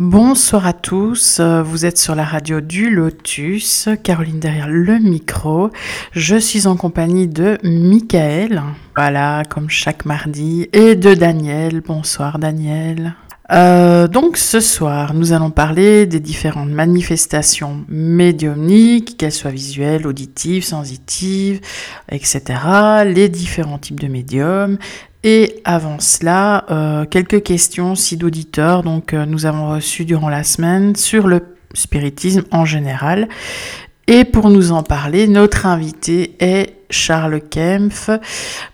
Bonsoir à tous, euh, vous êtes sur la radio du Lotus, Caroline derrière le micro. Je suis en compagnie de Michael, voilà, comme chaque mardi, et de Daniel. Bonsoir Daniel. Euh, donc ce soir, nous allons parler des différentes manifestations médiumniques, qu'elles soient visuelles, auditives, sensitives, etc. Les différents types de médiums, et avant cela, euh, quelques questions aussi d'auditeurs. Donc, euh, nous avons reçu durant la semaine sur le spiritisme en général. Et pour nous en parler, notre invité est Charles Kempf,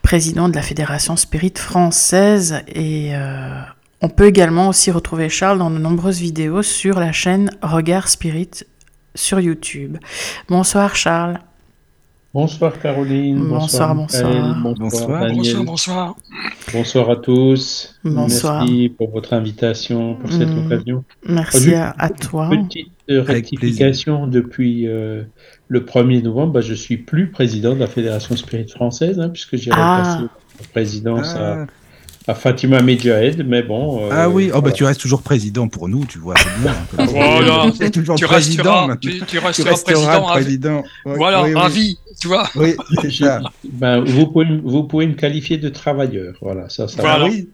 président de la Fédération Spirit française. Et euh, on peut également aussi retrouver Charles dans de nombreuses vidéos sur la chaîne Regard Spirit sur YouTube. Bonsoir Charles. Bonsoir Caroline. Bonsoir, bonsoir. bonsoir. Bonsoir, bonsoir, bonsoir. à tous. Bonsoir. Merci pour votre invitation, pour cette Mm. occasion. Merci à, à toi. Petite euh, rectification depuis euh, le 1er novembre, bah, je suis plus président de la Fédération Spirit française, hein, puisque j'ai Ah. repassé la présidence Ah, à, à Fatima Medjahed, mais bon. euh, ah oui, oh, bah, tu restes toujours président pour nous, tu vois. bien. Voilà. Tu toujours tu président. resteras, tu, tu Tu resteras président. président. Voilà, oui, oui. à vie, tu vois. Oui, c'est ça. Ben, vous, pouvez, vous pouvez me qualifier de travailleur, voilà, ça, ça Voilà. Ah oui.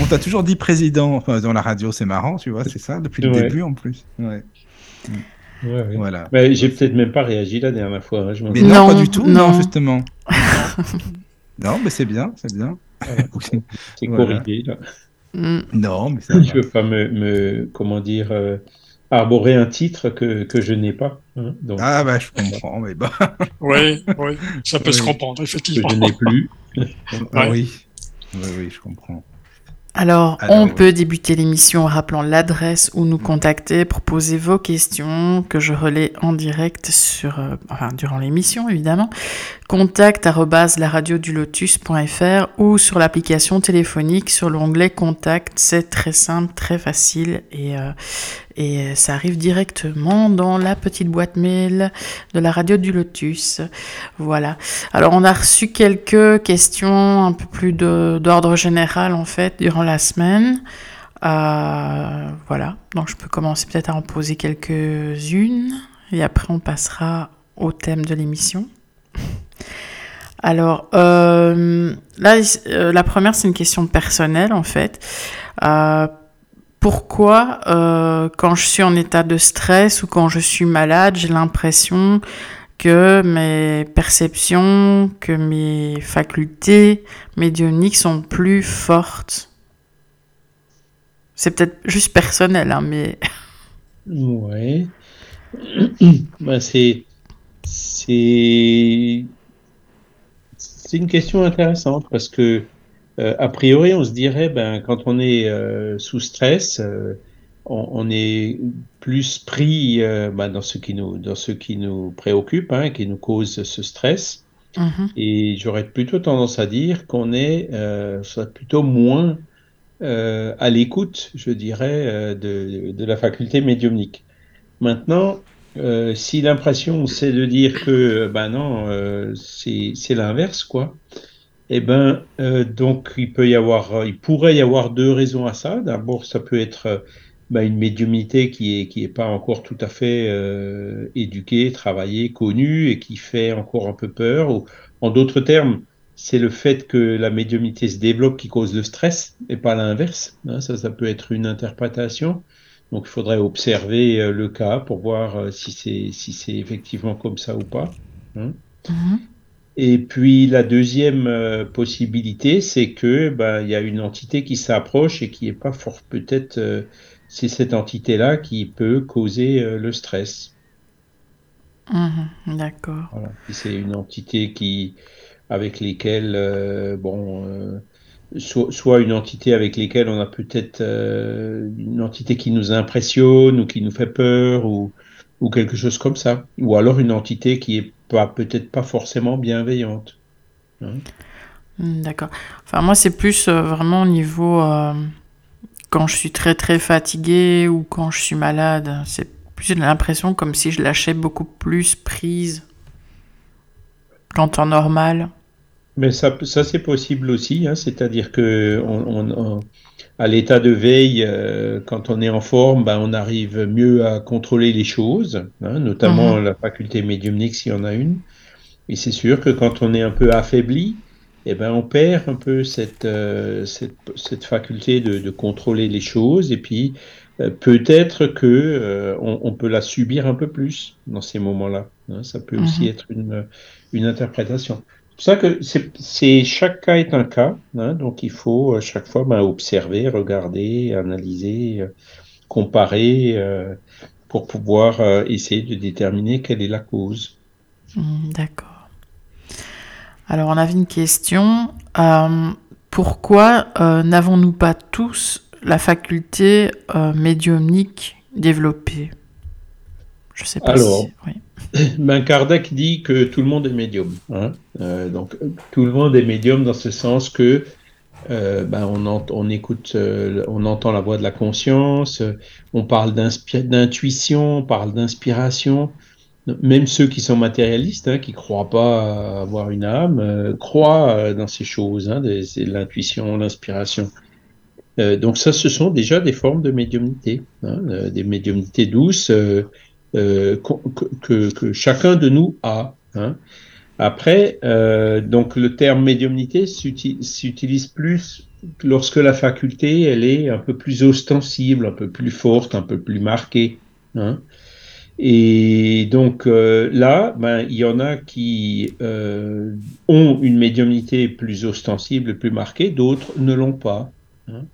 On t'a toujours dit président enfin, dans la radio, c'est marrant, tu vois, c'est ça, depuis le Ouais. début en plus. Ouais. Ouais, ouais. voilà. Mais j'ai peut-être même pas réagi la dernière fois. hein, je Mais non, Non, pas du tout, non, non. justement. non, mais c'est bien, c'est bien. C'est Voilà. corrigé. Là. Mm. non, mais ça. Je veux pas me, me comment dire, euh, arborer un titre que, que je n'ai pas. hein, donc, Ah bah je comprends, mais bon. Oui, oui, ça peut Oui. se comprendre, que effectivement. je n'ai plus. Ah oui. oui, oui, je comprends. Alors, Alors, on peut débuter l'émission en rappelant l'adresse où nous contacter pour poser vos questions que je relais en direct sur, euh, enfin, durant l'émission évidemment. Contact laradiodulotus.fr ou sur l'application téléphonique sur l'onglet Contact. C'est très simple, très facile et, euh, et ça arrive directement dans la petite boîte mail de la radio du Lotus. Voilà. Alors, on a reçu quelques questions un peu plus d'ordre général, en fait, durant la semaine. Euh, voilà. Donc, je peux commencer peut-être à en poser quelques-unes. Et après, on passera au thème de l'émission. Alors, euh, là, euh, la première, c'est une question personnelle, en fait. Euh, pourquoi, euh, quand je suis en état de stress ou quand je suis malade, j'ai l'impression que mes perceptions, que mes facultés médiumniques sont plus fortes. C'est peut-être juste personnel, hein, mais Ouais. C'est c'est c'est une question intéressante parce que euh, a priori on se dirait ben quand on est euh, sous stress euh, on, on est plus pris ben, dans ce qui nous dans ce qui nous préoccupe hein, qui nous cause ce stress Mhm. et j'aurais plutôt tendance à dire qu'on est soit plutôt moins à l'écoute, je dirais, de, de la faculté médiumnique. Maintenant, si l'impression c'est de dire que, ben non, c'est c'est l'inverse, quoi. Eh ben, euh, donc il peut y avoir, euh, il pourrait y avoir deux raisons à ça. D'abord, ça peut être euh, ben, une médiumnité qui est qui est pas encore tout à fait euh, éduquée, travaillée, connue et qui fait encore un peu peur. Ou, en d'autres termes, c'est le fait que la médiumnité se développe qui cause le stress et pas l'inverse. hein. ça, ça peut être une interprétation. Donc, il faudrait observer le cas pour voir si c'est si effectivement comme ça ou pas. hein. Mhm. Et puis la deuxième euh, possibilité, c'est que ben il y a une entité qui s'approche et qui est pas fort peut-être euh, c'est cette entité-là qui peut causer euh, le stress. Mhm. D'accord. Voilà. C'est une entité qui avec lesquelles euh, bon soit, une entité avec lesquelles on a peut-être une entité qui nous impressionne ou qui nous fait peur ou, ou quelque chose comme ça. Ou alors une entité qui est pas peut-être pas forcément bienveillante. hein. Hmm, D'accord. Enfin, moi, c'est plus euh, vraiment au niveau euh, quand je suis très très fatiguée ou quand je suis malade. C'est plus l'impression comme si je lâchais beaucoup plus prise qu'en temps normal. Mais ça, ça c'est possible aussi, hein, c'est-à-dire que on, on- on- à l'état de veille, euh, quand on est en forme, ben, on arrive mieux à contrôler les choses, hein, notamment la faculté médiumnique s'il y en a une. Et c'est sûr que quand on est un peu affaibli, eh ben, on perd un peu cette, euh, cette, cette faculté de, de contrôler les choses. Et puis, euh, peut-être que euh, on, on peut la subir un peu plus dans ces moments-là. hein. ça peut aussi Mhm. être une, une interprétation. C'est pour ça que c'est, chaque cas est un cas, hein, donc il faut euh, chaque fois ben, observer, regarder, analyser, euh, comparer euh, pour pouvoir euh, essayer de déterminer quelle est la cause. Hmm, D'accord. Alors, on avait une question. Euh, pourquoi n'avons-nous pas tous la faculté médiumnique développée? Je sais pas Alors, si... oui. Ben, Kardec dit que tout le monde est médium. hein. Euh, donc, tout le monde est médium dans ce sens que euh, ben, on, écoute, euh, on entend la voix de la conscience, on parle d'intuition, on parle d'inspiration. Même ceux qui sont matérialistes, hein, qui croient pas avoir une âme, croient dans ces choses, hein, l'intuition, l'inspiration. Donc ça, ce sont déjà des formes de médiumnité, hein, des médiumnités douces euh, que, chacun de nous a. hein. Après, euh, donc le terme médiumnité s'uti- s'utilise plus lorsque la faculté, elle est un peu plus ostensible, un peu plus forte, un peu plus marquée. hein. Et donc euh, là, ben, il y en a qui ont une médiumnité plus ostensible, plus marquée, d'autres ne l'ont pas. hein.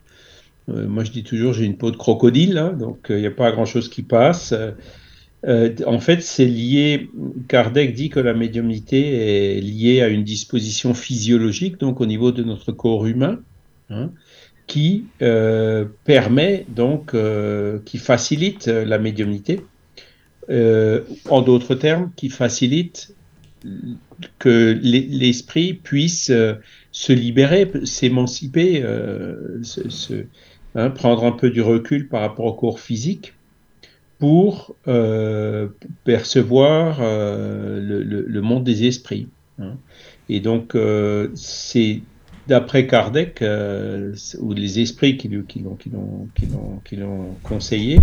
Moi, je dis toujours, j'ai une peau de crocodile, donc il n'y a pas grand-chose qui passe. Euh, en fait, c'est lié. Kardec dit que la médiumnité est liée à une disposition physiologique, donc au niveau de notre corps humain, hein, qui euh, permet donc, euh, qui facilite la médiumnité. En d'autres termes, qui facilite que l'e- l'esprit puisse se libérer, s'émanciper, hein, prendre un peu du recul par rapport au corps physique pour euh, percevoir euh, le, le- le monde des esprits. hein. Et donc, euh, c'est d'après Kardec, euh, ou les esprits qui, qui l'ont conseillé,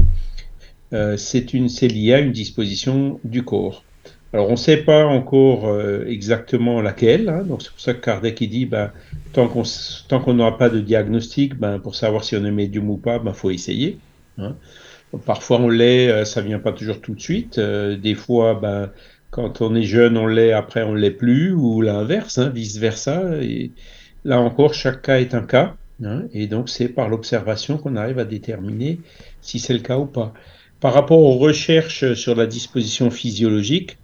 euh, c'est une- c'est lié à une disposition du corps. Alors, on ne sait pas encore euh, exactement laquelle, hein, donc c'est pour ça que Kardec il dit, ben, tant qu'on qu'on n'aura pas de diagnostic, ben, pour savoir si on est médium ou pas, il faut essayer. hein. Parfois on l'est, euh, ça vient pas toujours tout de suite. Euh, des fois, ben, quand on est jeune, on l'est, après on l'est plus, ou l'inverse, hein, vice versa. Et là encore, chaque cas est un cas, hein, et donc c'est par l'observation qu'on arrive à déterminer si c'est le cas ou pas. Par rapport aux recherches sur la disposition physiologique,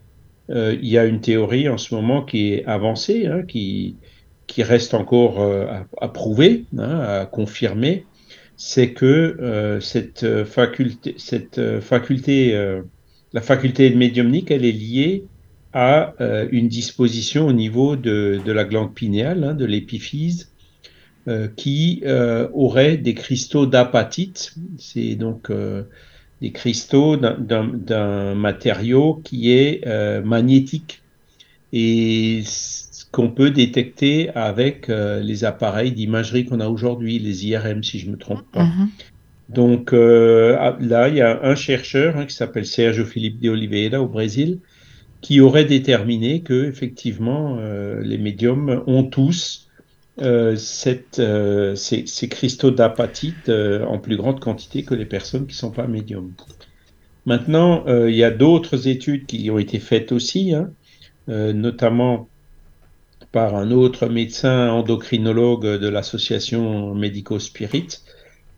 euh, il y a une théorie en ce moment qui est avancée, hein, qui, qui reste encore à, prouver, à confirmer, c'est que euh, cette euh, faculté, cette euh, faculté, la faculté médiumnique, elle est liée à une disposition au niveau de, de la glande pinéale, hein, de l'épiphyse, qui aurait des cristaux d'apatite. C'est donc des cristaux d'un- matériau qui est magnétique et qu'on peut détecter avec euh, les appareils d'imagerie qu'on a aujourd'hui, les IRM si je me trompe pas. Mhm. Donc euh, ah, là, il y a un chercheur hein, qui s'appelle Sergio Felipe de Oliveira au Brésil qui aurait déterminé que effectivement euh, les médiums ont tous cette, ces, ces cristaux d'apatite en plus grande quantité que les personnes qui sont pas médiums. Maintenant, il y a d'autres études qui ont été faites aussi, hein, notamment par un autre médecin endocrinologue de l'association Médico Spirit,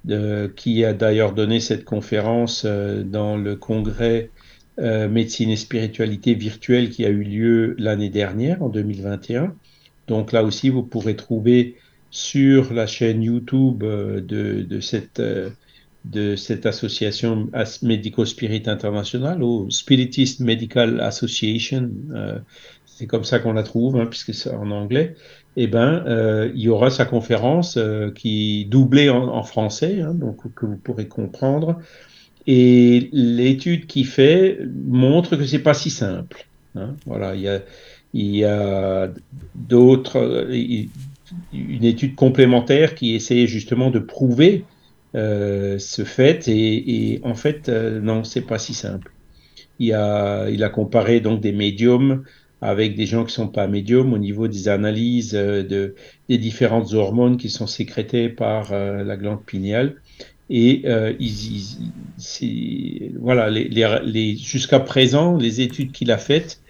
de- qui a d'ailleurs donné cette conférence euh, dans le congrès euh, médecine et spiritualité virtuelle qui a eu lieu l'année dernière, en 2021. Donc là aussi, vous pourrez trouver sur la chaîne YouTube euh, de, cette, euh, de cette association As- Medico-Spirit International, ou Spiritist Medical Association, euh, c'est comme ça qu'on la trouve, hein, puisque c'est en anglais, eh ben, euh, il y aura sa conférence euh, qui doublée en, français, hein, donc que vous pourrez comprendre. Et l'étude qu'il fait montre que c'est pas si simple. hein. Voilà, il y a, d'autres, euh, une étude complémentaire qui essayait justement de prouver euh, ce fait. Et, en fait, non, c'est pas si simple. Il a, il a comparé donc des médiums avec des gens qui sont pas médiums au niveau des analyses euh, de, des différentes hormones qui sont sécrétées par euh, la glande pinéale. Et euh, ils, voilà, jusqu'à présent, les études qu'il a faites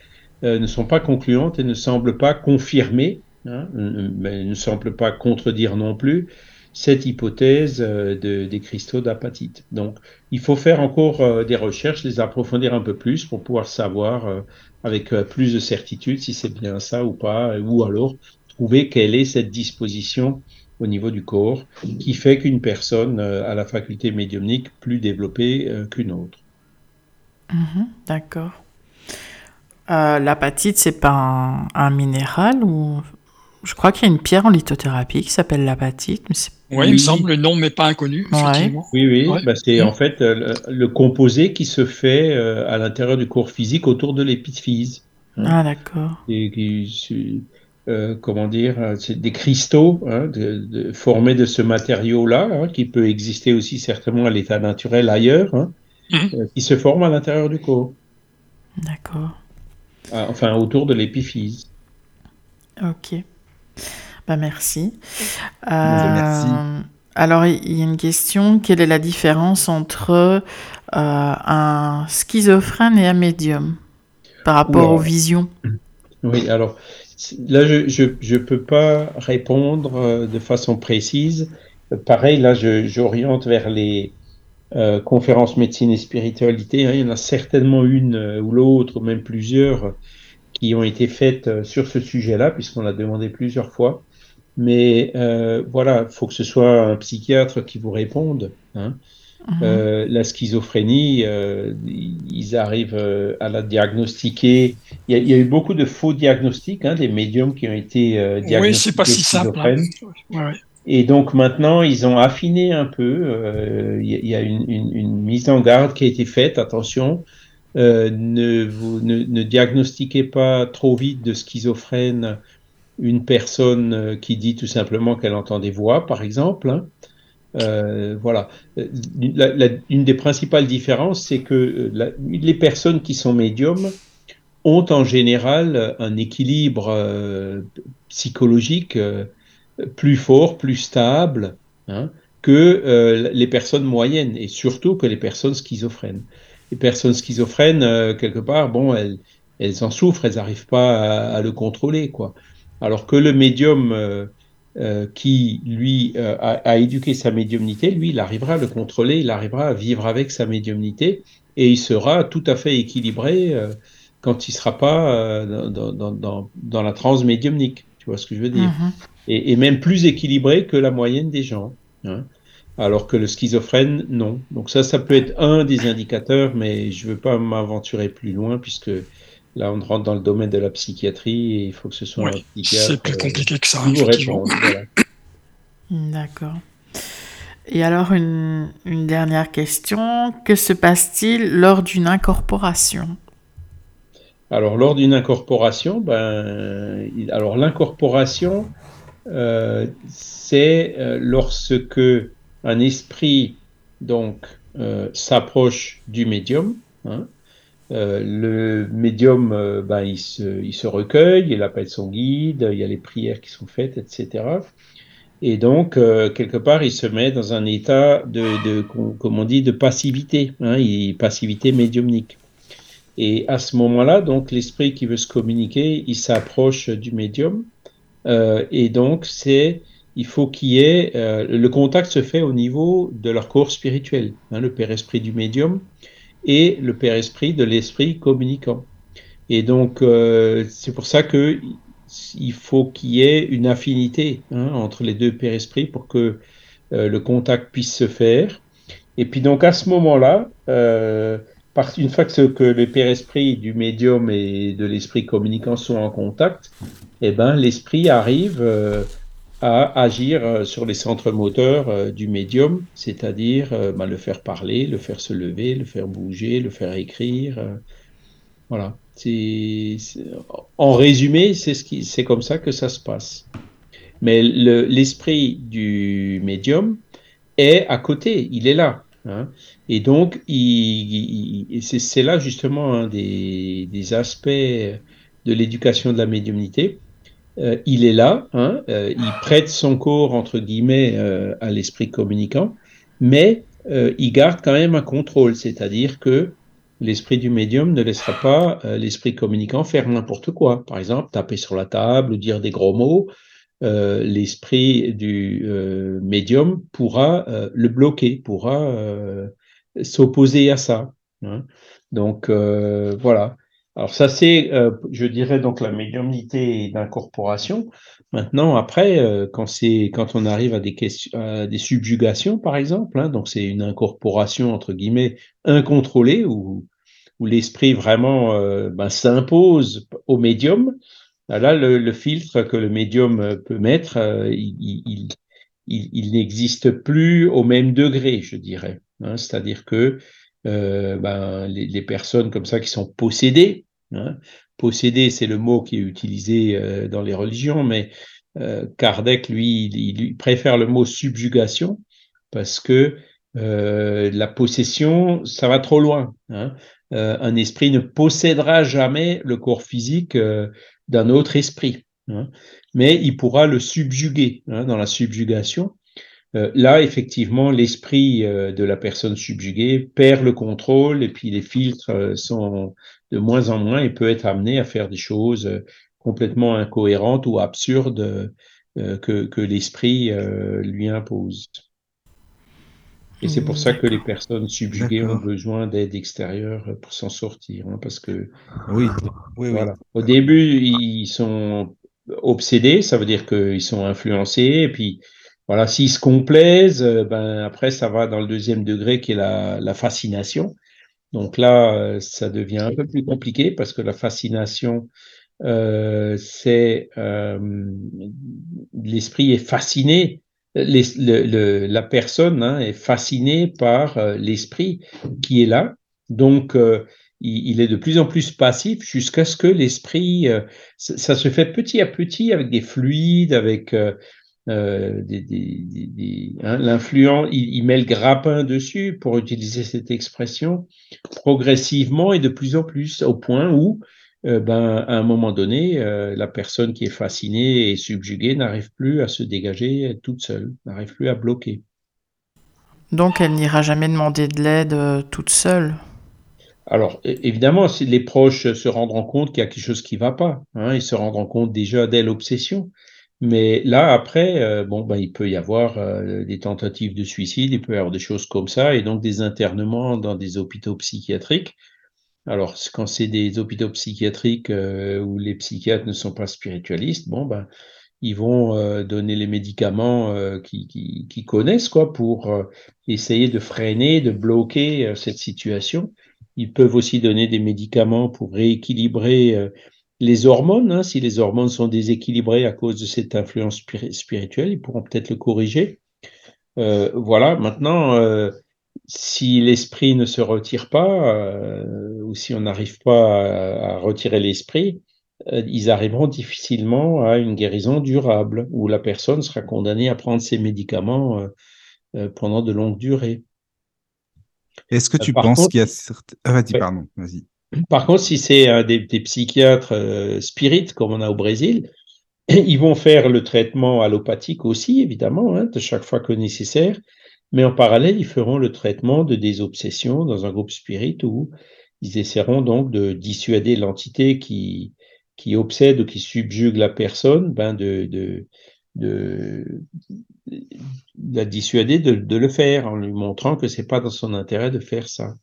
ne sont pas concluantes et ne semblent pas confirmer, hein, mais ne semblent pas contredire non plus cette hypothèse de, des cristaux d'apatite. Donc, il faut faire encore des recherches, les approfondir un peu plus pour pouvoir savoir avec euh, plus de certitude si c'est bien ça ou pas, ou alors trouver quelle est cette disposition au niveau du corps qui fait qu'une personne euh, a la faculté médiumnique plus développée euh, qu'une autre. Mhm, D'accord. Euh, L'apatite, c'est pas un, un minéral ou je crois qu'il y a une pierre en lithothérapie qui s'appelle l'apatite, mais c'est Oui, il me semble, le nom m'est pas inconnu, Ouais. Oui, oui, Ouais. bah, c'est en fait euh, le, le composé qui se fait euh, à l'intérieur du corps physique autour de l'épiphyse. Hein. ah d'accord. Et qui, c'est, euh, comment dire, c'est des cristaux hein, de- de- formés de ce matériau-là, hein, qui peut exister aussi certainement à l'état naturel ailleurs, euh, qui se forment à l'intérieur du corps, D'accord. Ah, enfin autour de l'épiphyse. Ok. Bah merci. Merci. Euh, Alors il y a une question. Quelle est la différence entre euh, un schizophrène et un médium par rapport aux visions? Oui, alors là, je je peux pas répondre euh, de façon précise. Pareil, là, je- j'oriente vers les euh, conférences médecine et spiritualité. hein. Il y en a certainement une euh, ou l'autre, ou même plusieurs, qui ont été faites sur ce sujet-là, puisqu'on l'a demandé plusieurs fois. Mais euh, voilà, il faut que ce soit un psychiatre qui vous réponde. hein. Mhm. Euh, la schizophrénie, euh, ils arrivent à la diagnostiquer. Il y, a, il y a eu beaucoup de faux diagnostics, hein, des médiums qui ont été euh, Oui, diagnostiqués c'est pas si simple. hein. Ouais. Et donc maintenant, ils ont affiné un peu. Il y a, il y a une, une- une mise en garde qui a été faite. Attention, ne, vous, ne, ne diagnostiquez pas trop vite de schizophrène une personne euh, qui dit tout simplement qu'elle entend des voix, par exemple. hein. Euh, voilà. Euh, une des principales différences, c'est que les personnes qui sont médiums ont en général un équilibre psychologique plus fort, plus stable hein, que les personnes moyennes et surtout que les personnes schizophrènes. Les personnes schizophrènes, quelque part, bon, elles, elles en souffrent, elles n'arrivent pas à, à le contrôler, quoi. Alors que le médium euh, euh, qui, lui, euh, a, a éduqué sa médiumnité, lui, il arrivera à le contrôler, il arrivera à vivre avec sa médiumnité et il sera tout à fait équilibré euh, quand il sera pas dans, dans, dans, dans la transe médiumnique. Tu vois ce que je veux dire? Mhm. et, et même plus équilibré que la moyenne des gens. hein. Alors que le schizophrène, non. Donc ça, ça peut être un des indicateurs, mais je ne veux pas m'aventurer plus loin puisque là, on rentre dans le domaine de la psychiatrie et il faut que ce soit un psychiatre c'est plus euh, compliqué que ça. Voilà. D'accord. Et alors une, une dernière question. Que se passe-t-il lors d'une incorporation? Alors, lors d'une incorporation, ben, alors l'incorporation, euh, c'est euh, lorsque un esprit donc euh, s'approche du médium. hein. Euh, le médium, euh, ben, il se, il recueille, il appelle son guide, il y a les prières qui sont faites, etc. Et donc, euh, quelque part, il se met dans un état de, de com- comme on dit, de passivité, hein, passivité médiumnique. Et à ce moment-là, donc, l'esprit qui veut se communiquer, il s'approche du médium. Et donc, c'est, il faut qu'il y ait, le contact se fait au niveau de leur corps spirituel, hein, le père-esprit du médium et le père-esprit de l'esprit communicant. Et donc, euh, c'est pour ça que il faut qu'il y ait une affinité hein, entre les deux père-esprit pour que euh, le contact puisse se faire. Et puis donc à ce moment-là, euh, une fois que, que le père-esprit du médium et de l'esprit communicant sont en contact, eh ben, l'esprit arrive euh, à agir euh, sur les centres moteurs euh, du médium, c'est-à-dire ben, le faire parler, le faire se lever, le faire bouger, le faire écrire. voilà. En résumé, c'est ce comme ça que ça se passe. Mais l'esprit du médium est à côté, il est là. Hein. Et donc, c'est là justement un des, des aspects de l'éducation de la médiumnité. Euh, il est là, hein, euh, il prête son corps, entre guillemets, euh, à l'esprit communicant, mais il garde quand même un contrôle, c'est-à-dire que l'esprit du médium ne laissera pas l'esprit communicant faire n'importe quoi. Par exemple, taper sur la table ou dire des gros mots. l'esprit du médium pourra le bloquer, pourra s'opposer à ça. Hein. Donc voilà. Alors ça c'est, euh, je dirais donc la médiumnité d'incorporation. Maintenant après, euh, quand c'est quand on arrive à des questions, des subjugations par exemple, hein, donc c'est une incorporation entre guillemets incontrôlée où où l'esprit vraiment euh, ben, s'impose au médium. Ben là, le, filtre que le médium peut mettre, il, il, il, il n'existe plus au même degré, je dirais. Hein, C'est-à-dire que euh, ben, les, personnes comme ça qui sont possédées. Hein. C'est le mot qui est utilisé euh, dans les religions, mais euh, Kardec, lui, il, préfère le mot subjugation parce que la possession, ça va trop loin. Hein. un esprit ne possédera jamais le corps physique d'un autre esprit, hein. mais il pourra le subjuguer dans la subjugation. Euh, là, effectivement, l'esprit euh, de la personne subjuguée perd le contrôle et puis les filtres euh, sont de moins en moins et peut être amené à faire des choses complètement incohérentes ou absurdes que, que l'esprit lui impose. Et c'est pour ça que les personnes subjuguées ont besoin d'aide extérieure pour s'en sortir, hein, parce que oui, oui, voilà. Au début, ils sont obsédés, ça veut dire qu'ils sont influencés, et puis voilà, s'ils se complaisent, euh, ben après ça va dans le deuxième degré qui est la, fascination. Donc là, euh, ça devient un peu plus compliqué parce que la fascination, euh, c'est euh, l'esprit est fasciné, la personne hein, est fascinée par l'esprit qui est là. Donc il, il, est de plus en plus passif jusqu'à ce que l'esprit, ça, ça, se fait petit à petit avec des fluides, avec euh, des, des, des, hein, l'influent, il, il, met le grappin dessus pour utiliser cette expression progressivement et de plus en plus au point où, euh, ben, à un moment donné, euh, la personne qui est fascinée et subjuguée n'arrive plus à se dégager toute seule, n'arrive plus à bloquer. Donc elle n'ira jamais demander de l'aide euh, toute seule. Alors, évidemment, si les proches se rendront compte qu'il y a quelque chose qui ne va pas, hein, ils se rendront compte déjà dès l'obsession. Mais là, après, euh, bon, ben, il peut y avoir euh, des tentatives de suicide, il peut y avoir des choses comme ça, et donc des internements dans des hôpitaux psychiatriques. Alors, quand c'est des hôpitaux psychiatriques euh, où les psychiatres ne sont pas spiritualistes, bon, ben, ils vont donner les médicaments qu'ils qui, qui connaissent, quoi, pour essayer de freiner, de bloquer cette situation. Ils peuvent aussi donner des médicaments pour rééquilibrer les hormones, hein, si les hormones sont déséquilibrées à cause de cette influence spirituelle, ils pourront peut-être le corriger. Euh, voilà, maintenant, euh, si l'esprit ne se retire pas, euh, ou si on n'arrive pas à, à retirer l'esprit, ils arriveront difficilement à une guérison durable, où la personne sera condamnée à prendre ses médicaments pendant de longues durées. Est-ce que tu penses qu'il y a certains... Ah, vas-y, pardon, vas-y. Par contre, si c'est euh, des, psychiatres euh, spirites, comme on a au Brésil, ils vont faire le traitement allopathique aussi, évidemment, hein, de chaque fois que nécessaire, mais en parallèle, ils feront le traitement de des obsessions dans un groupe spirit où ils essaieront donc de dissuader l'entité qui, qui obsède ou qui subjugue la personne, ben de, de, de, de la dissuader de, de, le faire en lui montrant que c'est pas dans son intérêt de faire ça.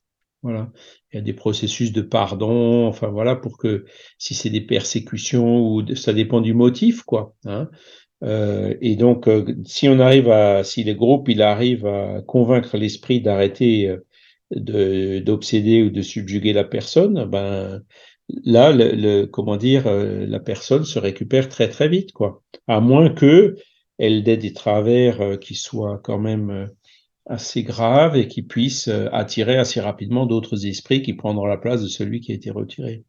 Voilà. Il y a des processus de pardon, enfin voilà, pour que si c'est des persécutions ou ça dépend du motif, quoi. Hein. Euh, et donc, euh, si on arrive à, si les groupes, il arrive à convaincre l'esprit d'arrêter euh, de d'obséder ou de subjuguer la personne, ben là, le, comment dire, la personne se récupère très très vite, quoi. À moins que elle ait des travers qui soient quand même assez grave et qui puisse euh, attirer assez rapidement d'autres esprits qui prendront la place de celui qui a été retiré.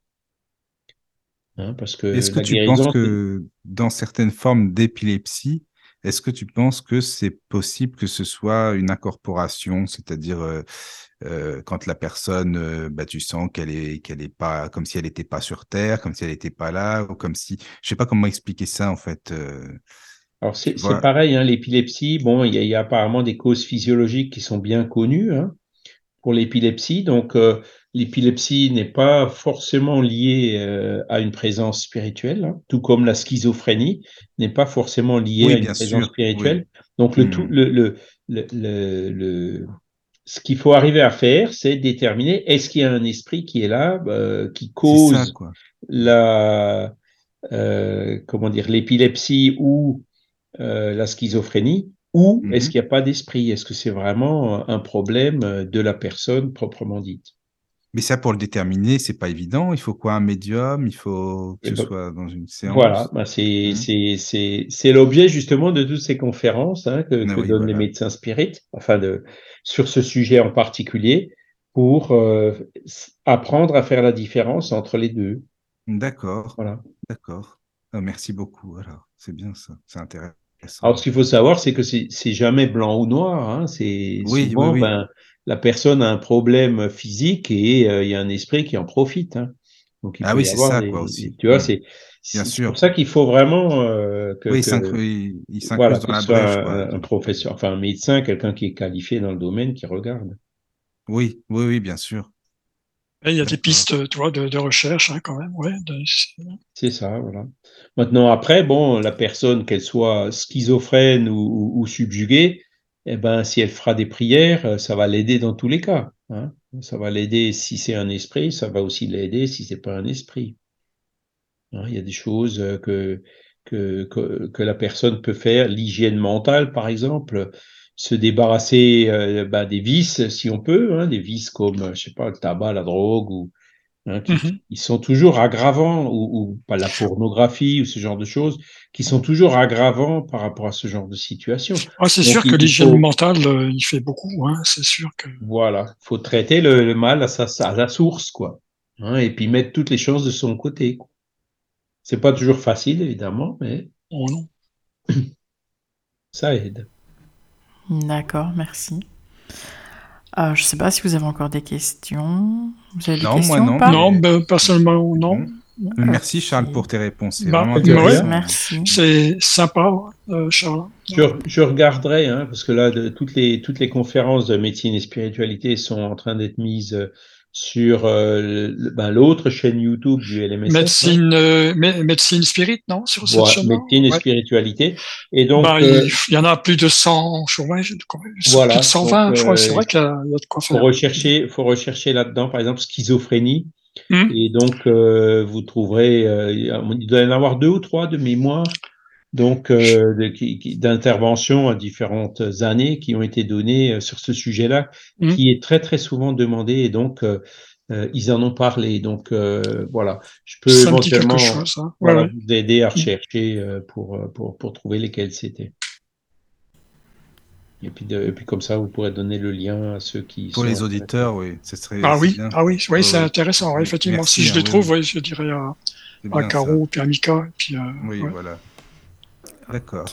Hein, parce que est-ce que tu penses que dans certaines formes d'épilepsie, est-ce que tu penses que c'est possible que ce soit une incorporation, c'est-à-dire euh, euh, quand la personne, bah, tu sens qu'elle est qu'elle est pas comme si elle n'était pas sur Terre, comme si elle n'était pas là, ou comme si, je sais pas comment expliquer ça en fait. Alors c'est pareil, hein, l'épilepsie, bon, il y, a apparemment des causes physiologiques qui sont bien connues hein, pour l'épilepsie. Donc euh, l'épilepsie n'est pas forcément liée euh, à une présence spirituelle, hein, tout comme la schizophrénie n'est pas forcément liée à une présence spirituelle. Donc le, tout, hmm. le, le, le, le ce qu'il faut arriver à faire, c'est déterminer est-ce qu'il y a un esprit qui est là, euh, qui cause la euh, comment dire l'épilepsie ou euh, la schizophrénie ou est-ce mhm. qu'il n'y a pas d'esprit? Est-ce que c'est vraiment un problème de la personne proprement dite? Mais ça, pour le déterminer, c'est pas évident. Il faut quoi? Un médium? Il faut que ce ben, soit dans une séance? Voilà, ben c'est mhm. l'objet justement de toutes ces conférences hein, que, ah donnent les médecins spirites, enfin de, sur ce sujet en particulier, pour euh, apprendre à faire la différence entre les deux. D'accord. Voilà. D'accord. Ah, merci beaucoup. Alors, c'est bien ça. C'est intéressant. Alors, ce qu'il faut savoir, c'est que c'est jamais blanc ou noir. Hein. C'est souvent, Ben, la personne a un problème physique et euh, il y a un esprit qui en profite. Hein. Donc, il ah oui, c'est ça, quoi, aussi. Tu vois, c'est pour ça qu'il faut vraiment euh, que, oui, il, voilà, dans la brèche, un, un, professeur, enfin un médecin, quelqu'un qui est qualifié dans le domaine, qui regarde. Oui, oui, oui, bien sûr. Il y a des pistes, tu vois, de, recherche hein, quand même, ouais. C'est ça, voilà. Maintenant, après, bon, la personne, qu'elle soit schizophrène ou, subjuguée, eh ben, si elle fera des prières, euh, ça va l'aider dans tous les cas. Hein. Ça va l'aider si c'est un esprit, ça va aussi l'aider si c'est pas un esprit. Hein, il y a des choses euh, que, que, que, que la personne peut faire, l'hygiène mentale, par exemple se débarrasser euh, bah, des vices, si on peut, hein, des vices comme, je sais pas, le tabac, la drogue, ou hein, qui, mhm. ils sont toujours aggravants, ou, pas la pornographie, ou ce genre de choses, qui sont toujours aggravants par rapport à ce genre de situation. Ah, c'est sûr que l'hygiène mentale, euh, il fait beaucoup, hein, c'est sûr que. Voilà, faut traiter le, mal à sa, à la source, quoi, hein, et puis mettre toutes les choses de son côté. C'est pas toujours facile, évidemment, mais. Oh non. Ça aide. D'accord, merci. Euh, je ne sais pas si vous avez encore des questions. Vous avez non, des questions moi non. Pas non, ben, personnellement, non. Mmh. Merci Charles pour tes réponses. C'est bah, vraiment Merci. C'est sympa, euh, Charles. Je, je regarderai, hein, parce que là, de, toutes, les, toutes les conférences de médecine et spiritualité sont en train d'être mises sur euh, ben, l'autre chaîne YouTube du LMS. Médecine, euh, médecine spirit, non Sur cette chaîne Médecine et spiritualité. Et donc, bah, euh, il y en a plus de 100, je crois, voilà, plus de 120, je crois. C'est vrai qu'il y, a de quoi faire. Faut rechercher, faut rechercher là-dedans, par exemple, schizophrénie. Hmm. Et donc, vous trouverez, il doit y en avoir deux ou trois de mémoire donc euh, d'interventions à différentes années qui ont été données euh, sur ce sujet-là, mmh. qui est très très souvent demandé et donc euh, ils en ont parlé. Donc euh, voilà, je peux éventuellement hein. voilà, vous aider à mmh. rechercher pour, pour, pour trouver lesquels c'était. Et puis, de, et puis comme ça, vous pourrez donner le lien à ceux qui. Pour les auditeurs, oui, ce serait. Ah oui, ah oui, oui, c'est intéressant. effectivement, si je les trouve, oui, je dirais à, à Caro, puis à Mika, puis. oui, voilà. D'accord.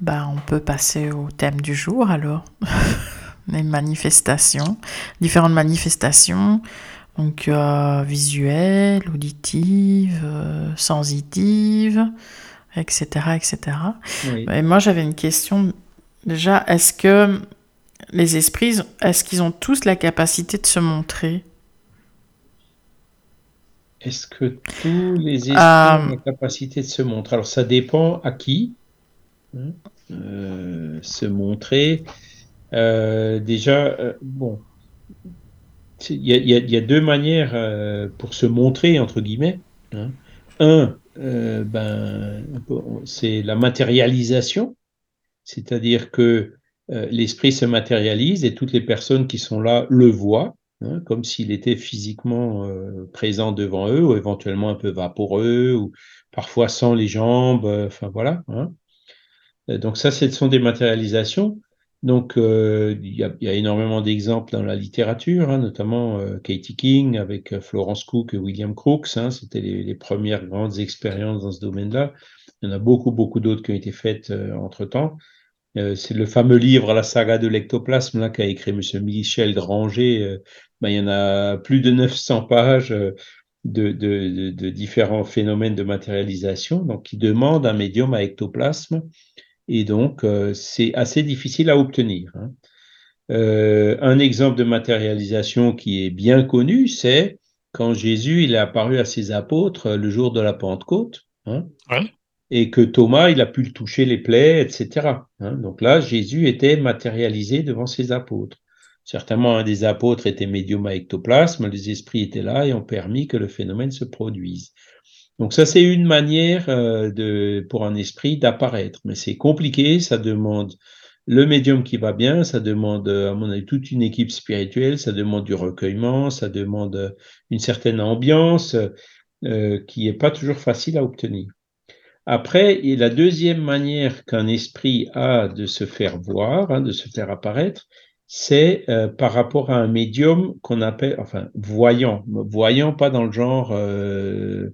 Bah, on peut passer au thème du jour alors. Les manifestations, différentes manifestations, donc euh, visuelles, auditives, euh, sensitives, etc. etc. Et moi j'avais une question. Déjà, est-ce que les esprits, est-ce qu'ils ont tous la capacité de se montrer? Est-ce que tous les esprits ont la capacité de se montrer? Alors ça dépend à qui. Hein, euh, se montrer. Euh, déjà, euh, bon, il y, a deux manières euh, pour se montrer, entre guillemets. Hein. Un, euh, ben, c'est la matérialisation, c'est-à-dire que euh, l'esprit se matérialise et toutes les personnes qui sont là le voient, hein, comme s'il était physiquement présent devant eux, ou éventuellement un peu vaporeux, ou parfois sans les jambes, enfin voilà. Hein. Donc ça, ce sont des matérialisations. Donc, euh, il y, a, énormément d'exemples dans la littérature, hein, notamment euh, Katie King avec euh, Florence Cook et William Crookes. C'était les, premières grandes expériences dans ce domaine-là. Il y en a beaucoup, beaucoup d'autres qui ont été faites entre-temps. C'est le fameux livre La saga de l'ectoplasme qu'a écrit M. Michel Granger. Ben, il y en a plus de 900 pages de, de, différents phénomènes de matérialisation, donc qui demandent un médium à ectoplasme et donc euh, c'est assez difficile à obtenir. Hein. Euh, un exemple de matérialisation qui est bien connu, c'est quand Jésus il est apparu à ses apôtres le jour de la Pentecôte, hein, et que Thomas il a pu le toucher les plaies, etc. Hein. Donc là, Jésus était matérialisé devant ses apôtres. Certainement, un des apôtres était médium à ectoplasme, les esprits étaient là et ont permis que le phénomène se produise. Donc ça, c'est une manière euh, pour un esprit d'apparaître, mais c'est compliqué, ça demande le médium qui va bien, ça demande, à mon avis, toute une équipe spirituelle, ça demande du recueillement, ça demande euh, une certaine ambiance euh, qui n'est pas toujours facile à obtenir. Après, la deuxième manière qu'un esprit a de se faire voir, hein, de se faire apparaître, c'est euh, par rapport à un médium qu'on appelle, enfin, voyant, voyant pas dans le genre euh,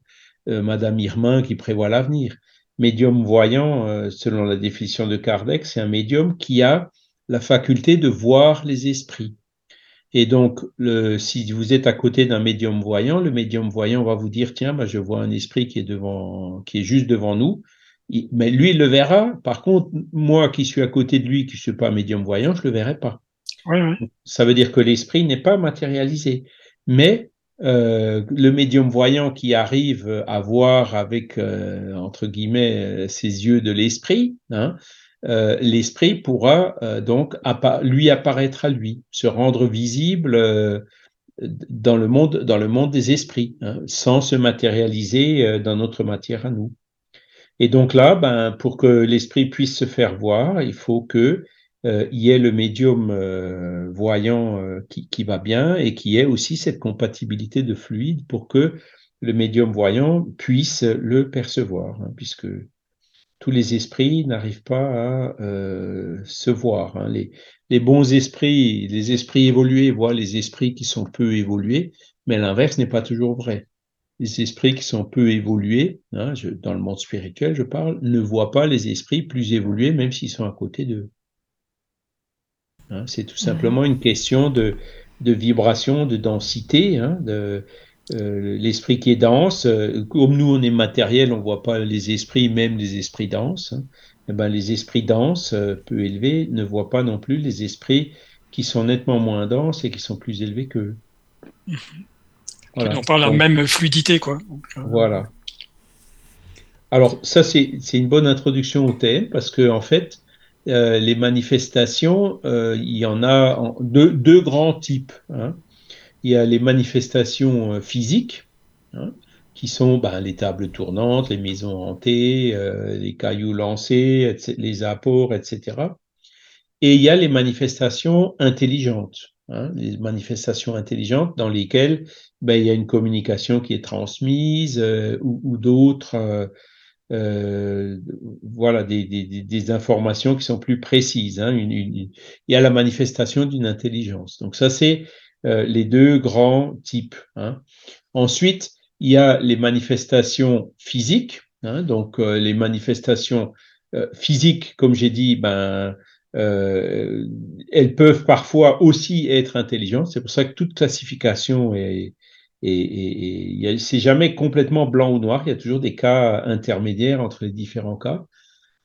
euh, Madame Irmin qui prévoit l'avenir. Médium voyant, selon la définition de Kardec, c'est un médium qui a la faculté de voir les esprits. Et donc, si vous êtes à côté d'un médium voyant, le médium voyant va vous dire tiens, bah, je vois un esprit qui est devant, qui est juste devant nous. mais lui, il le verra. Par contre, moi qui suis à côté de lui, qui ne suis pas médium voyant, je le verrai pas. Ça veut dire que l'esprit n'est pas matérialisé. Mais euh, le médium voyant qui arrive à voir avec, euh, entre guillemets, euh, ses yeux de l'esprit, hein, l'esprit pourra donc lui apparaître à lui, se rendre visible dans le monde, dans le monde des esprits, hein, sans se matérialiser dans notre matière à nous. Et donc là, ben, pour que l'esprit puisse se faire voir, il faut que euh, y ait le médium euh, voyant euh, qui, va bien et qui ait aussi cette compatibilité de fluide pour que le médium voyant puisse le percevoir, hein, puisque tous les esprits n'arrivent pas à se voir. Hein. Les, bons esprits, les esprits évolués voient les esprits qui sont peu évolués, mais l'inverse n'est pas toujours vrai. Les esprits qui sont peu évolués, hein, dans le monde spirituel, je parle, ne voient pas les esprits plus évolués, même s'ils sont à côté d'eux. Hein. c'est tout simplement une question de, de vibration, de densité, hein, de euh, l'esprit qui est dense. Euh, comme nous, on est matériel, on voit pas les esprits, même les esprits denses. Hein. Eh ben, les esprits denses, euh, peu élevés, ne voient pas non plus les esprits qui sont nettement moins denses et qui sont plus élevés qu'eux. Mmh. Voilà. On parle la même fluidité, quoi. voilà. Alors, ça, c'est une bonne introduction au thème parce que, en fait, euh, les manifestations, euh, il y en a deux, grands types. Hein. Il y a les manifestations euh, physiques, hein, qui sont ben, les tables tournantes, les maisons hantées, les cailloux lancés, les apports, etc. Et il y a les manifestations intelligentes, hein, les manifestations intelligentes dans lesquelles ben, il y a une communication qui est transmise ou d'autres euh, voilà des, des, des, informations qui sont plus précises. Hein, une, il y a la manifestation d'une intelligence. Donc ça, c'est euh, les deux grands types. Hein. Ensuite, il y a les manifestations physiques. Hein, donc euh, les manifestations euh, physiques, comme j'ai dit, ben elles peuvent parfois aussi être intelligentes. C'est pour ça que toute classification est, et, et, c'est jamais complètement blanc ou noir, il y a toujours des cas intermédiaires entre les différents cas.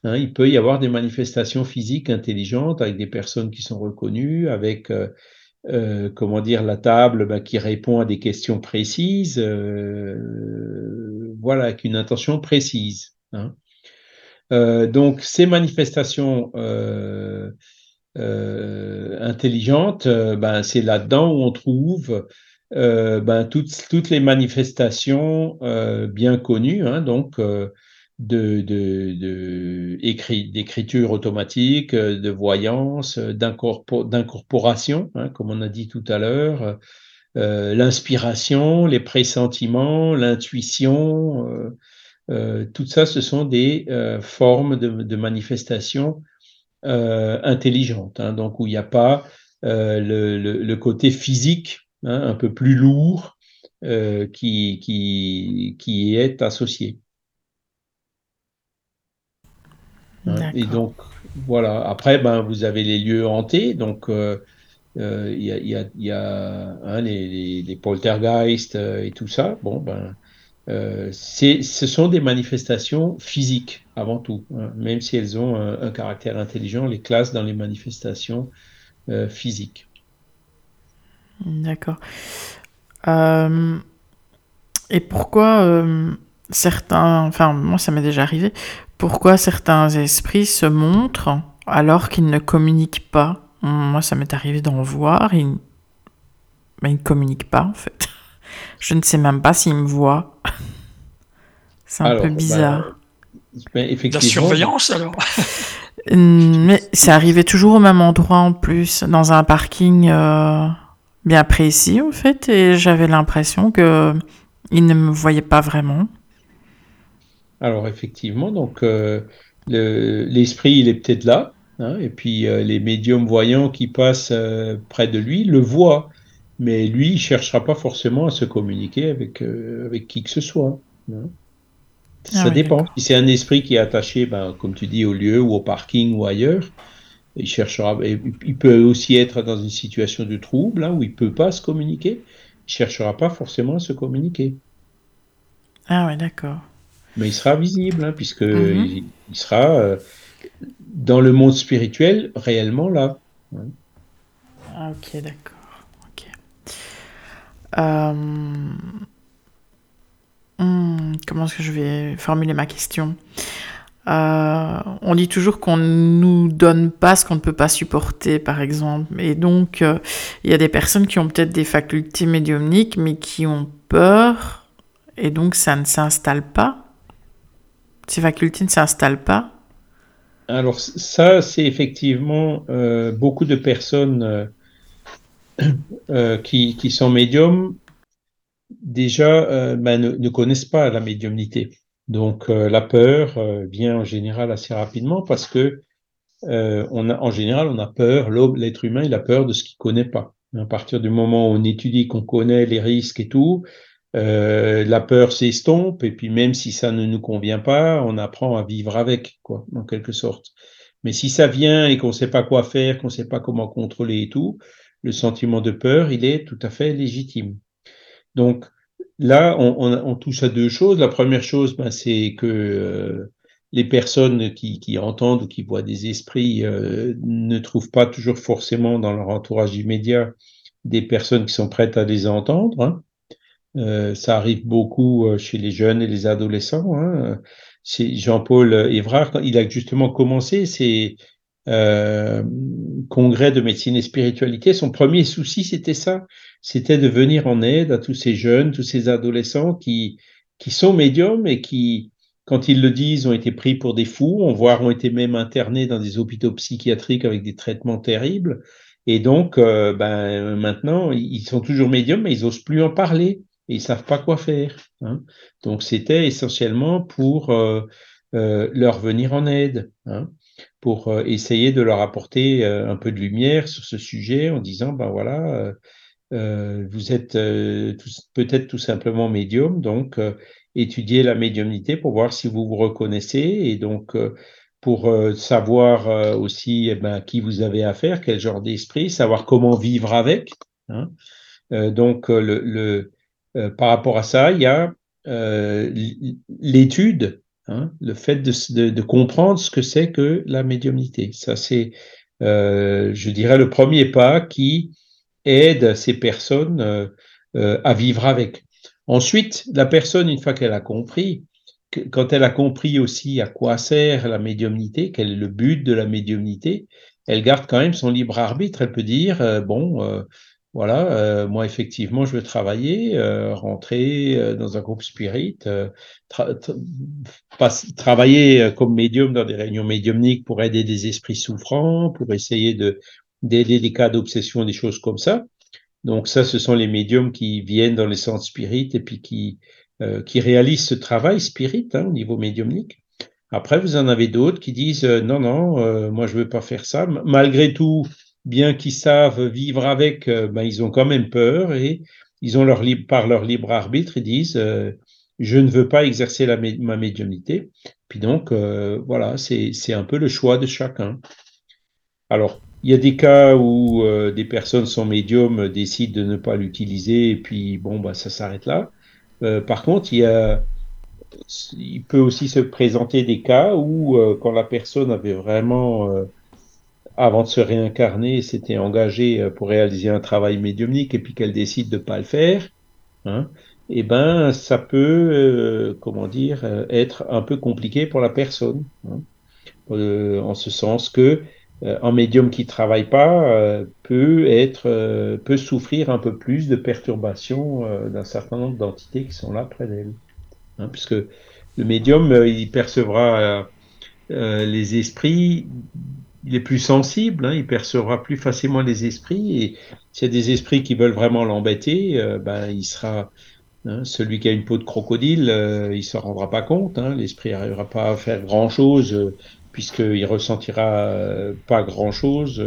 Hein, il peut y avoir des manifestations physiques intelligentes avec des personnes qui sont reconnues, avec euh, euh, comment dire la table bah, qui répond à des questions précises, euh, voilà, avec une intention précise. Hein. Donc ces manifestations intelligente, ben, c'est là-dedans où on trouve ben, toutes, toutes les manifestations bien connues, hein, donc de, d'écriture automatique, de voyance, d'incorporation, hein, comme on a dit tout à l'heure, euh, l'inspiration, les pressentiments, l'intuition, euh, euh, tout ça, ce sont des formes de, manifestation intelligentes, hein, donc où il n'y a pas le, côté physique hein, un peu plus lourd qui, qui, qui est associé. Hein, et donc, voilà. Après, ben, vous avez les lieux hantés. Donc, euh, euh, il y a, y a, y a hein, les, les, poltergeists euh, et tout ça. Bon, ben, ce sont des manifestations physiques avant tout, hein, même si elles ont un, caractère intelligent, les classes dans les manifestations physiques. D'accord. et pourquoi certains, enfin moi ça m'est déjà arrivé, pourquoi certains esprits se montrent alors qu'ils ne communiquent pas? Moi, ça m'est arrivé d'en voir, ils... mais ils ne communiquent pas en fait. Je ne sais même pas s'ils me voient. C'est un peu ben, bizarre. La surveillance alors Mais c'est arrivé toujours au même endroit en plus, dans un parking euh, bien précis en fait, et j'avais l'impression que ils ne me voyaient pas vraiment. Alors effectivement, donc euh, l'esprit, il est peut-être là, hein, et puis euh, les médiums voyants qui passent euh, près de lui le voient, mais lui, il cherchera pas forcément à se communiquer avec, avec qui que ce soit. Hein. Ça ah dépend. Si c'est un esprit qui est attaché, ben, comme tu dis, au lieu ou au parking ou ailleurs, il cherchera. Il peut aussi être dans une situation de trouble hein, où il peut pas se communiquer. Il cherchera pas forcément à se communiquer. Ah ouais, d'accord. Mais il sera visible, hein, puisque mhm. il, sera euh, dans le monde spirituel réellement là. Ah, ok, d'accord. Euh, hmm, comment est-ce que je vais formuler ma question? Euh, on dit toujours qu'on ne nous donne pas ce qu'on ne peut pas supporter, par exemple. Et donc, il y a des personnes qui ont peut-être des facultés médiumniques, mais qui ont peur, et donc ça ne s'installe pas ces facultés ne s'installent pas Alors ça, c'est effectivement euh, beaucoup de personnes euh, euh, qui, sont médiums déjà ben, ne, connaissent pas la médiumnité. Donc la peur vient en général assez rapidement parce que on a, en général on a peur, l'être humain il a peur de ce qu'il connaît pas. À partir du moment où on étudie, qu'on connaît les risques et tout, euh, la peur s'estompe et puis même si ça ne nous convient pas, on apprend à vivre avec, quoi, en quelque sorte. Mais si ça vient et qu'on ne sait pas quoi faire, qu'on ne sait pas comment contrôler et tout, le sentiment de peur, il est tout à fait légitime. Donc là, on, touche à deux choses. La première chose, ben, c'est que euh, les personnes qui, entendent ou qui voient des esprits euh, ne trouvent pas toujours forcément dans leur entourage immédiat des personnes qui sont prêtes à les entendre. Hein. Euh, ça arrive beaucoup chez les jeunes et les adolescents. Hein. Jean-Paul Évrard, il a justement commencé ses congrès de médecine et spiritualité. Son premier souci, c'était ça, c'était de venir en aide à tous ces jeunes, tous ces adolescents qui qui sont médiums et qui, quand ils le disent, ont été pris pour des fous, on voit, ont été même internés dans des hôpitaux psychiatriques avec des traitements terribles. Et donc, euh, ben, maintenant, ils sont toujours médiums, mais ils osent plus en parler et ils savent pas quoi faire. Hein. Donc c'était essentiellement pour euh, euh, leur venir en aide, hein, pour essayer de leur apporter un peu de lumière sur ce sujet en disant ben voilà, vous êtes peut-être tout simplement médium, donc étudiez la médiumnité pour voir si vous vous reconnaissez et donc pour savoir aussi eh ben, qui vous avez affaire, quel genre d'esprit, savoir comment vivre avec. Hein. donc euh, par rapport à ça, il y a euh, l'étude, hein, le fait de, comprendre ce que c'est que la médiumnité. Ça, c'est, euh, je dirais, le premier pas qui aide ces personnes à vivre avec. Ensuite, la personne, une fois qu'elle a compris, quand elle a compris aussi à quoi sert la médiumnité, quel est le but de la médiumnité, elle garde quand même son libre arbitre. Elle peut dire, bon, voilà, euh, moi effectivement, je veux travailler, euh, rentrer euh, dans un groupe spirit, travailler comme médium dans des réunions médiumniques pour aider des esprits souffrants, pour essayer de des cas d'obsession, des choses comme ça. Donc ça, ce sont les médiums qui viennent dans les centres spirit et puis qui qui réalisent ce travail spirit hein, au niveau médiumnique. Après, vous en avez d'autres qui disent non, non, moi je veux pas faire ça. Malgré tout, bien qu'ils savent vivre avec, euh, ben, ils ont quand même peur et ils ont leur par leur libre arbitre, ils disent euh, je ne veux pas exercer la, ma médiumnité. Puis donc, euh, voilà, c'est un peu le choix de chacun. Alors, il y a des cas où des personnes sont médiums, décident de ne pas l'utiliser et puis bon, bah, ça s'arrête là. par contre, il, y a, il peut aussi se présenter des cas où, quand la personne avait vraiment avant de se réincarner, s'était engagée euh, pour réaliser un travail médiumnique et puis qu'elle décide de ne pas le faire, hein, eh ben, ça peut, euh, comment dire, euh, être un peu compliqué pour la personne, hein, en ce sens que un médium qui travaille pas peut être, peut souffrir un peu plus de perturbations d'un certain nombre d'entités qui sont là près d'elle, hein, puisque le médium, il percevra les esprits il est plus sensible, hein, il percevra plus facilement les esprits. Et s'il y a des esprits qui veulent vraiment l'embêter, euh, ben, il sera hein, celui qui a une peau de crocodile, euh, il se rendra pas compte. L'esprit n'arrivera pas à faire grand chose euh, puisqu'il ressentira euh, pas grand chose.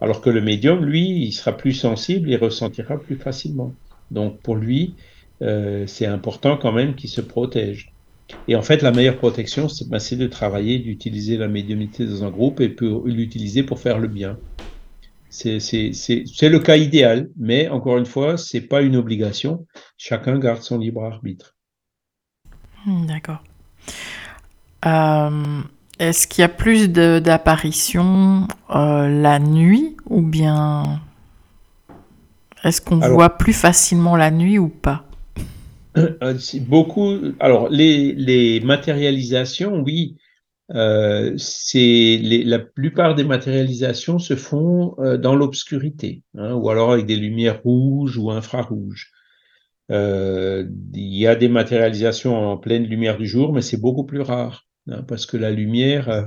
alors que le médium, lui, il sera plus sensible, il ressentira plus facilement. Donc pour lui, c'est important quand même qu'il se protège. Et en fait, la meilleure protection, ben, c'est de travailler, d'utiliser la médiumnité dans un groupe et l'utiliser pour faire le bien. C'est le cas idéal, mais encore une fois, c'est pas une obligation. Chacun garde son libre arbitre. Hmm, d'accord. Euh, est-ce qu'il y a plus d'apparitions euh, la nuit ou bien est-ce qu'on voit plus facilement la nuit ou pas? Euh, beaucoup. Alors, les, les matérialisations, oui, euh, c'est la plupart des matérialisations se font euh, dans l'obscurité, hein, ou alors avec des lumières rouges ou infrarouges. Euh, il y a des matérialisations en pleine lumière du jour, mais c'est beaucoup plus rare, hein, parce que la lumière ah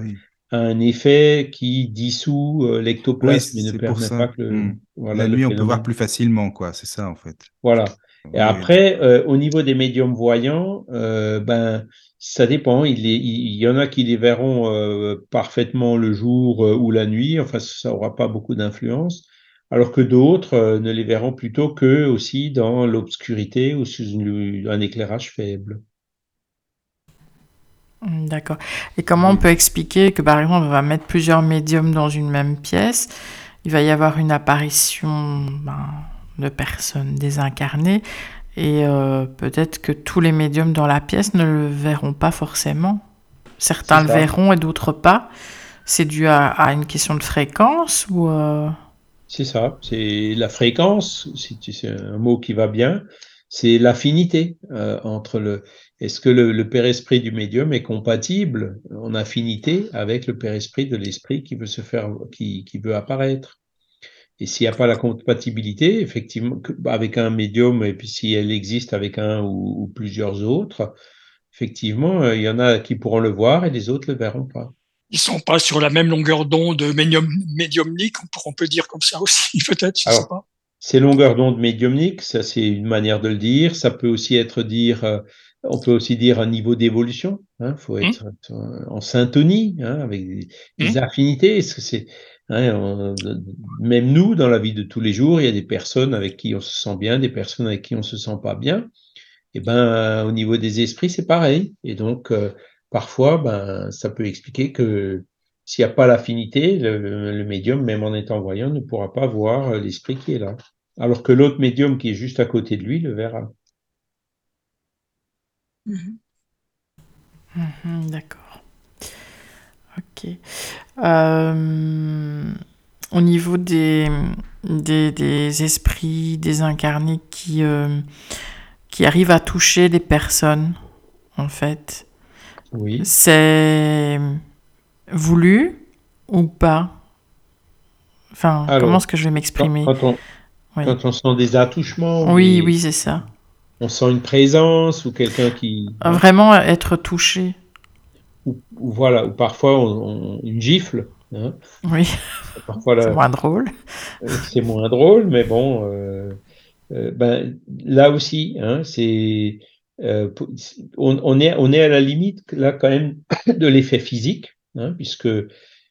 a un effet qui dissout l'ectoplasme et ne permet pas que le, hmm. voilà, la nuit, on peut voir plus facilement, quoi. C'est ça, en fait. Voilà. Et après, euh, au niveau des médiums voyants, euh, ben, ça dépend. Il, il, y en a qui les verront euh, parfaitement le jour ou la nuit. Enfin, ça n'aura pas beaucoup d'influence. Alors que d'autres ne les verront plutôt que aussi dans l'obscurité ou sous un éclairage faible. Hmm, d'accord. Et comment on peut expliquer que par exemple on va mettre plusieurs médiums dans une même pièce, il va y avoir une apparition ben, de personnes désincarnées. Et euh, peut-être que tous les médiums dans la pièce ne le verront pas forcément. Certains le verront et d'autres pas. C'est dû à, une question de fréquence ou euh? C'est ça, c'est la fréquence, c'est un mot qui va bien, c'est l'affinité euh, entre le... Est-ce que le, père-esprit du médium est compatible en affinité avec le père-esprit de l'esprit qui veut se faire, qui, qui veut apparaître? Et s'il n'y a pas la compatibilité, effectivement, avec un médium, et puis si elle existe avec un ou, plusieurs autres, effectivement, euh, il y en a qui pourront le voir et les autres ne le verront pas. Ils sont pas sur la même longueur d'onde médium, médiumnique, on peut dire comme ça aussi, peut-être, je sais pas. Ces longueurs d'onde médiumniques, ça c'est une manière de le dire. Ça peut aussi être dire, euh, on peut aussi dire un niveau d'évolution. Il hein, faut mmh. être en syntonie hein, avec des, des mmh. affinités. C'est Hein, même nous, dans la vie de tous les jours, il y a des personnes avec qui on se sent bien, des personnes avec qui on se sent pas bien. Et ben, au niveau des esprits, c'est pareil. Et donc, euh, parfois, ben, ça peut expliquer que s'il n'y a pas l'affinité, le, médium, même en étant voyant, ne pourra pas voir l'esprit qui est là. Alors que l'autre médium qui est juste à côté de lui le verra. Mmh mmh d'accord. Ok. Euh, au niveau des, des, esprits désincarnés qui, euh, qui arrivent à toucher les personnes, en fait, oui. c'est voulu ou pas? Enfin, comment est-ce que je vais m'exprimer? quand, on, sent des attouchements. Oui, oui, c'est ça. On sent une présence ou quelqu'un qui. Vraiment être touché. Ou, voilà, ou parfois une gifle. Hein. Oui. c'est moins drôle. Euh, c'est moins drôle, mais bon, euh, euh, ben, là aussi, hein, c'est. on, est, on est à la limite là quand même de l'effet physique, hein, puisque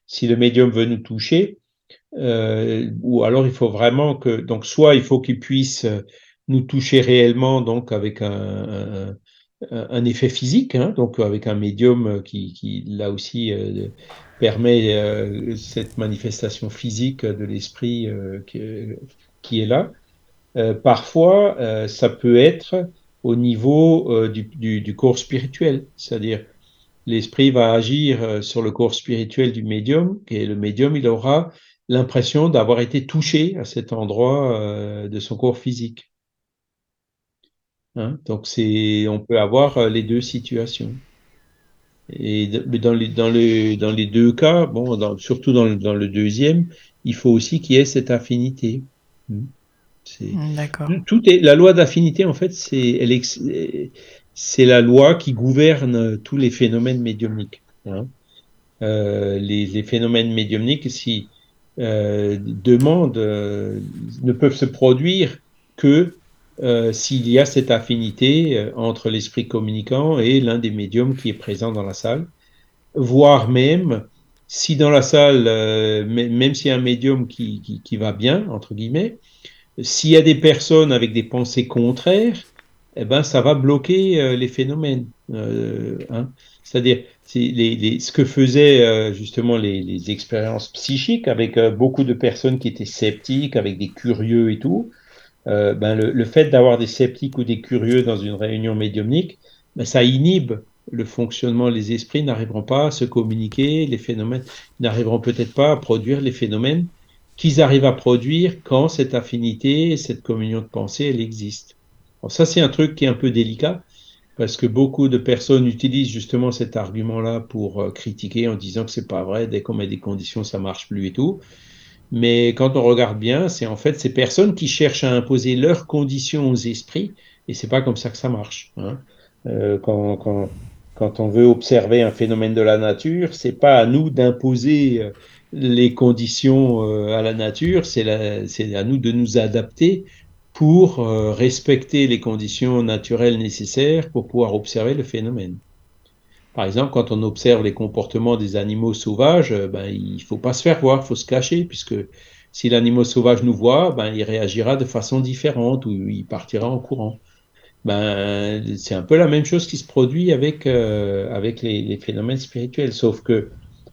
si le médium veut nous toucher, ou alors il faut vraiment que donc soit il faut qu'il puisse nous toucher réellement donc avec un, effet physique, hein, donc avec un médium qui, qui là aussi euh, permet euh, cette manifestation physique de l'esprit euh, qui, est là. parfois, ça peut être au niveau du, du, du, corps spirituel, c'est-à-dire l'esprit va agir sur le corps spirituel du médium et le médium il aura l'impression d'avoir été touché à cet endroit de son corps physique. Hein. Donc c'est, on peut avoir euh, les deux situations. Et dans les, dans les, dans les deux cas, bon, surtout dans le, dans le deuxième, il faut aussi qu'il y ait cette affinité. Hmm. Hmm, d'accord. Tout est, la loi d'affinité, en fait, c'est, c'est la loi qui gouverne tous les phénomènes médiumniques. Hein. Euh, les, les, phénomènes médiumniques, si euh, demandent, euh, ne peuvent se produire que euh, s'il y a cette affinité euh, entre l'esprit communicant et l'un des médiums qui est présent dans la salle, voire même si dans la salle, euh, même s'il y a un médium qui, qui, va bien, entre guillemets, s'il y a des personnes avec des pensées contraires, eh ben, ça va bloquer les phénomènes. Hein. C'est-à-dire, ce que faisaient justement les, expériences psychiques avec beaucoup de personnes qui étaient sceptiques, avec des curieux et tout, euh, ben le, le, fait d'avoir des sceptiques ou des curieux dans une réunion médiumnique, ben ça inhibe le fonctionnement. Les esprits n'arriveront pas à se communiquer, les phénomènes n'arriveront peut-être pas à produire les phénomènes qu'ils arrivent à produire quand cette affinité, cette communion de pensée, elle existe. Alors ça, c'est un truc qui est un peu délicat parce que beaucoup de personnes utilisent justement cet argument-là pour euh, critiquer en disant que c'est pas vrai, dès qu'on met des conditions, ça marche plus et tout. Mais quand on regarde bien, c'est en fait ces personnes qui cherchent à imposer leurs conditions aux esprits, et c'est pas comme ça que ça marche. Hein. Euh, quand, quand, on veut observer un phénomène de la nature, c'est pas à nous d'imposer euh, les conditions euh, à la nature, c'est à nous de nous adapter pour respecter les conditions naturelles nécessaires pour pouvoir observer le phénomène. Par exemple, quand on observe les comportements des animaux sauvages, euh, ben, il faut pas se faire voir, il faut se cacher, puisque si l'animal sauvage nous voit, ben, il réagira de façon différente ou il partira en courant. Ben, c'est un peu la même chose qui se produit avec, euh, avec les, phénomènes spirituels, sauf que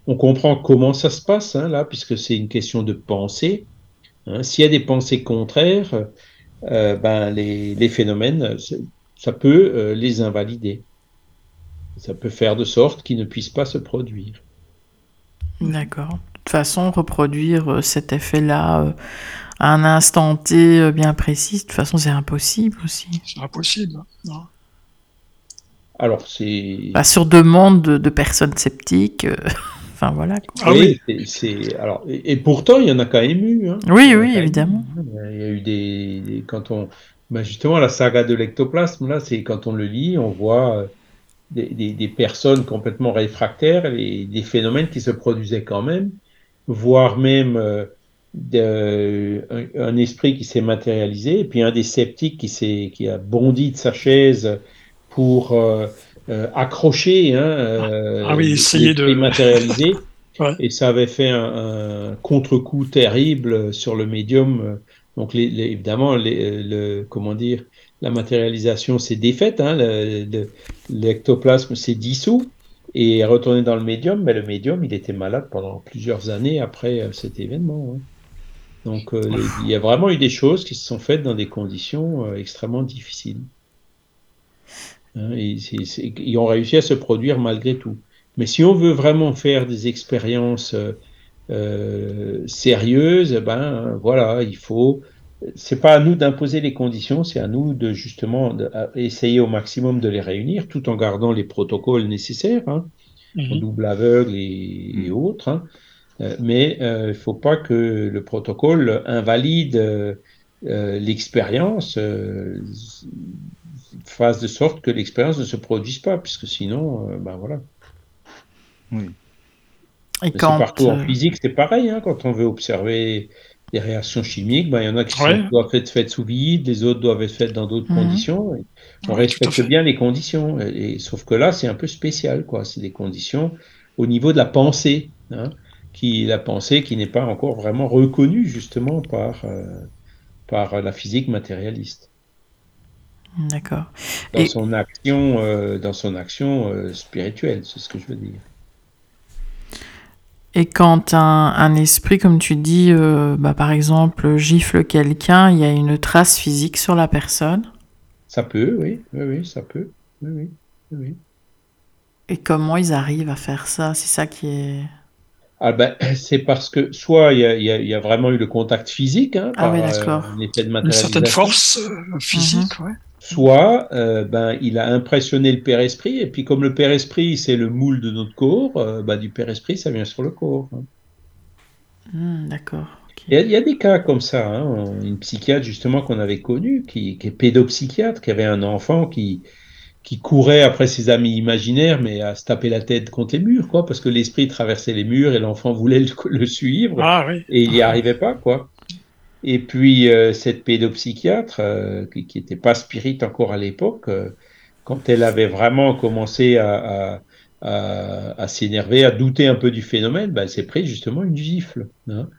on comprend comment ça se passe hein, là, puisque c'est une question de pensée. Hein. S'il y a des pensées contraires, euh, ben, les, phénomènes, ça peut les invalider ça peut faire de sorte qu'il ne puisse pas se produire. D'accord. De toute façon, reproduire euh, cet effet-là euh, à un instant T euh, bien précis, de toute façon, c'est impossible aussi. C'est impossible. Non. Alors, c'est. Bah, sur demande de, personnes sceptiques. enfin, voilà. Ah oui, c'est. Alors, et, pourtant, il y en a quand même eu. Hein. Oui, oui, évidemment. Il y a eu des. quand on. Bah, justement, la saga de l'ectoplasme, là, c'est quand on le lit, on voit des, des, personnes complètement réfractaires, et des phénomènes qui se produisaient quand même, voire même euh, de, un, esprit qui s'est matérialisé, et puis un des sceptiques qui, qui a bondi de sa chaise pour euh, euh accrocher hein, euh, ah oui, essayer de matérialiser. ouais. Et ça avait fait un, un contre-coup terrible sur le médium. Donc les, les, évidemment, les, le, comment dire, la matérialisation s'est défaite, hein, l'ectoplasme s'est dissous et est retourné dans le médium, mais le médium, il était malade pendant plusieurs années après euh, cet événement. Hein. Donc euh, il y a vraiment eu des choses qui se sont faites dans des conditions euh, extrêmement difficiles. Hein, ils ont réussi à se produire malgré tout. Mais si on veut vraiment faire des expériences sérieuses, ben voilà, il faut c'est pas à nous d'imposer les conditions, c'est à nous de justement essayer au maximum de les réunir, tout en gardant les protocoles nécessaires, hein, mhm. double aveugle et, mhm. autres. Hein. mais il ne faut pas que le protocole invalide l'expérience, fasse de sorte que l'expérience ne se produise pas, puisque sinon, ben voilà. Oui. Et quand, partout en physique, c'est pareil. Hein, quand on veut observer des réactions chimiques, ben, il y en a qui doivent être faites sous vide, les autres doivent être faites dans d'autres mhm. conditions. on respecte bien les conditions. Et, sauf que là, c'est un peu spécial. quoi. C'est des conditions au niveau de la pensée. Hein, qui, la pensée qui n'est pas encore vraiment reconnue justement par, euh, par la physique matérialiste. D'accord. Dans, son action, euh, dans son action euh, spirituelle, c'est ce que je veux dire. Et quand un, esprit, comme tu dis, euh, bah, par exemple, gifle quelqu'un, il y a une trace physique sur la personne Ça peut, oui, oui, oui ça peut. Oui, oui, Et comment ils arrivent à faire ça? C'est ça qui est... Ah ben, c'est parce que soit il y, a, vraiment eu le contact physique, hein, ah, oui, d'accord. Une certaine force euh, physique, mhm. ouais soit euh, ben, il a impressionné le Père-Esprit, et puis comme le Père-Esprit, c'est le moule de notre corps, euh, ben, du Père-Esprit, ça vient sur le corps. Hein. Hmm, d'accord. Il, y a, des cas comme ça. Hein. Une psychiatre, justement, qu'on avait connue, qui, est pédopsychiatre, qui avait un enfant qui, qui courait après ses amis imaginaires, mais à se taper la tête contre les murs, quoi, parce que l'esprit traversait les murs et l'enfant voulait le, suivre, ah, et il n'y arrivait pas, quoi. Et puis, euh, cette pédopsychiatre, euh, qui n'était pas spirit encore à l'époque, euh, quand elle avait vraiment commencé à, à, à, s'énerver, à douter un peu du phénomène, ben, elle s'est prise justement une gifle. Hein.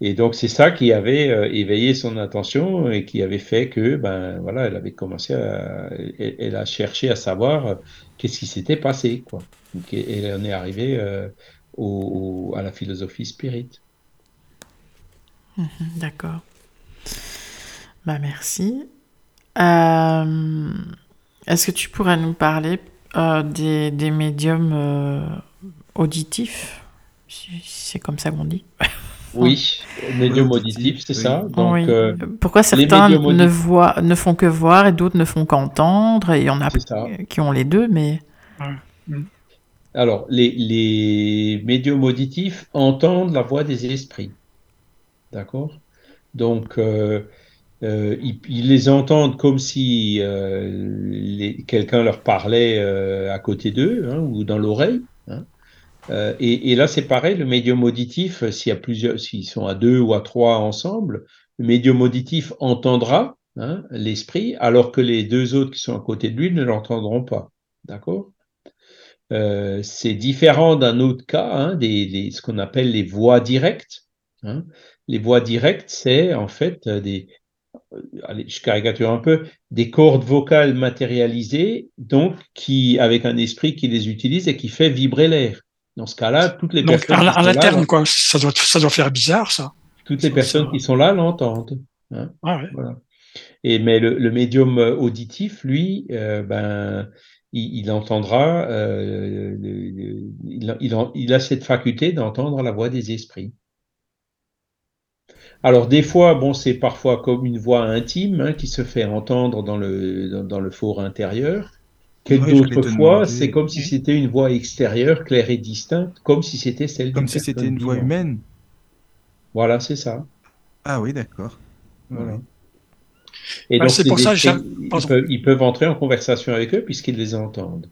Et, donc, c'est ça qui avait éveillé son attention et qui avait fait que, ben voilà, elle avait commencé à. Elle, a cherché à savoir qu'est-ce qui s'était passé, quoi. et elle en est arrivée au, à la philosophie spirit. Mhm, d'accord. Bah merci. Euh, est-ce que tu pourrais nous parler euh, des, des, médiums euh, auditifs? C'est comme ça qu'on dit Oui, médiums auditifs, c'est ça? Donc, Pourquoi certains ne, voient, ne font que voir et d'autres ne font qu'entendre? Et il y en a qui ont les deux, mais... Alors, les, les médiums auditifs entendent la voix des esprits. D'accord? Donc, euh, euh, ils, les entendent comme si euh, quelqu'un leur parlait à côté d'eux hein, ou dans l'oreille. Hein. Et, là, c'est pareil, le médium auditif, s'ils sont à deux ou à trois ensemble, le médium auditif entendra hein, l'esprit, alors que les deux autres qui sont à côté de lui ne l'entendront pas. D'accord? C'est différent d'un autre cas, des, ce qu'on appelle les voix directes. Les voix directes, c'est en fait euh, des, euh, allez, je caricature un peu, des cordes vocales matérialisées, donc qui, avec un esprit qui les utilise et qui fait vibrer l'air. Dans ce cas-là, toutes les donc, personnes. À, quoi. Ça doit, ça doit faire bizarre, ça. Toutes les personnes qui sont là l'entendent. Hein. ah ouais. voilà. Et mais le, médium auditif, lui, euh, ben, il, entendra, euh, il, il, a cette faculté d'entendre la voix des esprits. Alors des fois, bon, c'est parfois comme une voix intime hein, qui se fait entendre dans le, dans, le four intérieur. Quelques fois, c'est comme si c'était une voix extérieure, claire et distincte, comme si c'était celle Comme si c'était une voix humaine. Voilà, c'est ça. Ah oui, d'accord. Voilà. Et bah, donc, c'est pour ça ils peuvent entrer en conversation avec eux puisqu'ils les entendent.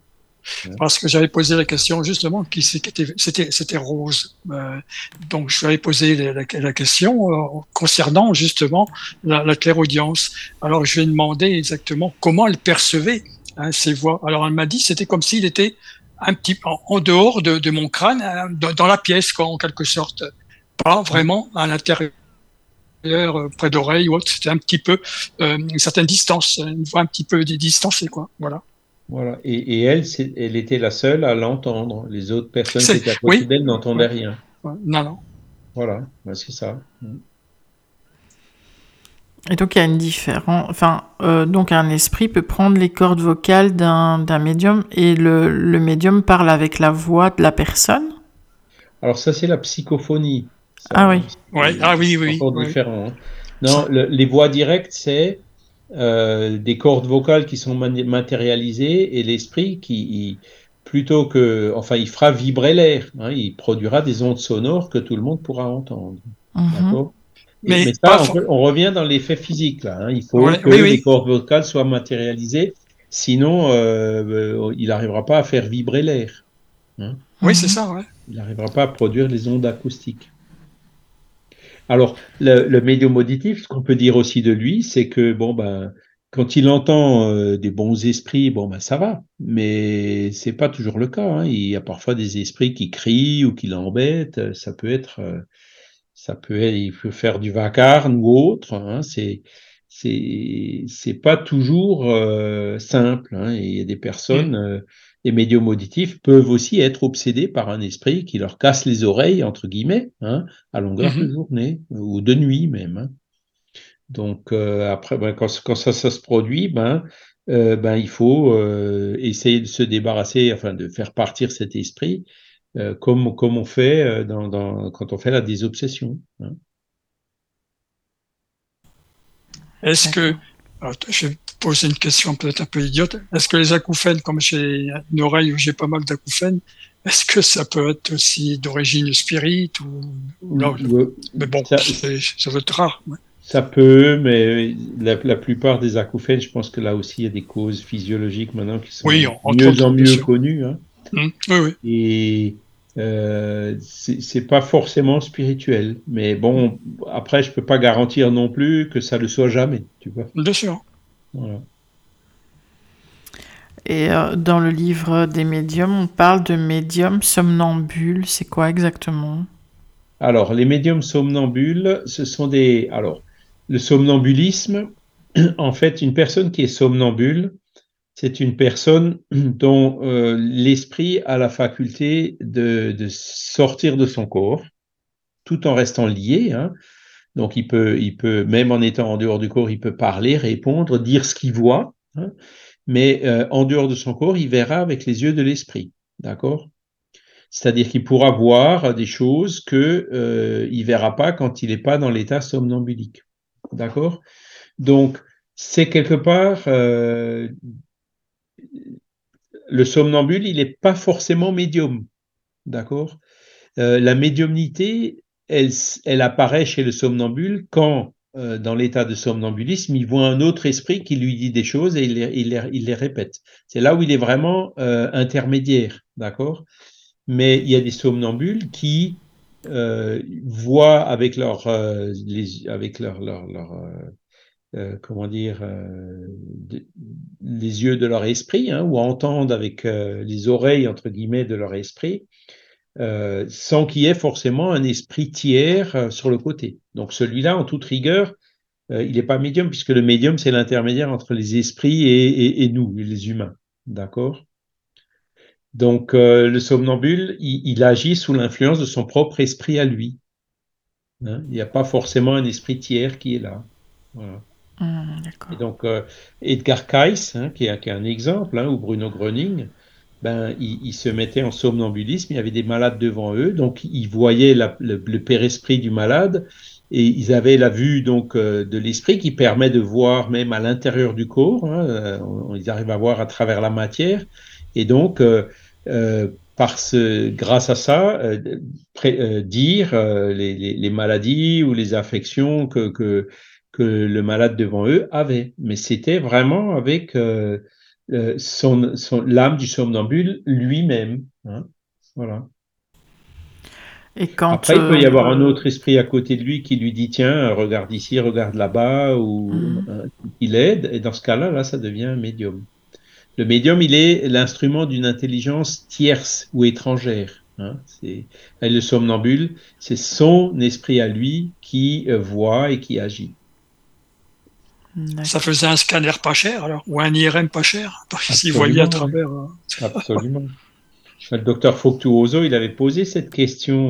Parce que j'avais posé la question justement qui c'était c'était Rose. Euh, donc je lui avais posé la, question euh, concernant justement la, la clairaudience. Alors je lui ai demandé exactement comment elle percevait hein, ses voix. Alors elle m'a dit c'était comme s'il était un petit peu en, dehors de, mon crâne, hein, dans, la pièce quoi en quelque sorte, pas vraiment à l'intérieur euh, près d'oreille ou autre. C'était un petit peu une certaine distance, une voix un petit peu distancée quoi. Voilà. Voilà. Et, elle, elle était la seule à l'entendre. Les autres personnes qui étaient à côté d'elle n'entendaient rien. Non, non. Voilà, ben, c'est ça. Et donc il y a une différence. Enfin, euh, donc un esprit peut prendre les cordes vocales d'un médium et le, le, médium parle avec la voix de la personne? Alors ça c'est la psychophonie. ah oui. Ouais. Ah oui, oui. C'est différent. Hein. Non, les voix directes c'est euh, des cordes vocales qui sont matérialisées et l'esprit qui, plutôt que, enfin, il fera vibrer l'air. Hein, il produira des ondes sonores que tout le monde pourra entendre. Mhm. D'accord? Mais, ça, on, revient dans l'effet physique là. Hein. Il faut que les cordes vocales soient matérialisées, sinon euh, euh, il n'arrivera pas à faire vibrer l'air. Hein. Oui, c'est ça. Ouais. Il n'arrivera pas à produire les ondes acoustiques. Alors, le, le médium auditif, ce qu'on peut dire aussi de lui, c'est que bon ben quand il entend euh, des bons esprits, bon ben ça va, mais c'est pas toujours le cas. Hein. Il y a parfois des esprits qui crient ou qui l'embêtent. Ça peut être, euh, ça peut être, il peut faire du vacarme ou autre. Hein. C'est, c'est, c'est pas toujours euh, simple. Hein. il y a des personnes, les médiums auditifs peuvent aussi être obsédés par un esprit qui leur casse les oreilles entre guillemets, hein, à longueur de mmh journée ou de nuit même. Hein. Donc euh, après, ben, quand, ça, ça, se produit, ben, euh, ben il faut euh, essayer de se débarrasser, enfin de faire partir cet esprit, comme, comme on fait dans, dans, quand on fait la désobsession. Hein. Est-ce que, je vais poser une question peut-être un peu idiote, est-ce que les acouphènes, comme j'ai une oreille où j'ai pas mal d'acouphènes, est-ce que ça peut être aussi d'origine spirite ou non? Mais bon, ça, ça, être rare. Ça peut, mais la, plupart des acouphènes, je pense que là aussi, il y a des causes physiologiques maintenant qui sont mieux en mieux connues. Hein. Mmh. oui, oui. Et euh, c'est pas forcément spirituel. Mais bon, après, je peux pas garantir non plus que ça le soit jamais, tu vois. Bien sûr. Voilà. Et euh, dans le livre des médiums, on parle de médiums somnambules. C'est quoi exactement? Alors, les médiums somnambules, ce sont des. Alors, le somnambulisme, en fait, une personne qui est somnambule, c'est une personne dont euh, l'esprit a la faculté de, sortir de son corps, tout en restant lié. Hein. Donc, il peut, il peut, même en étant en dehors du corps, il peut parler, répondre, dire ce qu'il voit. Hein. Mais euh, en dehors de son corps, il verra avec les yeux de l'esprit. D'accord? C'est-à-dire qu'il pourra voir des choses qu'il euh, ne verra pas quand il n'est pas dans l'état somnambulique. D'accord? Donc, c'est quelque part, le somnambule, il n'est pas forcément médium. D'accord? Euh, La médiumnité, elle, apparaît chez le somnambule quand, euh, dans l'état de somnambulisme, il voit un autre esprit qui lui dit des choses et il les, répète. C'est là où il est vraiment intermédiaire. D'accord? Mais il y a des somnambules qui euh, voient avec euh, leur euh, comment dire, les yeux de leur esprit, hein, ou entendent avec les oreilles entre guillemets de leur esprit, sans qu'il y ait forcément un esprit tiers sur le côté. Donc celui-là, en toute rigueur, il n'est pas médium puisque le médium c'est l'intermédiaire entre les esprits et, nous, les humains, d'accord? Donc euh, le somnambule, il, agit sous l'influence de son propre esprit à lui. Hein, il n'y a pas forcément un esprit tiers qui est là. Ah, et donc euh, Edgar Cayce, hein, qui, est, un exemple, hein, ou Bruno Gröning, ben, il, se mettait en somnambulisme, il y avait des malades devant eux, donc ils voyaient le, le père-esprit du malade, et ils avaient la vue donc euh, de l'esprit qui permet de voir même à l'intérieur du corps, ils arrivent à voir à travers la matière, et donc, euh, euh, grâce à ça, euh, dire les, maladies ou les affections que, que, le malade devant eux avait. Mais c'était vraiment avec son, son l'âme du somnambule lui-même. Hein. Voilà. Et quand Après, il peut y avoir un autre esprit à côté de lui qui lui dit tiens, regarde ici, regarde là-bas, ou mmh. il aide. Et dans ce cas-là, là, ça devient un médium. Le médium, il est l'instrument d'une intelligence tierce ou étrangère. Hein. C'est le somnambule, c'est son esprit à lui qui euh, voit et qui agit. Ça faisait un scanner pas cher alors ou un IRM pas cher s'il voyait à travers. Hein. Absolument. Le docteur Foctuoso, il avait posé cette question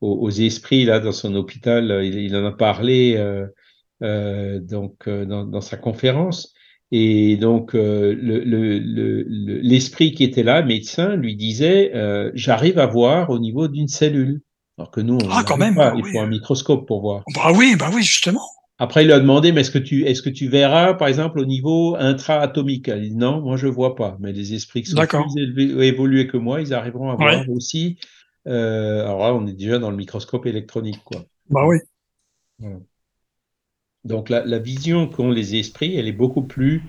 aux, esprits là dans son hôpital. Il, en a parlé euh, euh, donc dans, sa conférence. Et donc, euh, l'esprit qui était là, médecin, lui disait euh, J'arrive à voir au niveau d'une cellule. Alors que nous, on ah, quand même, pas. il faut un microscope pour voir. Bah oui, bah oui, justement. Après, il lui a demandé, mais est-ce que tu, est-ce que tu verras, par exemple, au niveau intra-atomique? Elle dit non, moi je ne vois pas. Mais les esprits qui sont plus évolués que moi, ils arriveront à voir aussi. Euh, alors là, on est déjà dans le microscope électronique, quoi. Bah oui. Donc la, vision qu'ont les esprits, elle est beaucoup plus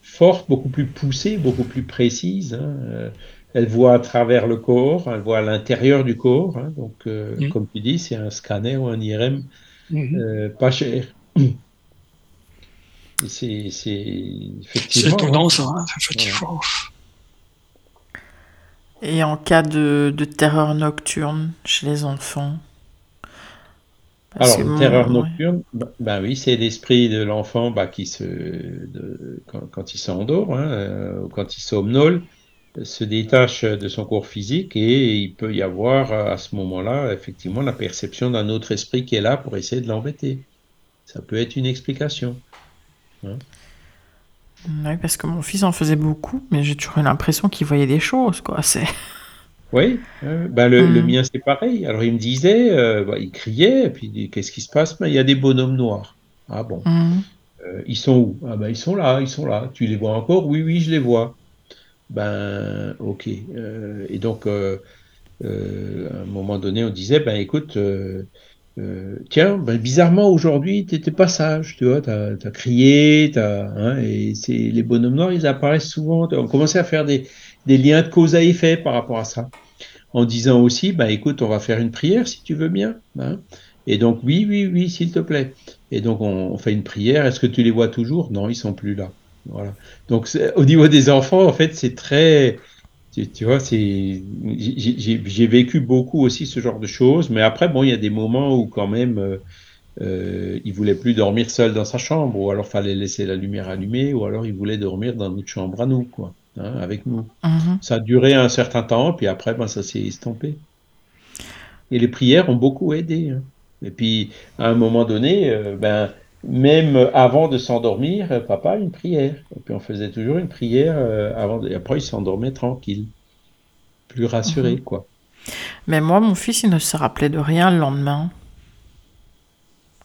forte, beaucoup plus poussée, beaucoup plus précise. Hein. Euh, elle voit à travers le corps, elle voit à l'intérieur du corps. Hein. donc, euh, mm. comme tu dis, c'est un scanner ou un IRM mm-hmm. pas cher. C'est effectivement. étonnant, ça, hein, effectivement. Et en cas de, terreur nocturne chez les enfants Alors, terreur nocturne, ben oui, c'est l'esprit de l'enfant bah, qui se, quand, il s'endort, hein, euh, quand il somnole, se détache de son corps physique et il peut y avoir à ce moment-là, effectivement, la perception d'un autre esprit qui est là pour essayer de l'embêter. Ça peut être une explication. Hein. oui, parce que mon fils en faisait beaucoup, mais j'ai toujours eu l'impression qu'il voyait des choses, quoi. C'est... Oui, ben le, le, hmm. mien c'est pareil. Alors il me disait, euh, bah, il criait, et puis qu'est-ce qui se passe? Ben, Il y a des bonhommes noirs. Ah bon. Hmm. Euh, ils sont où? Ah ben ils sont là, ils sont là. Tu les vois encore? Oui, oui, je les vois. Ben ok. Euh, et donc à un moment donné, on disait, ben écoute, euh, tiens, ben, bizarrement aujourd'hui, tu n'étais pas sage, tu vois, tu as, crié, as, hein, et c'est les bonhommes noirs, ils apparaissent souvent. On commençait à faire des, des, liens de cause à effet par rapport à ça, en disant aussi, bah écoute, on va faire une prière si tu veux bien. Hein. Et donc oui, oui, oui, s'il te plaît. Et donc on, on fait une prière. Est-ce que tu les vois toujours? Non, ils sont plus là. Voilà. Donc au niveau des enfants, en fait, c'est très tu, vois, c'est, j'ai vécu beaucoup aussi ce genre de choses, mais après, bon, il y a des moments où quand même, euh, euh, il voulait plus dormir seul dans sa chambre, ou alors fallait laisser la lumière allumée, ou alors il voulait dormir dans notre chambre à nous, quoi, hein, avec nous. Mhm. Ça a duré un certain temps, puis après, ben, ça s'est estompé. Et les prières ont beaucoup aidé. Hein. Et puis, à un moment donné, euh, ben, même avant de s'endormir, euh, papa, une prière. Et puis on faisait toujours une prière euh, avant. Et après, il s'endormait tranquille, plus rassuré, mhm. quoi. Mais moi, mon fils, il ne se rappelait de rien le lendemain.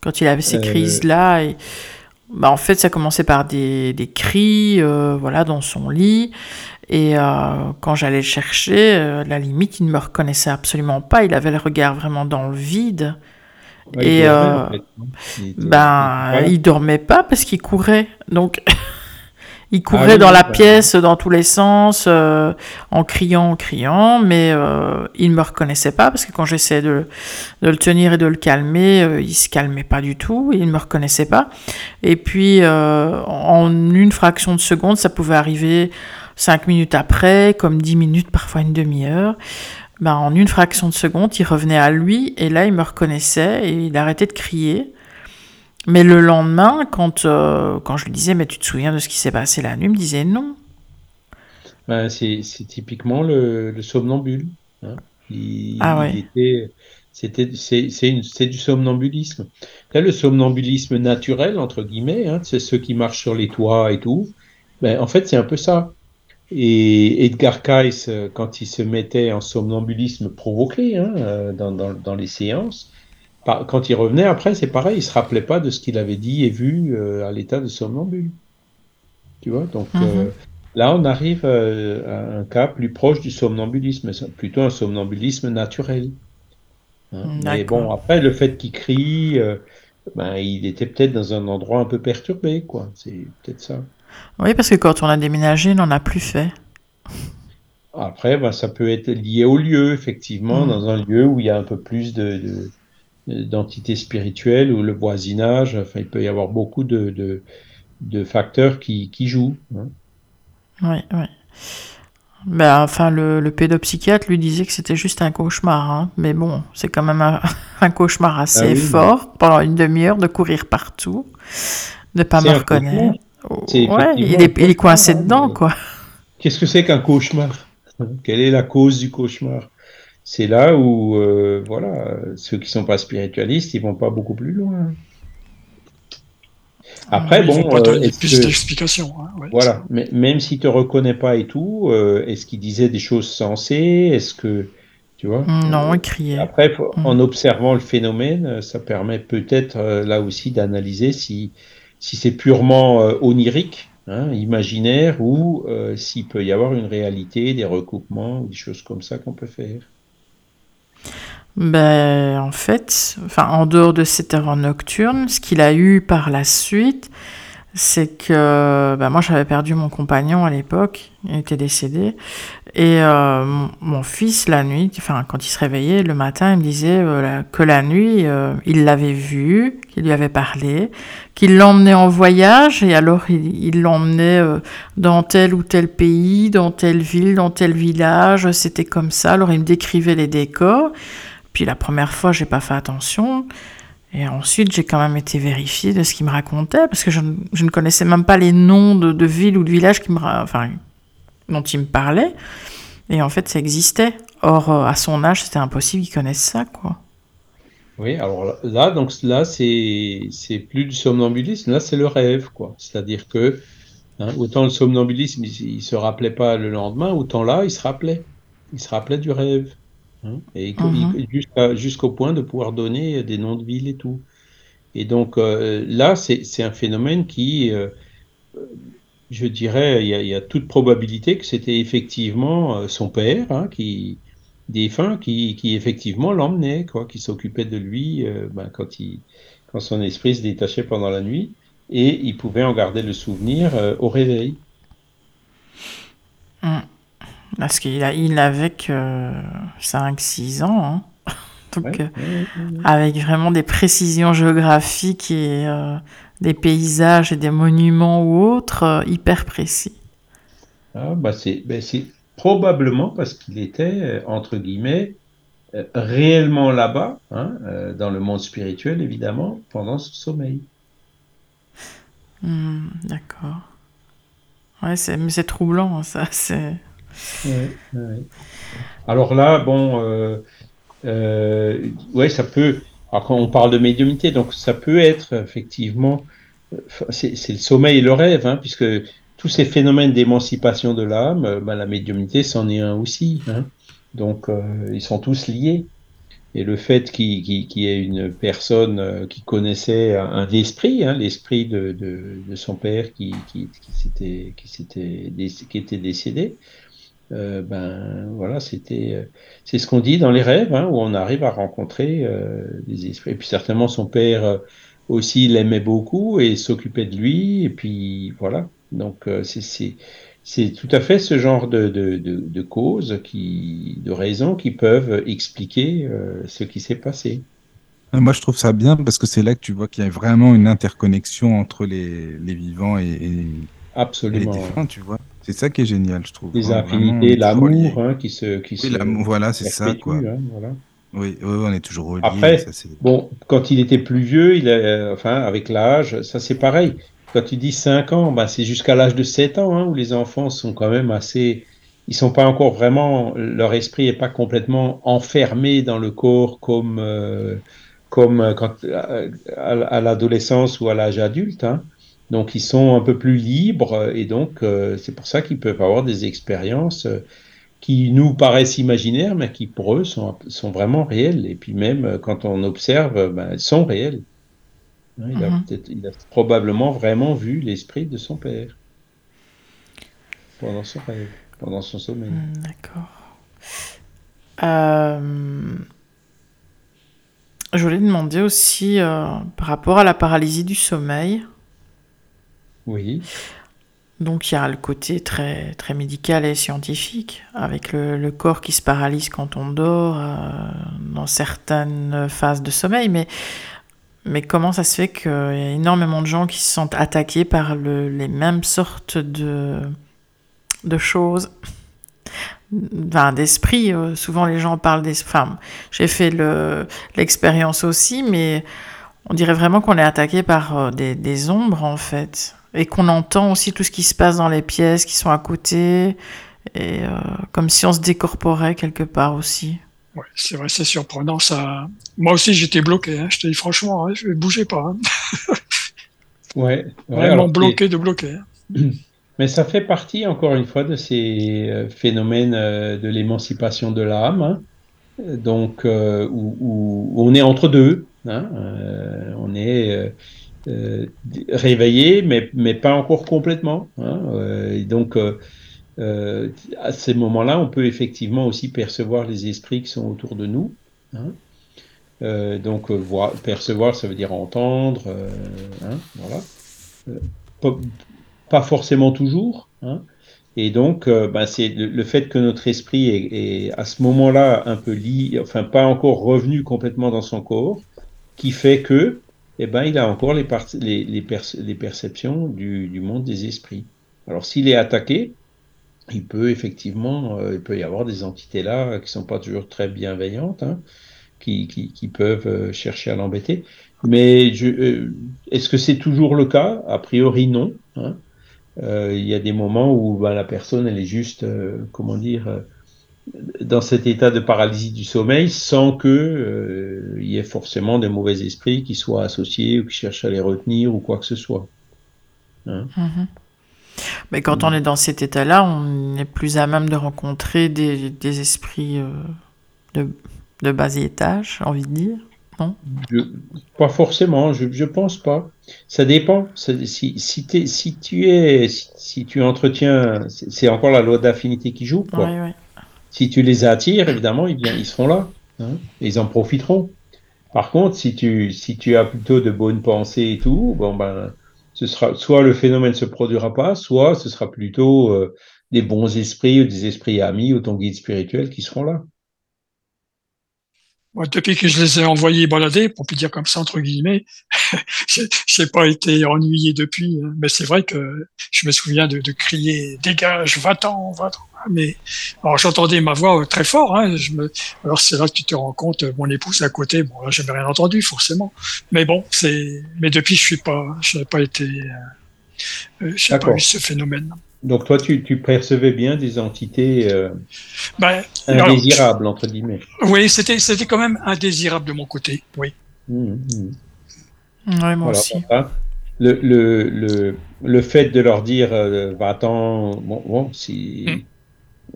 Quand il avait ces euh, crises-là, et... bah, en fait, ça commençait par des, des cris, voilà, dans son lit. Et quand j'allais le chercher, la limite, il ne me reconnaissait absolument pas. Il avait le regard vraiment dans le vide et il euh, il ben, il dormait pas parce qu'il courait. Donc, il ah courait dans la pièce dans tous les sens, euh, en criant, en criant, mais euh, il ne me reconnaissait pas parce que quand j'essayais de, de, le tenir et de le calmer, il se calmait pas du tout, il ne me reconnaissait pas. Et puis, en une fraction de seconde, ça pouvait arriver cinq minutes après, comme dix minutes, parfois une demi-heure. Ben, en une fraction de seconde, il revenait à lui et là, il me reconnaissait et il arrêtait de crier. Mais le lendemain, quand, euh, quand je lui disais, mais tu te souviens de ce qui s'est passé la nuit, il me disait non. Ben, c'est typiquement le, somnambule. Hein. ah ouais. c'était, c'est du somnambulisme. Là, le somnambulisme naturel, entre guillemets, hein, c'est ceux qui marchent sur les toits et tout. Ben, en fait, c'est un peu ça. Et Edgar Cayce, euh, quand il se mettait en somnambulisme provoqué hein, euh, dans, dans, dans, les séances, quand il revenait après, c'est pareil, il se rappelait pas de ce qu'il avait dit et vu euh, à l'état de somnambule. Tu vois, donc mhm. là, on arrive à un cas plus proche du somnambulisme, plutôt un somnambulisme naturel. Hein. Mais bon, après, le fait qu'il crie, ben, il était peut-être dans un endroit un peu perturbé, quoi. C'est peut-être ça. Oui, parce que quand on a déménagé, on n'en a plus fait. Après, ben, ça peut être lié au lieu, effectivement, mm. dans un lieu où il y a un peu plus de, d'entités spirituelles ou le voisinage. Enfin, il peut y avoir beaucoup de, de, facteurs qui, qui jouent. Hein. Oui, oui. Ben, enfin, le, le, pédopsychiatre lui disait que c'était juste un cauchemar. Hein. Mais bon, c'est quand même un, cauchemar assez ah fort pendant une demi-heure de courir partout, de ne pas me reconnaître. Ouais, il est, coincé dedans, quoi. Qu'est-ce que c'est qu'un cauchemar? Quelle est la cause du cauchemar? C'est là où, euh, voilà, ceux qui sont pas spiritualistes, ils vont pas beaucoup plus loin. Après, bon, euh, plus d'explications. Hein, voilà, mais même s'il te reconnaît pas et tout, euh, est-ce qu'il disait des choses sensées? Est-ce que Tu vois? Non, il criait. Après, mm. en observant le phénomène, ça permet peut-être là aussi d'analyser si, si c'est purement onirique, hein, imaginaire, ou s'il peut y avoir une réalité, des recoupements, des choses comme ça qu'on peut faire. Ben, en fait, en dehors de cette erreur nocturne, ce qu'il a eu par la suite, c'est que ben, moi j'avais perdu mon compagnon à l'époque, il était décédé, et euh, mon, fils la nuit, enfin quand il se réveillait le matin, il me disait euh, que la nuit euh, il l'avait vu, qu'il lui avait parlé, qu'il l'emmenait en voyage et alors il l'emmenait dans tel ou tel pays, dans telle ville, dans tel village, c'était comme ça. Alors il me décrivait les décors. Puis la première fois, j'ai pas fait attention. Et ensuite, j'ai quand même été vérifier de ce qu'il me racontait, parce que je, ne connaissais même pas les noms de, villes ou de villages qui me, enfin, dont il me parlait. Et en fait, ça existait. Or, euh, à son âge, c'était impossible qu'il connaisse ça, quoi. Oui, alors là, donc là, c'est plus du somnambulisme, là, c'est le rêve, quoi. C'est-à-dire que hein, autant le somnambulisme, il, ne se rappelait pas le lendemain, autant là, il se rappelait. Il se rappelait du rêve. Hein, et mhm. jusqu'au point de pouvoir donner des noms de villes et tout. Et donc euh, là, c'est un phénomène qui, euh, je dirais, il y, a toute probabilité que c'était effectivement euh, son père, hein, qui défunt, qui, qui effectivement l'emmenait, quoi, qui s'occupait de lui ben, quand, il, quand son esprit se détachait pendant la nuit, et il pouvait en garder le souvenir au réveil. Mm. Parce qu'il a, il n'avait que 5-6 ans. Hein. Donc, euh, avec vraiment des précisions géographiques et euh, des paysages et des monuments ou autres euh, hyper précis. Ah, bah c'est, c'est probablement parce qu'il était, entre guillemets, réellement là-bas, hein, dans le monde spirituel, évidemment, pendant ce sommeil. Hmm, d'accord. Ouais, c'est, mais c'est troublant, ça. C'est... Alors là, bon, euh, euh, ouais, ça peut. Alors quand on parle de médiumité, donc ça peut être effectivement, euh, c'est le sommeil et le rêve, hein, puisque tous ces phénomènes d'émancipation de l'âme, ben, la médiumité c'en est un aussi. Hein. donc ils sont tous liés. Et le fait qu'il y ait une personne qui connaissait un, esprit, hein, l'esprit de, son père qui, qui, qui, qui était décédé, euh, ben voilà, c'était, euh, c'est ce qu'on dit dans les rêves, hein, où on arrive à rencontrer euh, des esprits. Et puis certainement son père aussi l'aimait beaucoup et s'occupait de lui. Et puis voilà, donc c'est, tout à fait ce genre de, de, de, de causes, qui, de raisons qui peuvent expliquer ce qui s'est passé. Moi, je trouve ça bien parce que c'est là que tu vois qu'il y a vraiment une interconnexion entre les, les vivants et, et, Absolument. les défunts, tu vois. C'est ça qui est génial, je trouve. Les affinités, l'amour hein, qui se. Qui oui, l'amour, voilà, c'est ça, quoi. Hein, voilà. Oui, oui, on est toujours reliés. Après, bon, quand il était plus vieux, il a, enfin, avec l'âge, ça c'est pareil. Quand tu dis 5 ans, ben, c'est jusqu'à l'âge de 7 ans, hein, où les enfants sont quand même assez. Ils sont pas encore vraiment. Leur esprit est pas complètement enfermé dans le corps comme, euh, comme quand, à, à l'adolescence ou à l'âge adulte. Hein. Donc ils sont un peu plus libres et donc euh, c'est pour ça qu'ils peuvent avoir des expériences euh, qui nous paraissent imaginaires mais qui pour eux sont, sont vraiment réelles. Et puis même euh, quand on observe, ben, elles sont réelles. Hein, il, a mhm. il, a probablement vraiment vu l'esprit de son père pendant son rêve, pendant son sommeil. Hmm, d'accord. Je voulais demander aussi par rapport à la paralysie du sommeil. Oui. Donc il y a le côté très, très médical et scientifique, avec le, corps qui se paralyse quand on dort, euh, dans certaines phases de sommeil, mais, mais comment ça se fait qu'il y a énormément de gens qui se sentent attaqués par les mêmes sortes de, de choses? Enfin, d'esprit, euh, souvent les gens parlent d'esprit. Enfin, j'ai fait l'expérience aussi, mais on dirait vraiment qu'on est attaqué par euh, des, des ombres en fait et qu'on entend aussi tout ce qui se passe dans les pièces qui sont à côté, et euh, comme si on se décorporait quelque part aussi. Ouais, c'est vrai, c'est surprenant ça. Moi aussi, j'étais bloqué. Hein. Je te dis franchement, hein, je ne bougeais pas. Hein. ouais, vraiment bloqué de bloquer. Hein. Mais ça fait partie, encore une fois, de ces euh, phénomènes euh, de l'émancipation de l'âme. donc où, on est entre deux. Hein, on est réveillé, mais, mais pas encore complètement. Hein, donc à ces moments-là, on peut effectivement aussi percevoir les esprits qui sont autour de nous. Hein. Euh, donc, euh, voir, percevoir, ça veut dire entendre. Euh, hein, voilà. Pas, forcément toujours. Et donc, ben, c'est le, fait que notre esprit est, à ce moment-là un peu lié, enfin pas encore revenu complètement dans son corps, qui fait que, eh ben, il a encore les, perceptions du, monde des esprits. Alors, s'il est attaqué, il peut effectivement, il peut y avoir des entités là qui sont pas toujours très bienveillantes. Hein, qui, peuvent euh, chercher à l'embêter. Mais euh, est-ce que c'est toujours le cas? A priori, non. Hein. Euh, il y a des moments où bah, la personne, elle est juste, comment dire, dans cet état de paralysie du sommeil sans que il y ait forcément des mauvais esprits qui soient associés ou qui cherchent à les retenir ou quoi que ce soit. Hein? Mm-hmm. Mais quand on est dans cet état-là, on est plus à même de rencontrer des, des esprits de, de bas étage, envie de dire non? Pas forcément, je ne pense pas. Ça dépend. Si, si, si, tu es, si, tu entretiens, c'est encore la loi d'affinité qui joue. Quoi. Si tu les attires, évidemment, ils, ils seront là. Hein, ils en profiteront. Par contre, si tu, si tu as plutôt de bonnes pensées et tout, bon ben, ce sera soit le phénomène se produira pas, soit ce sera plutôt euh, des bons esprits ou des esprits amis ou ton guide spirituel qui seront là depuis que je les ai envoyés balader, pour plus dire comme ça entre guillemets, j'ai pas été ennuyé depuis. Hein. Mais c'est vrai que je me souviens de, de crier "dégage, va-t'en, va-t'en". Mais alors j'entendais ma voix très fort. Hein, je me, alors c'est là que tu te rends compte, mon épouse à côté. Bon là, j'avais rien entendu forcément. Mais bon, c'est. Mais depuis, je suis pas, je n'ai pas été, euh, euh j'ai pas eu ce phénomène. Donc toi, tu, percevais bien des entités euh, ben, indésirables, entre guillemets. Oui, c'était, c'était quand même indésirable de mon côté, oui. Mmh, mmh. Moi aussi. Le, le, le, le, fait de leur dire euh, va-t'en, bon, bon si, mmh.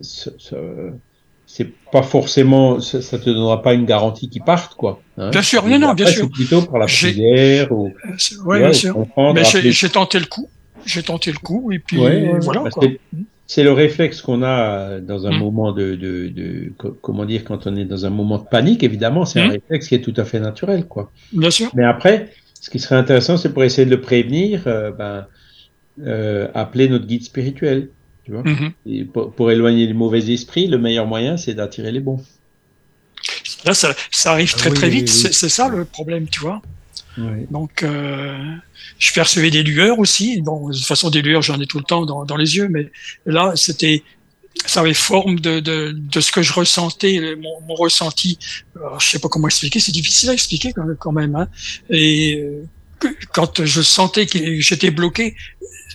C'est pas forcément, ça, ça, te donnera pas une garantie qu'ils partent, quoi. Hein. bien sûr, non, non, bien sûr. Plutôt par la prière ou. Euh, oui, bien sûr. Mais j'ai tenté le coup j'ai tenté le coup et puis voilà. C'est le réflexe qu'on a dans un mm. moment de, de, de, comment dire, quand on est dans un moment de panique, évidemment, c'est un mm. réflexe qui est tout à fait naturel, quoi. Bien sûr. Mais après, ce qui serait intéressant, c'est pour essayer de le prévenir, euh, ben, euh, appeler notre guide spirituel. Tu vois et pour, éloigner les mauvais esprits, le meilleur moyen, c'est d'attirer les bons. Là, ça, ça arrive très très vite. C'est ça le problème, tu vois. Donc, euh, je percevais des lueurs aussi. Bon, de toute façon, des lueurs, j'en ai tout le temps dans, dans les yeux, mais là, c'était, ça avait forme de, de, de, ce que je ressentais, mon, mon ressenti. Alors, je sais pas comment expliquer, c'est difficile à expliquer quand même. Hein. Et euh, quand je sentais que j'étais bloqué,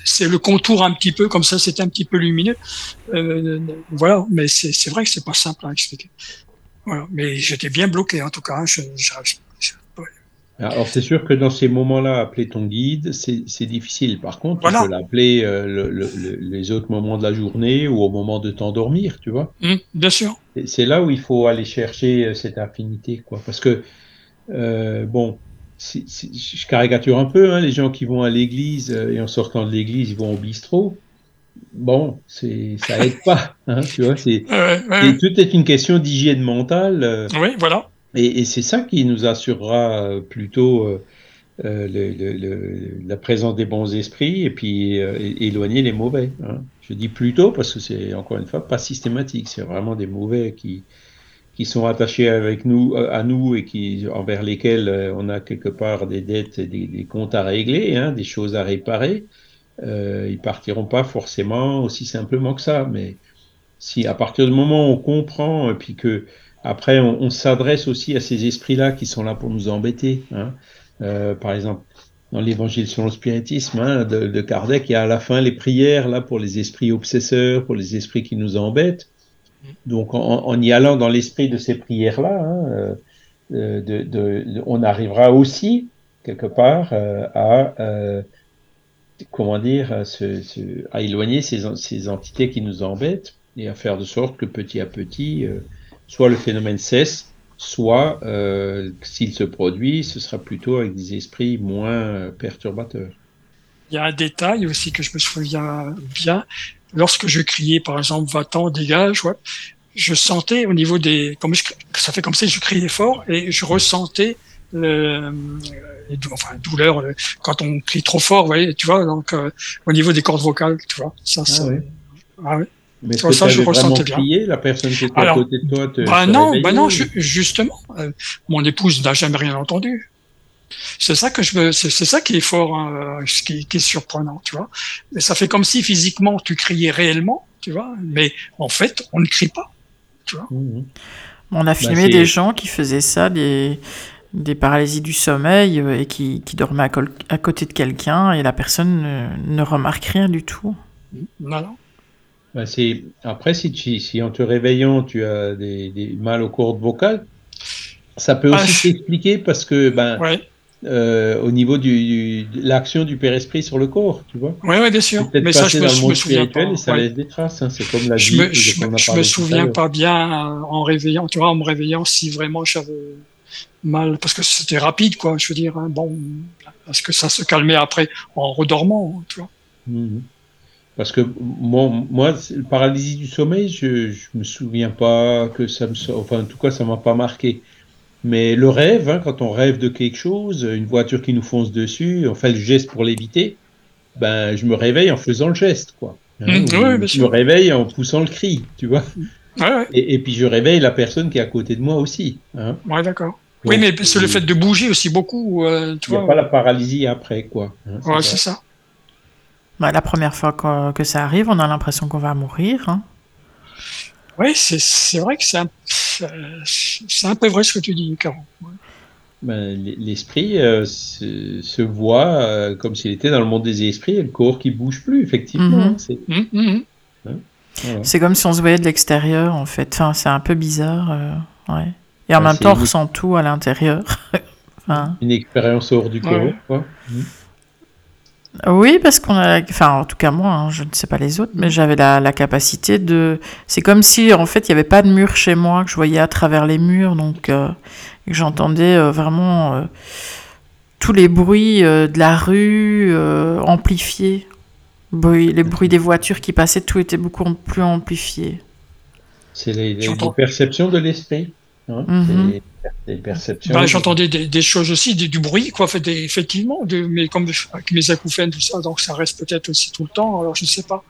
c'est le contour un petit peu comme ça, c'était un petit peu lumineux. Euh, voilà, mais c'est vrai que c'est pas simple à expliquer. Voilà, mais j'étais bien bloqué en tout cas. Hein. Je, je, alors c'est sûr que dans ces moments-là, appeler ton guide, c'est difficile. Par contre, tu peux l'appeler euh, le, les autres moments de la journée ou au moment de t'endormir, tu vois. Mmh, bien sûr. C'est là où il faut aller chercher euh, cette affinité, quoi. Parce que, euh, bon, je caricature un peu, hein, les gens qui vont à l'église et en sortant de l'église, ils vont au bistrot. Bon, c'est ça aide pas, hein, tu vois. C'est tout est une question d'hygiène mentale. oui, voilà. Et, c'est ça qui nous assurera euh, plutôt euh, euh, le, la présence des bons esprits et puis éloigner les mauvais. Hein. Je dis plutôt parce que c'est encore une fois pas systématique, c'est vraiment des mauvais qui, qui sont attachés avec nous, à nous et qui, envers lesquels on a quelque part des dettes, des, des comptes à régler, hein, des choses à réparer. Euh, ils partiront pas forcément aussi simplement que ça, mais si à partir du moment où on comprend et puis que après, on, s'adresse aussi à ces esprits-là qui sont là pour nous embêter. Hein. Euh, par exemple, dans l'évangile sur le spiritisme hein, de, Kardec, il y a à la fin les prières là pour les esprits obsesseurs, pour les esprits qui nous embêtent. Donc, en, y allant dans l'esprit de ces prières-là, hein, euh, de, on arrivera aussi quelque part euh, à comment dire, à, éloigner ces, ces, entités qui nous embêtent et à faire de sorte que petit à petit soit le phénomène cesse, soit s'il se produit, ce sera plutôt avec des esprits moins perturbateurs. Il y a un détail aussi que je me souviens bien. Lorsque je criais, par exemple, va-t'en, dégage, ouais, je sentais au niveau des, comme ça fait comme si je criais fort et je ressentais le, enfin douleur quand on crie trop fort, vous voyez, tu vois, donc euh, au niveau des cordes vocales, tu vois, ça, ah, ouais. ah oui. Mais ça, ça je ressentais bien. Crié, la personne qui était à côté de toi te, bah non, bah non, justement, euh, mon épouse n'a jamais rien entendu. C'est ça que je veux, c'est ça qui est fort, hein, ce qui, qui, est surprenant, tu vois. Mais ça fait comme si physiquement tu criais réellement, tu vois, mais en fait on ne crie pas. Mmh. On a bah, filmé des gens qui faisaient ça, des, des paralysies du sommeil euh, et qui, qui dormaient à, côté de quelqu'un et la personne ne, remarque rien du tout. Non, non. Bah, après, si, tu, si en te réveillant, tu as des, des mal aux cordes vocales, ça peut aussi ah, s'expliquer parce que ben, euh, au niveau du, de l'action du Père-Esprit sur le corps, tu vois. Oui, oui, bien sûr. Mais ça, je me, je me souviens pas. Et ça laisse des traces, hein. c'est comme la je Me, je, me, me souviens pas bien euh, en réveillant, tu vois, en me réveillant si vraiment j'avais mal, parce que c'était rapide, quoi, je veux dire, hein, bon, parce que ça se calmait après en redormant, tu vois. Mhm. Parce que moi, moi, le paralysie du sommeil, je, je me souviens pas que ça me, enfin, en tout cas, ça m'a pas marqué. Mais le rêve, hein, quand on rêve de quelque chose, une voiture qui nous fonce dessus, on fait le geste pour l'éviter, ben, je me réveille en faisant le geste, quoi. Hein, mmh, je me réveille en poussant le cri, tu vois. Et, puis je réveille la personne qui est à côté de moi aussi. Hein. Ouais, d'accord. Oui, mais c'est le fait de bouger aussi beaucoup. Euh, tu Il n'y a pas la paralysie après, quoi. Hein, ouais, c'est ça. Bah, la première fois que, que, ça arrive, on a l'impression qu'on va mourir. Hein. Oui, c'est vrai que c'est un, un, peu vrai ce que tu dis, Caron. Ben, L'esprit euh, se, se, voit euh, comme s'il était dans le monde des esprits et le corps qui bouge plus, effectivement. Mhm. C'est mm -hmm. hein, comme si on se voyait de l'extérieur, en fait. Enfin, c'est un peu bizarre. Euh, ouais. Et en même temps, on ressent tout à l'intérieur. enfin... Une expérience hors du corps. Quoi. Mm. Oui, parce qu'on a, enfin, en tout cas moi, hein, je ne sais pas les autres, mais j'avais la, capacité de. C'est comme si, en fait, il n'y avait pas de mur chez moi, que je voyais à travers les murs, donc euh, que j'entendais euh, vraiment euh, tous les bruits de la rue amplifiés. les bruits des voitures qui passaient, tout était beaucoup plus amplifié. C'est les, les perceptions de l'esprit. Hein, mhm. Des, perceptions. Bah, j'entendais des, choses aussi, du bruit, quoi, fait, effectivement, mais comme avec mes acouphènes, tout ça, donc ça reste peut-être aussi tout le temps, alors je ne sais pas.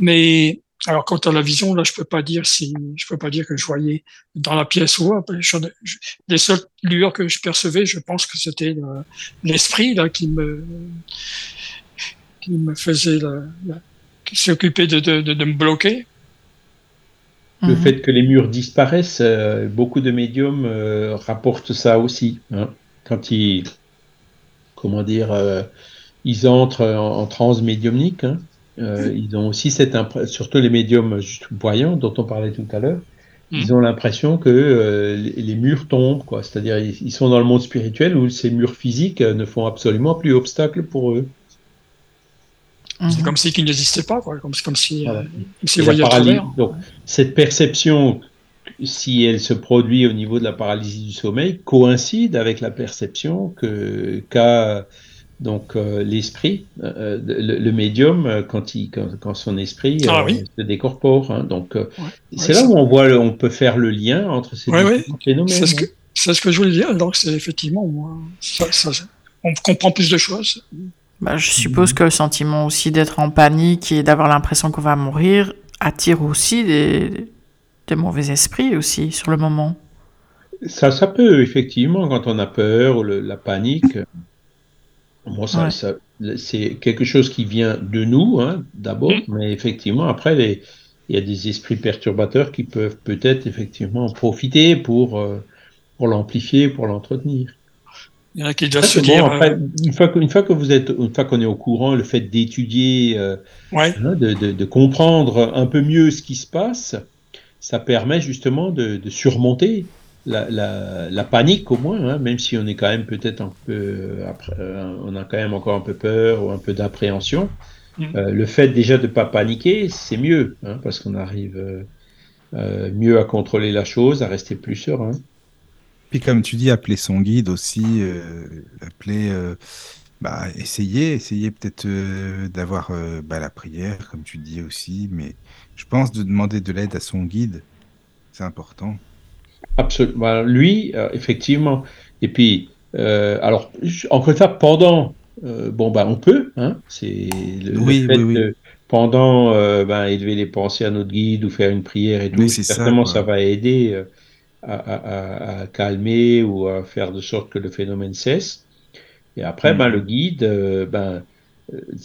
Mais alors quant à la vision, là, je peux pas dire si, je peux pas dire que je voyais dans la pièce ou les seules lueurs que je percevais, je pense que c'était l'esprit là qui me qui me faisait qui s'occupait de, de, de, de me bloquer le mhm. fait que les murs disparaissent, euh, beaucoup de médiums euh, rapportent ça aussi. Hein. Quand ils, comment dire, euh, ils entrent en, en transe médiumnique, hein, ils ont aussi cette impression, surtout les médiums voyants dont on parlait tout à l'heure, mhm. ils ont l'impression que les, murs tombent, quoi. C'est-à-dire ils, sont dans le monde spirituel où ces murs physiques ne font absolument plus obstacle pour eux. C'est mhm. comme si qui n'existait pas, quoi. Comme, comme si, voilà. Euh, donc, cette perception, si elle se produit au niveau de la paralysie du sommeil, coïncide avec la perception que qu'a donc euh, l'esprit, euh, le, médium, quand, il, quand, son esprit ah se décorpore. Hein. donc, c'est là où on voit, on peut faire le lien entre ces deux phénomènes. C'est ce, hein. ce, que je voulais dire. Donc, c'est effectivement, moi, ça, ça, on comprend plus de choses. Bah, je suppose mhm. que le sentiment aussi d'être en panique et d'avoir l'impression qu'on va mourir attire aussi des, des, mauvais esprits aussi sur le moment. Ça, ça peut, effectivement, quand on a peur ou la panique. Bon, ça, ça c'est quelque chose qui vient de nous, hein, d'abord, mhm. mais effectivement, après, les, il y a des esprits perturbateurs qui peuvent peut-être effectivement profiter pour, euh, pour l'amplifier, pour l'entretenir. Il y en a qui doivent se dire. Euh, une, fois que, une fois que vous êtes, une fois qu'on est au courant, le fait d'étudier, euh, hein, de, de, de, comprendre un peu mieux ce qui se passe, ça permet justement de, de surmonter la, la, la, panique au moins, hein, même si on est quand même peut-être un peu, après, euh, on a quand même encore un peu peur ou un peu d'appréhension. Mm. le fait déjà de pas paniquer, c'est mieux, hein, parce qu'on arrive mieux à contrôler la chose, à rester plus serein. Puis comme tu dis, appeler son guide aussi, appeler, bah, essayer, essayer peut-être d'avoir bah, la prière, comme tu dis aussi, mais je pense de demander de l'aide à son guide, c'est important. Absolument. Bah, lui, effectivement. Et puis, alors, encore une fois, pendant euh, bon, bah, on peut. Hein, c'est le, oui, fait De, pendant euh, ben, élever les pensées à notre guide ou faire une prière et tout, certainement ça, va aider euh, à, calmer ou à faire de sorte que le phénomène cesse. Et après, ben, mm. le guide, ben,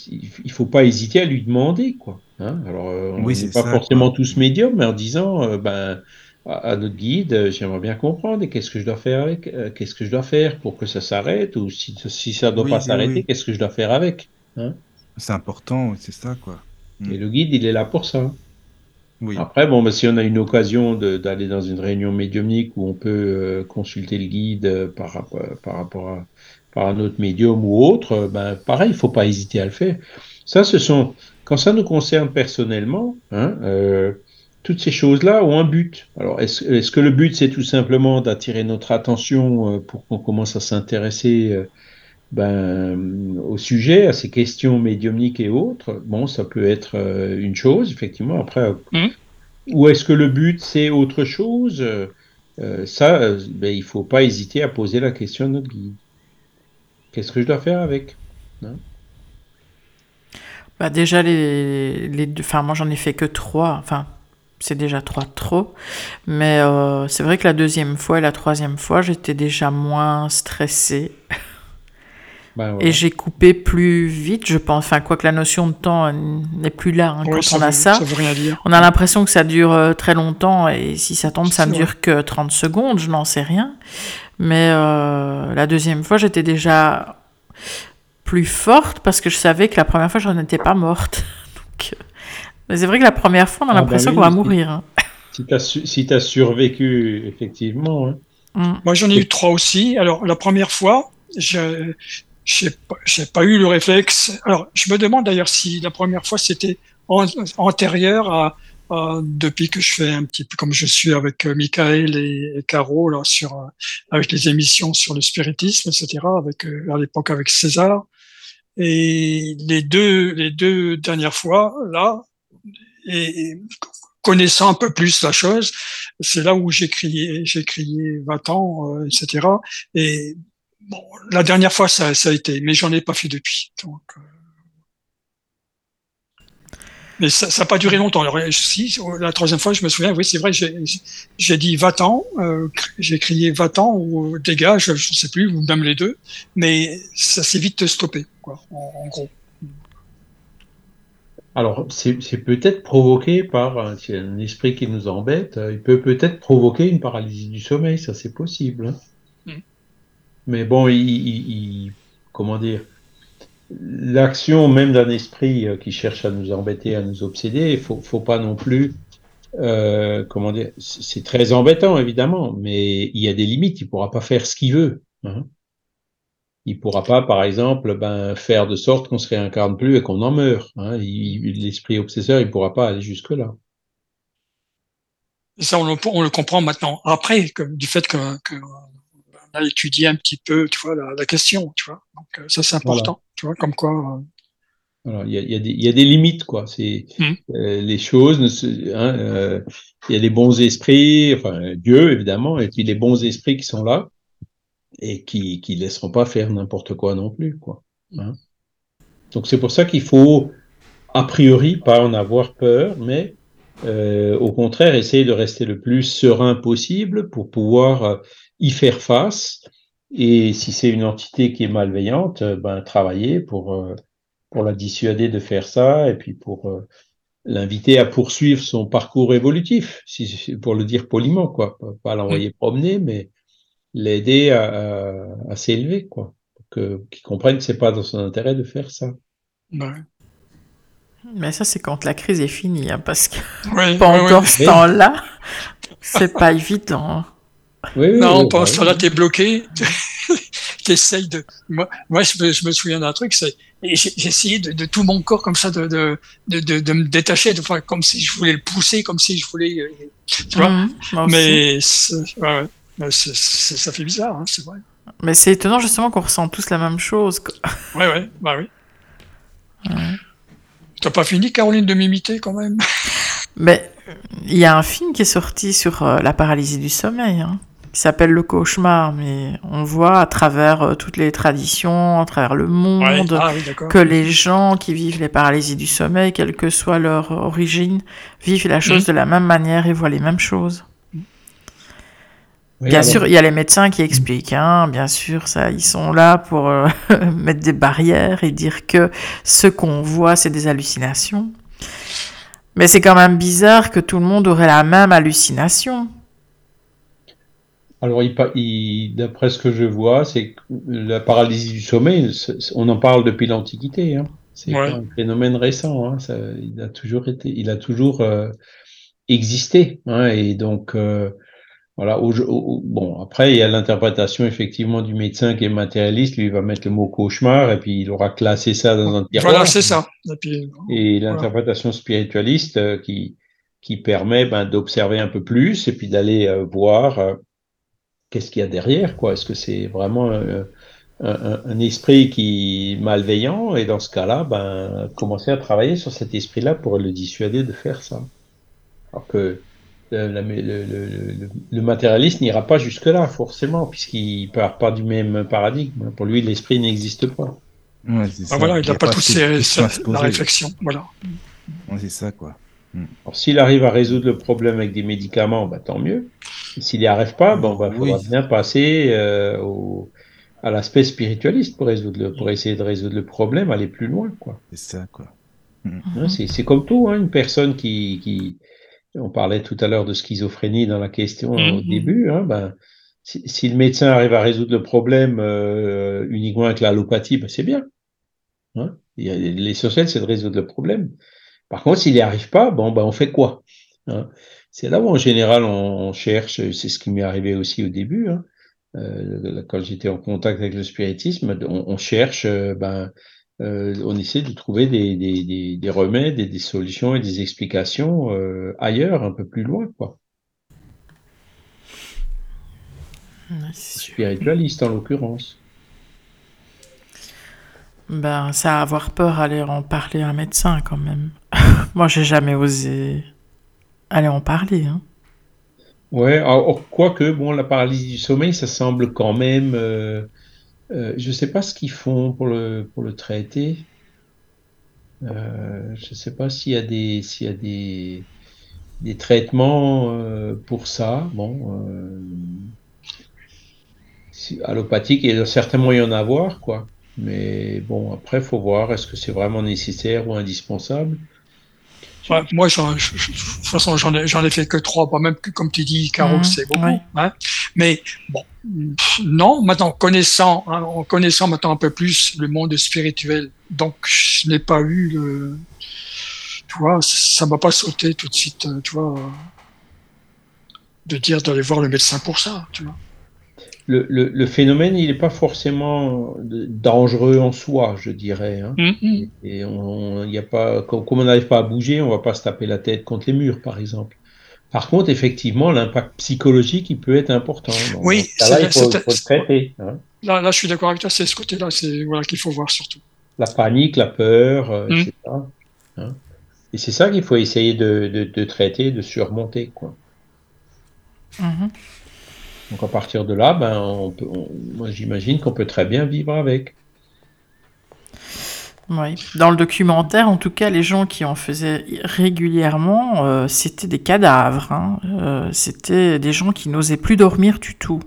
il faut pas hésiter à lui demander. Quoi, hein. Alors, on n'est pas forcément tous médiums, mais en disant, ben, à notre guide, euh, j'aimerais bien comprendre qu'est-ce que je dois faire avec, euh, qu'est-ce que je dois faire pour que ça s'arrête ou si, si ça ne doit pas s'arrêter, qu'est-ce que je dois faire avec. Hein c'est important, c'est ça quoi. Mm. Et le guide, il est là pour ça. Oui. Après, bon, bah, si on a une occasion d'aller dans une réunion médiumnique où on peut euh, consulter le guide par, par rapport à, par un autre médium ou autre, ben, pareil, il faut pas hésiter à le faire. Ça, ce sont, quand ça nous concerne personnellement, hein, euh, toutes ces choses-là ont un but. Alors, est-ce que le but, c'est tout simplement d'attirer notre attention euh, pour qu'on commence à s'intéresser euh, ben, au sujet, à ces questions médiumniques et autres Bon, ça peut être euh, une chose, effectivement. Après, mmh. ou est-ce que le but, c'est autre chose Ça, ben, il ne faut pas hésiter à poser la question à notre guide. Qu'est-ce que je dois faire avec hein? bah déjà les, les deux, enfin moi j'en ai fait que trois, enfin c'est déjà trois trop. Mais euh, c'est vrai que la deuxième fois et la troisième fois, j'étais déjà moins stressée. Ben et j'ai coupé plus vite, je pense. Enfin, quoi que la notion de temps n'est plus là hein, quand on a ça. On a l'impression que ça dure euh, très longtemps et si ça tombe, ça ne dure que 30 secondes, je n'en sais rien. Mais euh, la deuxième fois, j'étais déjà plus forte parce que je savais que la première fois, je n'étais pas morte. Donc, mais c'est vrai que la première fois, on a ah, bah l'impression qu'on va mourir. Hein. Si tu as, survécu, effectivement. Hein. Mm. Moi, j'en ai eu trois aussi. Alors, la première fois, je n'ai pas eu le réflexe. Alors, je me demande d'ailleurs si la première fois, c'était antérieur à, depuis que je fais un petit peu comme je suis avec euh, Michael et, Caro là, sur, euh, avec les émissions sur le spiritisme, etc., avec, euh, à l'époque avec César. Et les deux, les deux dernières fois, là, et connaissant un peu plus la chose, c'est là où j'ai crié, j'ai crié 20 ans, euh, etc. Et bon, la dernière fois, ça, a été, mais j'en ai pas fait depuis. Euh, mais ça n'a pas duré longtemps. Si, la troisième fois, je me souviens, oui, c'est vrai, j'ai dit 20 ans, euh, j'ai crié 20 ans ou dégage, je ne sais plus, ou même les deux, mais ça s'est vite stoppé, en gros. Alors, c'est peut-être provoqué par un, un, esprit qui nous embête. Euh, il peut peut-être provoquer une paralysie du sommeil, ça c'est possible. Mais bon, il, comment dire, l'action même d'un esprit euh, qui cherche à nous embêter, à nous obséder, il faut, faut pas non plus, euh, comment dire, c'est très embêtant évidemment, mais il y a des limites. Il pourra pas faire ce qu'il veut. Hein il pourra pas, par exemple, ben, faire de sorte qu'on se réincarne plus et qu'on en meurt. Hein. L'esprit obsesseur, il pourra pas aller jusque-là. Ça, on le, comprend maintenant. Après, du fait qu'on a étudié un petit peu, tu vois, la, question, tu vois. Donc, euh, ça, c'est important, tu vois, comme quoi. Euh, il y, a, des limites, quoi. C'est mmh. euh, les choses. Hein, il y a des bons esprits, enfin Dieu évidemment, et puis les bons esprits qui sont là et qui qui laisseront pas faire n'importe quoi non plus quoi. Hein. Donc c'est pour ça qu'il faut a priori pas en avoir peur, mais euh, au contraire essayer de rester le plus serein possible pour pouvoir y faire face. Et si c'est une entité qui est malveillante, euh, ben travailler pour euh, pour la dissuader de faire ça et puis pour euh, l'inviter à poursuivre son parcours évolutif, si, pour le dire poliment quoi, pas l'envoyer promener, mais l'aider à, s'élever, quoi. Qu'ils comprennent que c'est pas dans son intérêt de faire ça. Mais ça, c'est quand la crise est finie, hein, parce que pendant ce temps-là, c'est pas évident. Non, pendant ce temps-là, t'es bloqué. t'essayes de. Moi, moi je, me, je me souviens d'un truc, c'est j'ai essayé de, de, tout mon corps comme ça de de, de, de, me détacher, de, enfin, comme si je voulais le pousser, comme si je voulais, euh, tu vois. Mmh, mais ouais, ouais, ça fait bizarre, hein, c'est vrai. Mais c'est étonnant justement qu'on ressent tous la même chose. Quoi. Ouais, ouais, bah oui. Ouais. T'as pas fini, Caroline, de m'imiter quand même? Mais il y a un film qui est sorti sur euh, la paralysie du sommeil, hein, qui s'appelle Le Cauchemar, mais on voit à travers euh, toutes les traditions, à travers le monde, ah que les gens qui vivent les paralysies du sommeil, quelle que soit leur origine, vivent la chose mmh. de la même manière et voient les mêmes choses. bien sûr, il y a les médecins qui expliquent, hein, bien sûr, ça, ils sont là pour euh, mettre des barrières et dire que ce qu'on voit, c'est des hallucinations. Mais c'est quand même bizarre que tout le monde aurait la même hallucination. Alors, d'après ce que je vois, c'est que la paralysie du sommeil, on en parle depuis l'Antiquité. Hein. C'est un phénomène récent. Hein. il a toujours été, il a toujours euh, existé. Hein. Et donc, euh, voilà. bon, après, il y a l'interprétation effectivement du médecin qui est matérialiste. Lui, il va mettre le mot cauchemar et puis il aura classé ça dans un tiroir. Voilà, c'est ça. Et, l'interprétation spiritualiste euh, qui qui permet ben, d'observer un peu plus et puis d'aller voir qu'est-ce qu'il y a derrière, quoi? Est-ce que c'est vraiment un, un, esprit qui malveillant? Et dans ce cas-là, ben commencer à travailler sur cet esprit-là pour le dissuader de faire ça. Alors que le, le, matérialiste n'ira pas jusque-là, forcément, puisqu'il part pas du même paradigme. Pour lui, l'esprit n'existe pas. Ah, voilà, il n'a pas, tous la réflexion. Voilà. c'est ça, quoi. Hmm. s'il arrive à résoudre le problème avec des médicaments, bah, tant mieux. S'il n'y arrive pas, bon, bah, il faudra bien passer euh, au, à l'aspect spiritualiste pour, résoudre pour essayer de résoudre le problème, aller plus loin. quoi. C'est ça, quoi. Hmm. C'est comme tout, hein, une personne qui, qui, on parlait tout à l'heure de schizophrénie dans la question au mhm. début. Hein, ben, si, le médecin arrive à résoudre le problème euh, uniquement avec l'allopathie, ben c'est bien. Hein L'essentiel, c'est de résoudre le problème. Par contre, s'il n'y arrive pas, bon, ben, on fait quoi hein? C'est là où, en général, on, cherche, c'est ce qui m'est arrivé aussi au début, hein, euh, quand j'étais en contact avec le spiritisme, on, on cherche euh, ben, euh, on essaie de trouver des, des, des, remèdes et des solutions et des explications ailleurs, un peu plus loin, quoi. Spiritualiste en l'occurrence. Ben, ça avoir peur aller en parler à un médecin quand même. Moi, j'ai jamais osé aller en parler. Hein. Ouais, quoique, bon, la paralysie du sommeil, ça semble quand même euh, euh, je ne sais pas ce qu'ils font pour le, pour le traiter. Euh, je ne sais pas s'il y a des, s'il y a des, des traitements pour ça. Bon, allopathique, il y a certainement y en avoir, quoi. Mais bon, après, faut voir, est-ce que c'est vraiment nécessaire ou indispensable? Moi, de toute façon, j'en ai, j'en ai fait que trois, pas même que, comme tu dis, Caro, mmh, c'est beaucoup. Hein. Mais bon, non, maintenant, connaissant, hein, en connaissant maintenant un peu plus le monde spirituel, donc je n'ai pas eu le. Tu vois, ça m'a pas sauté tout de suite, euh, tu vois, de dire d'aller voir le médecin pour ça, tu vois le, phénomène, il n'est pas forcément dangereux en soi, je dirais. Hein. Mm-hmm. Et on, y a pas, comme on n'arrive pas à bouger, on va pas se taper la tête contre les murs, par exemple. Par contre, effectivement, l'impact psychologique, il peut être important. oui, là, il faut, le traiter. Hein. Là, là, je suis d'accord avec toi, c'est ce côté-là c'est, voilà, qu'il faut voir surtout. La panique, la peur, euh, mm. etc. Hein. Et c'est ça qu'il faut essayer de, de, traiter, de surmonter. Quoi. Mm-hmm. Donc à partir de là, ben, on peut, moi j'imagine qu'on peut très bien vivre avec. Oui. Dans le documentaire, en tout cas, les gens qui en faisaient régulièrement, euh, c'était des cadavres. Hein. Euh, c'était des gens qui n'osaient plus dormir du tout.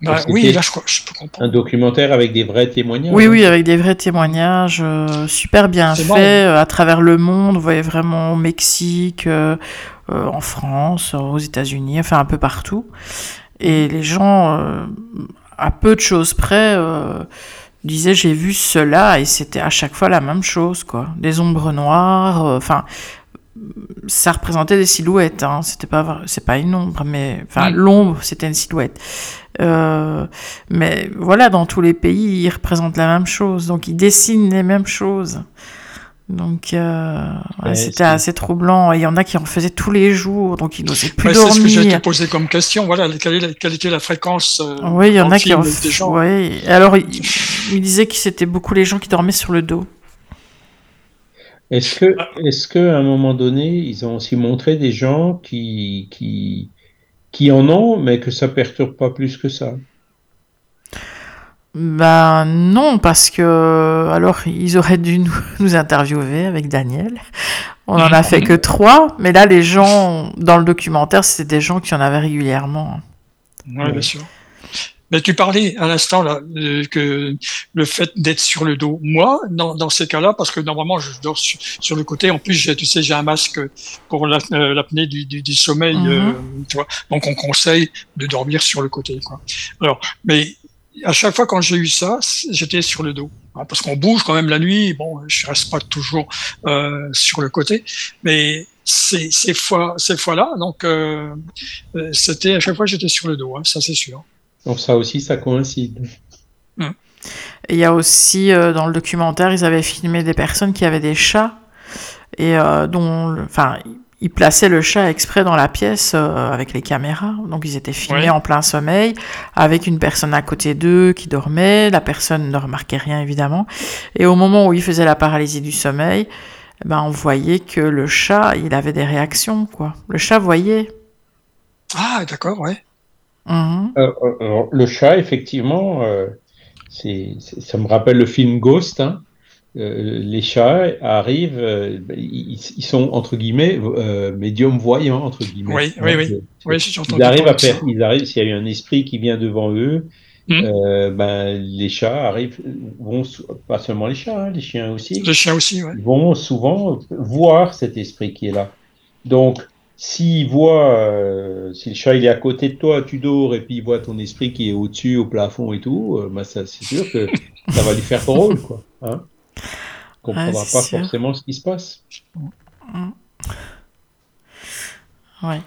Bah, oui, là je, crois, je peux comprendre. Un documentaire avec des vrais témoignages. Oui, oui, avec des vrais témoignages, euh, super bien fait, à travers le monde. Vous voyez vraiment au Mexique, en France, aux États-Unis, enfin un peu partout. Et les gens, euh, à peu de choses près, euh, disaient j'ai vu cela et c'était à chaque fois la même chose, quoi. Des ombres noires, euh, enfin, ça représentait des silhouettes. Hein. C'était pas, c'est pas une ombre, mais enfin l'ombre, c'était une silhouette. Mais voilà, dans tous les pays, ils représentent la même chose, donc ils dessinent les mêmes choses. Donc euh, c'était assez troublant. Il y en a qui en faisaient tous les jours, donc ils n'osaient plus dormir. C'est ce que j'ai été posé comme question. Voilà, quelle, était la fréquence euh, Oui, il y en a qui en Oui. Alors il, il disait que c'était beaucoup les gens qui dormaient sur le dos. Est-ce que, est-ce que, à un moment donné, ils ont aussi montré des gens qui, qui, qui en ont, mais que ça perturbe pas plus que ça? Ben non, parce que alors ils auraient dû nous, nous interviewer avec Daniel. On en a fait que trois, mais là les gens dans le documentaire, c'était des gens qui en avaient régulièrement. Oui, bien sûr. Mais tu parlais à l'instant là que le fait d'être sur le dos. Moi, dans, dans ces cas-là, parce que normalement je dors sur, le côté. En plus, tu sais, j'ai un masque pour euh, l'apnée du, du, du, sommeil. Mhm. Euh, tu vois donc on conseille de dormir sur le côté. Quoi. Alors, mais à chaque fois quand j'ai eu ça, j'étais sur le dos. Hein, parce qu'on bouge quand même la nuit. Bon, je reste pas toujours euh, sur le côté, mais ces, ces fois, ces fois-là, donc euh, euh c'était à chaque fois j'étais sur le dos. Hein, ça c'est sûr. Donc ça aussi, ça coïncide. il y a aussi, euh, dans le documentaire, ils avaient filmé des personnes qui avaient des chats et euh, dont, enfin, ils plaçaient le chat exprès dans la pièce euh, avec les caméras. Donc ils étaient filmés en plein sommeil avec une personne à côté d'eux qui dormait. La personne ne remarquait rien évidemment. Et au moment où il faisait la paralysie du sommeil, eh ben, on voyait que le chat, il avait des réactions, quoi. Le chat voyait. Ah, d'accord, ouais. Mhm. Euh, euh, le chat, effectivement, euh, c'est, ça me rappelle le film Ghost. Hein. Les chats arrivent, ils, sont entre guillemets médiums voyants entre guillemets. Oui, oui, oui. oui ils arrivent à faire, ils arrivent s'il y a eu un esprit qui vient devant eux. Mhm. ben, les chats arrivent, vont pas seulement les chats, hein, les chiens aussi. Les chiens aussi, Vont souvent voir cet esprit qui est là. Donc, s'il voit, euh, si le chat il est à côté de toi, tu dors et puis il voit ton esprit qui est au-dessus, au plafond et tout, euh, bah ça, c'est sûr que ça va lui faire drôle, quoi. Hein comprendra pas forcément ce qui se passe. Ouais.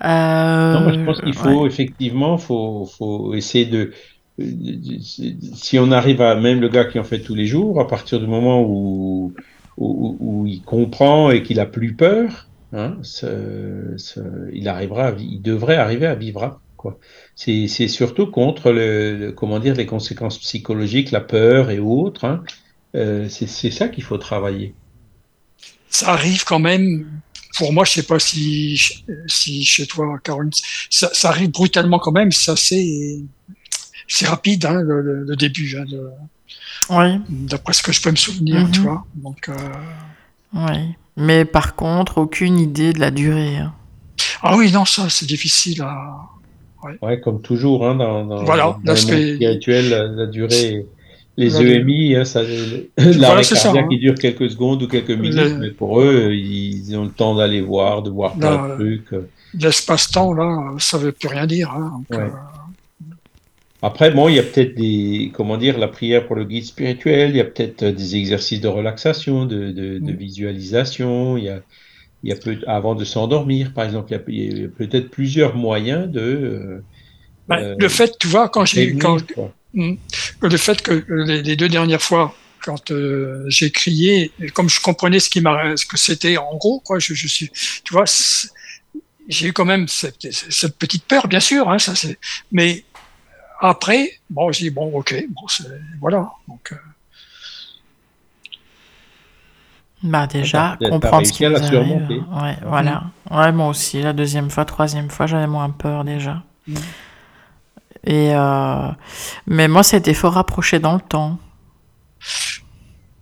Non, moi, je pense qu'il faut effectivement, faut, faut essayer de, si on arrive à même le gars qui en fait tous les jours, à partir du moment où, où, où il comprend et qu'il a plus peur, Hein, il arrivera, il devrait arriver à vivre. Quoi. C'est, surtout contre le, comment dire, les conséquences psychologiques, la peur et autres. Hein. Euh, c'est, ça qu'il faut travailler. Ça arrive quand même. Pour moi, je sais pas si, si chez toi, Caroline, ça, arrive brutalement quand même. Ça, c'est, c'est rapide, hein, le, début. oui. D'après ce que je peux me souvenir, tu mhm. vois. Donc, euh, oui. Mais par contre, aucune idée de la durée. Hein. Ah oui, non, ça, c'est difficile à. Ouais. comme toujours, hein, dans, dans, voilà, dans le spirituel, la, durée. Les EMI, hein, ça, l'arrêt cardiaque hein. qui dure quelques secondes ou quelques minutes, mais pour eux, ils ont le temps d'aller voir, de voir plein de trucs. L'espace-temps, là, ça veut plus rien dire. Hein, euh, après, bon, il y a peut-être des, comment dire, la prière pour le guide spirituel, il y a peut-être des exercices de relaxation, de, de, de mm. visualisation, il y a, il y a peut, avant de s'endormir, par exemple, il y a, peut-être plusieurs moyens de. Euh, ben, euh, le fait, tu vois, quand j'ai, quand, mm. le fait que les, deux dernières fois, quand j'ai crié, comme je comprenais ce qui m'a, ce que c'était en gros, quoi, je, je suis, tu vois, j'ai eu quand même cette, cette, petite peur, bien sûr, hein, ça c'est, mais après, bon, je dis bon, ok, bon, voilà. Donc, euh. Bah déjà, comprendre ce qui nous arrive. Ouais, voilà. Mm. Ouais, moi aussi, la deuxième fois, troisième fois, j'avais moins peur déjà. Mm. Et euh... mais moi, ça a été fort rapproché dans le temps.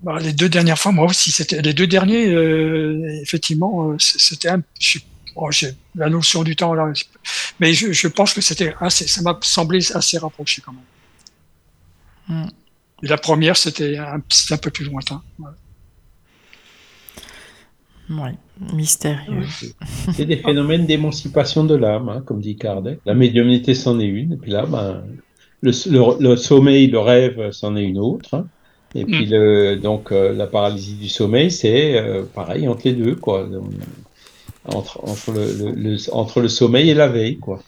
Bah, les deux dernières fois, moi aussi, c'était les deux derniers, euh, effectivement, euh, c'était un, Bon, j'ai la notion du temps là, mais je, je pense que c'était assez, ça m'a semblé assez rapproché quand même. Et la première, c'était un, un, peu plus lointain. Oui, mystérieux. C'est des phénomènes d'émancipation de l'âme, hein, comme dit Kardec. La médiumnité, c'en est une, et puis là, ben, le, le, sommeil, le rêve, c'en est une autre. Hein. Et puis, le, donc, la paralysie du sommeil, c'est pareil entre les deux, quoi. Entre, entre, le, entre le sommeil et la veille, quoi.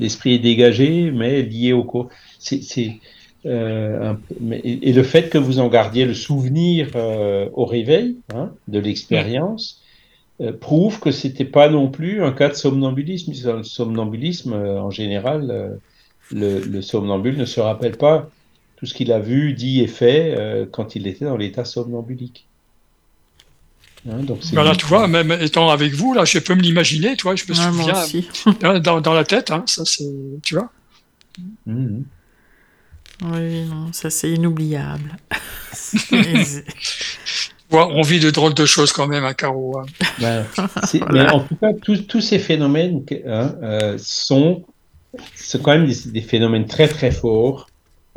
L'esprit est dégagé, mais lié au corps. C'est, euh, et, le fait que vous en gardiez le souvenir euh, au réveil hein, de l'expérience euh, prouve que c'était pas non plus un cas de somnambulisme. Le somnambulisme, en général, le, le, somnambule ne se rappelle pas tout ce qu'il a vu, dit et fait quand il était dans l'état somnambulique. Hein, donc voilà, tu vois, même étant avec vous, là, je peux me l'imaginer, tu vois, je me souviens dans, dans, la tête, hein, ça c'est, tu vois. Mmh. Oui, non, ça c'est inoubliable. on vit de drôles de choses quand même à Caro. Hein. Ben, mais en tout cas, tous ces phénomènes hein, euh, sont, quand même des, phénomènes très très forts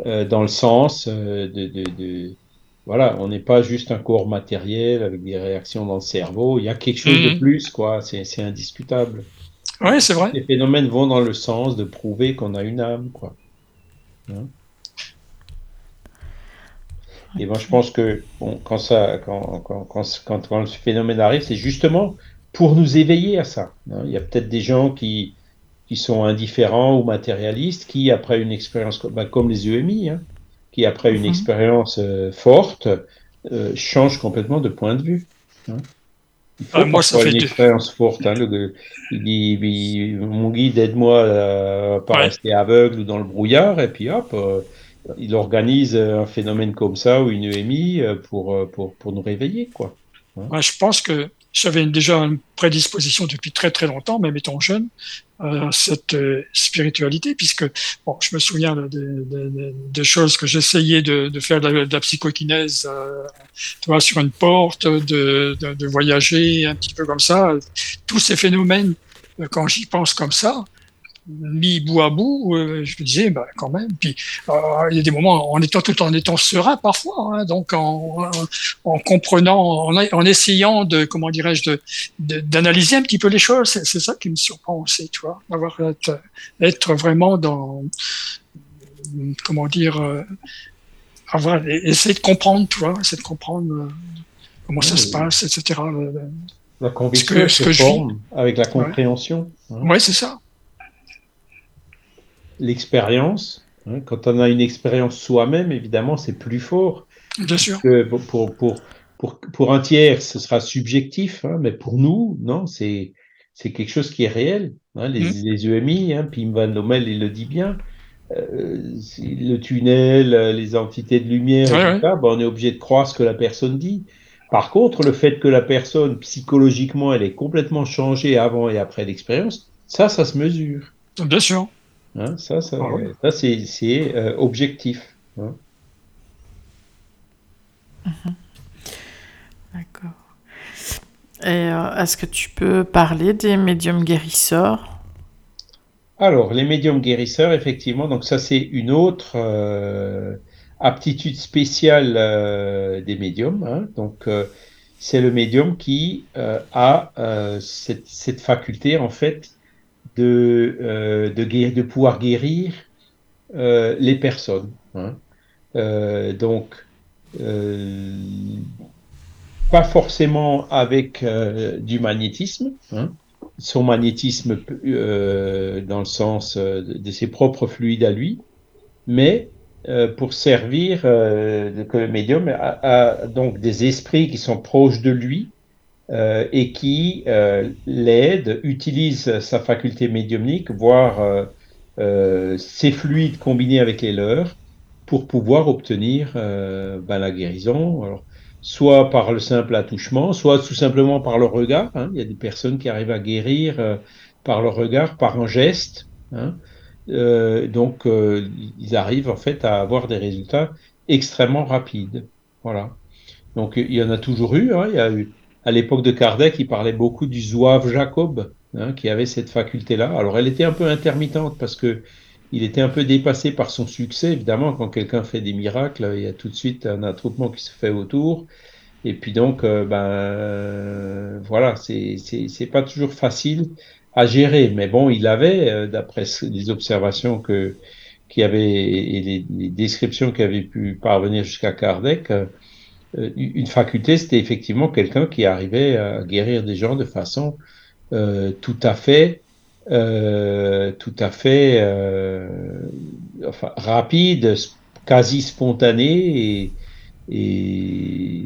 euh, dans le sens euh, de, voilà, on n'est pas juste un corps matériel avec des réactions dans le cerveau. Il y a quelque chose de mhm. plus, quoi. C'est indiscutable. Oui, c'est vrai. Les phénomènes vont dans le sens de prouver qu'on a une âme, quoi. Hein? Et moi, je pense que quand, ça, quand, quand, quand, quand, ce phénomène arrive, c'est justement pour nous éveiller à ça. Hein. Il y a peut-être des gens qui, qui sont indifférents ou matérialistes, qui, après une expérience bah, comme les EMI, hein, qui, après une mhm. expérience euh, forte, euh, changent complètement de point de vue. Hein. Il faut ah, moi, ça fait une expérience forte. Hein, le, il dit, mon guide, aide-moi à pas rester aveugle ou dans le brouillard, et puis hop, euh, il organise un phénomène comme ça ou une EMI euh, pour, euh, pour, pour nous réveiller. Quoi. Hein. je pense que j'avais déjà une prédisposition depuis très très longtemps, même étant jeune, à cette euh, spiritualité, puisque bon, je me souviens de, de, choses que j'essayais de, faire de la, de psychokinèse, sur une porte, de, voyager un petit peu comme ça. Tous ces phénomènes, quand j'y pense comme ça, mis bout à bout, euh, je me disais, bah, quand même. Puis euh, il y a des moments en étant tout en étant serein parfois, hein, donc en, en, comprenant, en, en, essayant de, comment dirais-je, d'analyser un petit peu les choses. C'est ça qui me surprend aussi, tu vois, d'avoir être, être, vraiment dans, comment dire, euh, avoir essayer de comprendre, tu vois, essayer de comprendre comment ça se passe, etc. La conviction que, se forme avec la compréhension. Hein. Oui, c'est ça l'expérience. Hein, quand on a une expérience soi-même, évidemment, c'est plus fort. Bien sûr. Que pour, pour, pour, pour, un tiers, ce sera subjectif, hein, mais pour nous, non, c'est c'est quelque chose qui est réel. Hein, les, mmh. les, EMI, Pim Van Lommel, il le dit bien. Euh, le tunnel, les entités de lumière, ben, on est obligé de croire ce que la personne dit. Par contre, le fait que la personne, psychologiquement, elle est complètement changée avant et après l'expérience, ça, ça se mesure. Bien sûr. Hein, ça, ça, ah ça c'est euh, objectif. Hein. Mhm. D'accord. Et euh, est-ce que tu peux parler des médiums guérisseurs? Alors, les médiums guérisseurs, effectivement, donc ça c'est une autre euh, aptitude spéciale des médiums. Hein. donc, c'est le médium qui a cette, cette, faculté, en fait, de, euh, de, de, pouvoir guérir euh, les personnes. Hein. Euh, donc, pas forcément avec du magnétisme, hein. son magnétisme dans le sens de ses propres fluides à lui, mais pour servir que le médium a, donc des esprits qui sont proches de lui euh, et qui euh, l'aide, utilise sa faculté médiumnique, voire euh, ses fluides combinés avec les leurs, pour pouvoir obtenir ben, la guérison. Alors, soit par le simple attouchement, soit tout simplement par le regard. Hein. Il y a des personnes qui arrivent à guérir par le regard, par un geste. Hein. donc, ils arrivent en fait à avoir des résultats extrêmement rapides. Voilà. Donc, il y en a toujours eu. Hein. Il y a eu à l'époque de Kardec, il parlait beaucoup du zouave Jacob, hein, qui avait cette faculté-là. Alors, elle était un peu intermittente parce que il était un peu dépassé par son succès. Évidemment, quand quelqu'un fait des miracles, il y a tout de suite un attroupement qui se fait autour. Et puis donc, euh, ben euh, voilà, c'est pas toujours facile à gérer. Mais bon, il avait, euh, d'après les observations que qui avait et les, descriptions qui avaient pu parvenir jusqu'à Kardec, une faculté, c'était effectivement quelqu'un qui arrivait à guérir des gens de façon tout à fait euh, tout à fait euh, rapide, quasi spontané et,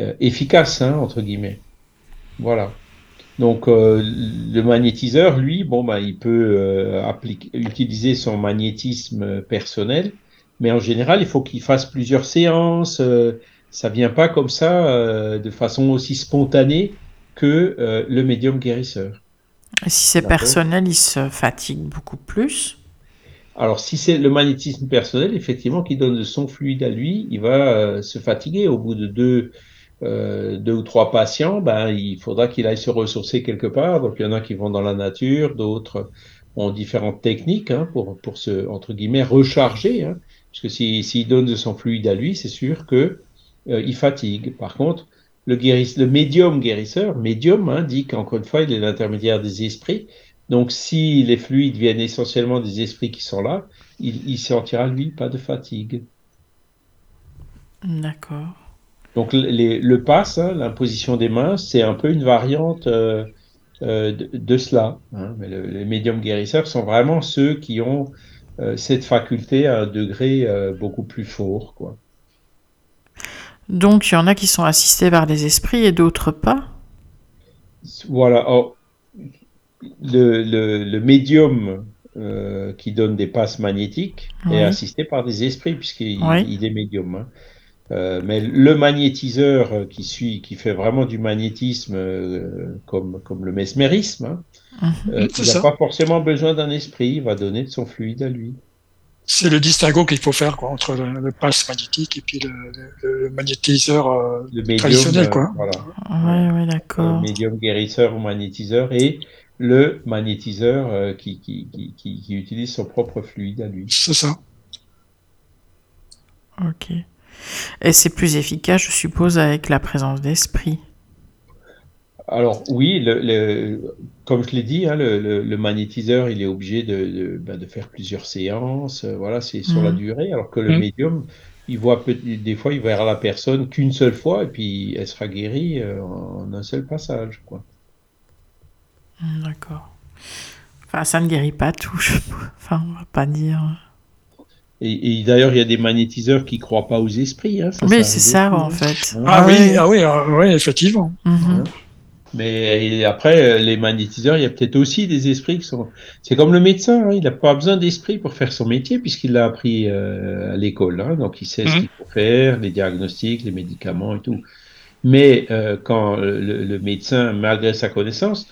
euh, efficace, hein, entre guillemets. Voilà. Donc le magnétiseur, lui, bon, bah, il peut utiliser son magnétisme personnel, mais en général, il faut qu'il fasse plusieurs séances. Ça vient pas comme ça, de façon aussi spontanée que le médium guérisseur. Si c'est personnel, il se fatigue beaucoup plus. Alors, si c'est le magnétisme personnel, effectivement, qui donne de son fluide à lui, il va euh, se fatiguer. Au bout de deux, euh, deux ou trois patients, ben, il faudra qu'il aille se ressourcer quelque part. Donc, il y en a qui vont dans la nature, d'autres ont différentes techniques hein, pour, pour se, entre guillemets, recharger. Hein, parce que s'il si, donne de son fluide à lui, c'est sûr que euh, il fatigue. Par contre, le, le médium guérisseur, médium, hein, dit qu'encore une fois, il est l'intermédiaire des esprits. Donc, si les fluides viennent essentiellement des esprits qui sont là, il, il sentira, lui, pas de fatigue. D'accord. Donc, le pass, hein, l'imposition des mains, c'est un peu une variante euh, euh, de, cela. Hein. Mais les médiums guérisseurs sont vraiment ceux qui ont euh, cette faculté à un degré beaucoup plus fort, quoi. Donc il y en a qui sont assistés par des esprits et d'autres pas Voilà. Oh, le, médium euh, qui donne des passes magnétiques est assisté par des esprits puisqu'il il est médium. Hein. Euh, mais le magnétiseur qui suit, qui fait vraiment du magnétisme euh, comme, comme le mesmérisme, hein, mhm. il n'a pas forcément besoin d'un esprit, il va donner de son fluide à lui c'est le distinguo qu'il faut faire quoi, entre le, le magnétique et puis le, magnétiseur euh, traditionnel. Quoi. Euh, voilà. Ouais, ouais, d'accord. Le médium guérisseur ou magnétiseur et le magnétiseur euh, qui, qui, qui, qui, utilise son propre fluide à lui. C'est ça. Ok. Et c'est plus efficace, je suppose, avec la présence d'esprit. Alors oui, le, comme je l'ai dit, hein, le, magnétiseur, il est obligé de, de, ben, faire plusieurs séances. Euh, voilà, c'est sur la mmh. durée. Alors que le mmh. médium, il voit des fois, il verra la personne qu'une seule fois et puis elle sera guérie euh, en un seul passage, quoi. Mmh, d'accord. Enfin, ça ne guérit pas tout. Enfin, on va pas dire. Et, d'ailleurs, il y a des magnétiseurs qui croient pas aux esprits. Hein, oui, c'est ça, en fait. Ah, oui, ah oui, ah oui, effectivement. Hein. Mais après, les magnétiseurs, il y a peut-être aussi des esprits qui sont. C'est comme le médecin, hein, il n'a pas besoin d'esprit pour faire son métier puisqu'il l'a appris euh, à l'école. Hein, donc il sait ce mmh. qu'il faut faire, les diagnostics, les médicaments et tout. Mais euh, quand le, médecin, malgré sa connaissance,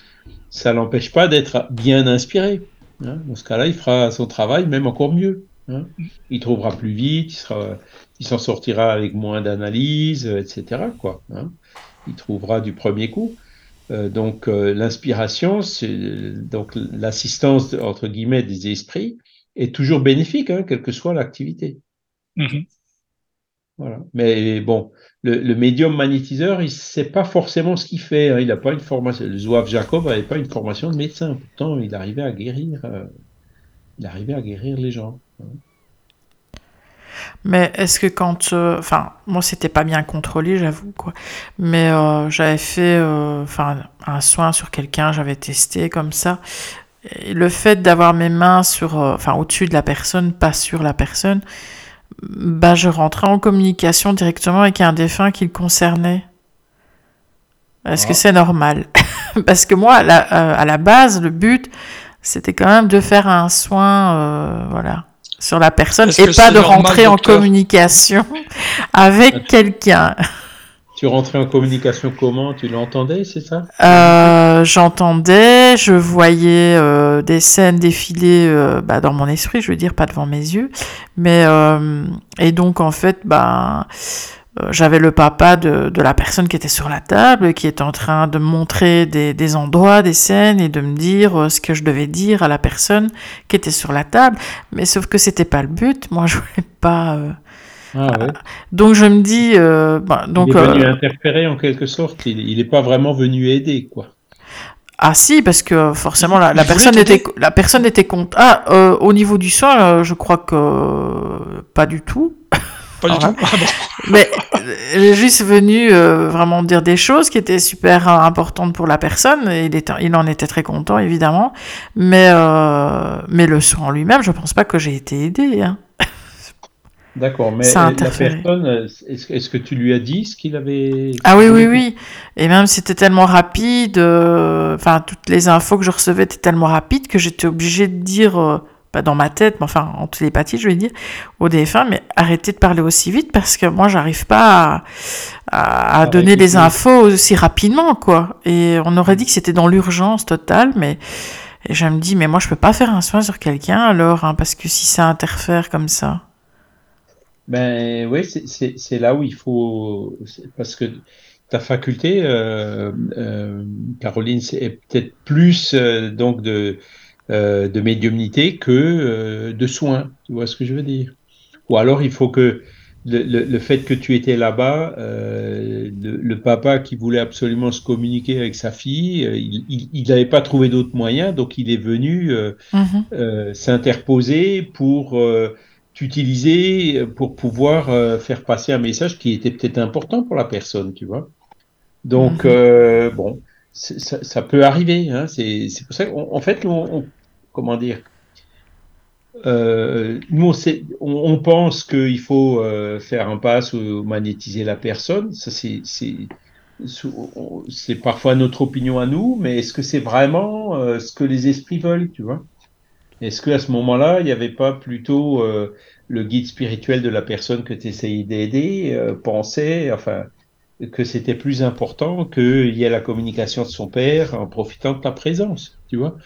ça l'empêche pas d'être bien inspiré. Hein. Dans ce cas-là, il fera son travail même encore mieux. Il trouvera plus vite, il sera, il s'en sortira avec moins d'analyse, etc. Quoi. Il trouvera du premier coup. Euh, donc euh, l'inspiration, donc l'assistance entre guillemets des esprits est toujours bénéfique, hein, quelle que soit l'activité. Mm-hmm. Voilà. Mais bon, le, médium magnétiseur, il sait pas forcément ce qu'il fait. Hein. Il n'a pas une formation. Le Zouave Jacob n'avait pas une formation de médecin. Pourtant, il arrivait à guérir. Euh, il arrivait à guérir les gens. Hein. Mais est-ce que quand, euh, enfin, moi c'était pas bien contrôlé, j'avoue quoi. Mais euh, j'avais fait, euh, enfin, un soin sur quelqu'un, j'avais testé comme ça. Et le fait d'avoir mes mains sur, enfin, au-dessus de la personne, pas sur la personne, bah, je rentrais en communication directement avec un défunt qui le concernait. Est-ce que ah. c'est normal? Parce que moi, à la, à la, base, le but, c'était quand même de faire un soin, voilà sur la personne et pas de rentrer en communication avec quelqu'un. Tu rentrais en communication comment? Tu l'entendais, c'est ça? Euh, J'entendais, je voyais euh, des scènes défiler euh, bah, dans mon esprit, je veux dire, pas devant mes yeux. Mais et donc en fait, bah j'avais le papa de, de, la personne qui était sur la table, qui était en train de montrer des, des, endroits, des scènes et de me dire euh, ce que je devais dire à la personne qui était sur la table. Mais sauf que c'était pas le but. Moi, je voulais pas. Euh, ah, ouais. Donc je me dis. Euh, bah, donc, il est venu interférer en quelque sorte. Il n'est pas vraiment venu aider, quoi. Ah si, parce que forcément la, personne était la personne était contre. Ah, euh, au niveau du soin, euh, je crois que pas du tout. Pas du tout. Ah Mais elle est juste venu vraiment dire des choses qui étaient super importantes pour la personne. Et il, était, il en était très content évidemment. Mais mais le soin en lui-même, je pense pas que j'ai été aidée. Hein. D'accord, mais la personne, est-ce que tu lui as dit ce qu'il avait Ah oui, oui, oui. Et même c'était tellement rapide, euh, enfin toutes les infos que je recevais étaient tellement rapides que j'étais obligée de dire, euh, pas dans ma tête, mais enfin en télépathie, je vais dire, au défunt, mais arrêtez de parler aussi vite parce que moi j'arrive pas à, à, donner des infos aussi rapidement, quoi. Et on aurait dit que c'était dans l'urgence totale, mais et je me dis, mais moi je peux pas faire un soin sur quelqu'un alors, hein, parce que si ça interfère comme ça. Ben oui, c'est là où il faut, parce que ta faculté, euh, euh, Caroline, c'est peut-être plus euh, donc de, de médiumnité que de soins. Tu vois ce que je veux dire? Ou alors il faut que le, le, fait que tu étais là-bas, le, papa qui voulait absolument se communiquer avec sa fille, il n'avait pas trouvé d'autres moyens, donc il est venu mm-hmm. s'interposer pour utiliser pour pouvoir euh, faire passer un message qui était peut-être important pour la personne, tu vois? Donc, mhm. euh, bon, ça, peut arriver. Hein, c'est pour ça qu'en en fait, on, comment dire, euh, nous, on, pense qu'il faut faire un pass ou magnétiser la personne. Ça, c'est parfois notre opinion à nous, mais est-ce que c'est vraiment ce que les esprits veulent, tu vois? Est-ce qu'à ce, moment-là, il n'y avait pas plutôt euh, le guide spirituel de la personne que tu essayais d'aider euh, pensait, enfin, que c'était plus important qu'il y ait la communication de son père en profitant de ta présence, tu vois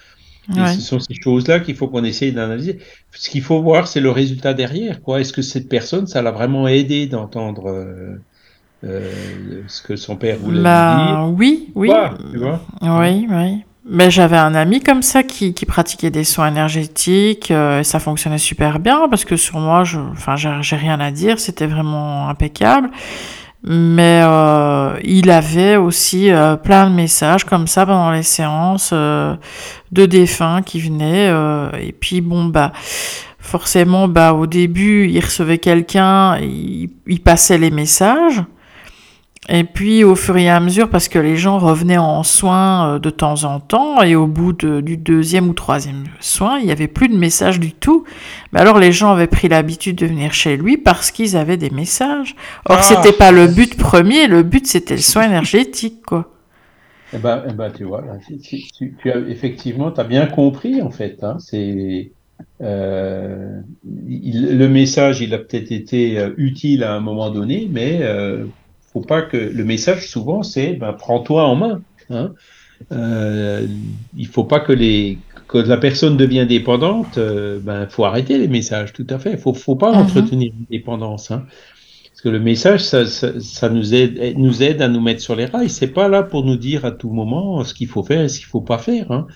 ce sont ces choses-là qu'il faut qu'on essaye d'analyser. Ce qu'il faut voir, c'est le résultat derrière. Quoi Est-ce que cette personne, ça l'a vraiment aidé d'entendre euh, ce que son père voulait bah, dire? Oui, oui. tu vois? Oui, oui. Mais j'avais un ami comme ça qui, qui pratiquait des soins énergétiques euh, et ça fonctionnait super bien parce que sur moi, je, enfin, j'ai rien à dire, c'était vraiment impeccable. Mais euh, il avait aussi euh, plein de messages comme ça pendant les séances euh, de défunts qui venaient. et puis bon bah forcément bah au début il recevait quelqu'un, il, il passait les messages. Et puis au fur et à mesure, parce que les gens revenaient en soins euh, de temps en temps, et au bout du deuxième ou troisième soin, il n'y avait plus de messages du tout. Mais alors les gens avaient pris l'habitude de venir chez lui parce qu'ils avaient des messages. Or, ce ah. c'était pas le but premier, le but c'était le soin énergétique, quoi. Eh ben, eh ben tu vois, tu, as, effectivement, tu as bien compris, en fait. Hein, c'est... Euh, le message, il a peut-être été euh, utile à un moment donné, mais pas que le message souvent c'est ben, prends-toi en main. Hein. Euh, il faut pas que les que la personne devient dépendante. Euh, ben faut arrêter les messages. Tout à fait. Il faut faut pas mhm. entretenir une dépendance. Hein. Parce que le message, ça, ça, nous, aide, nous aide à nous mettre sur les rails. C'est pas là pour nous dire à tout moment ce qu'il faut faire et ce qu'il faut pas faire. Hein.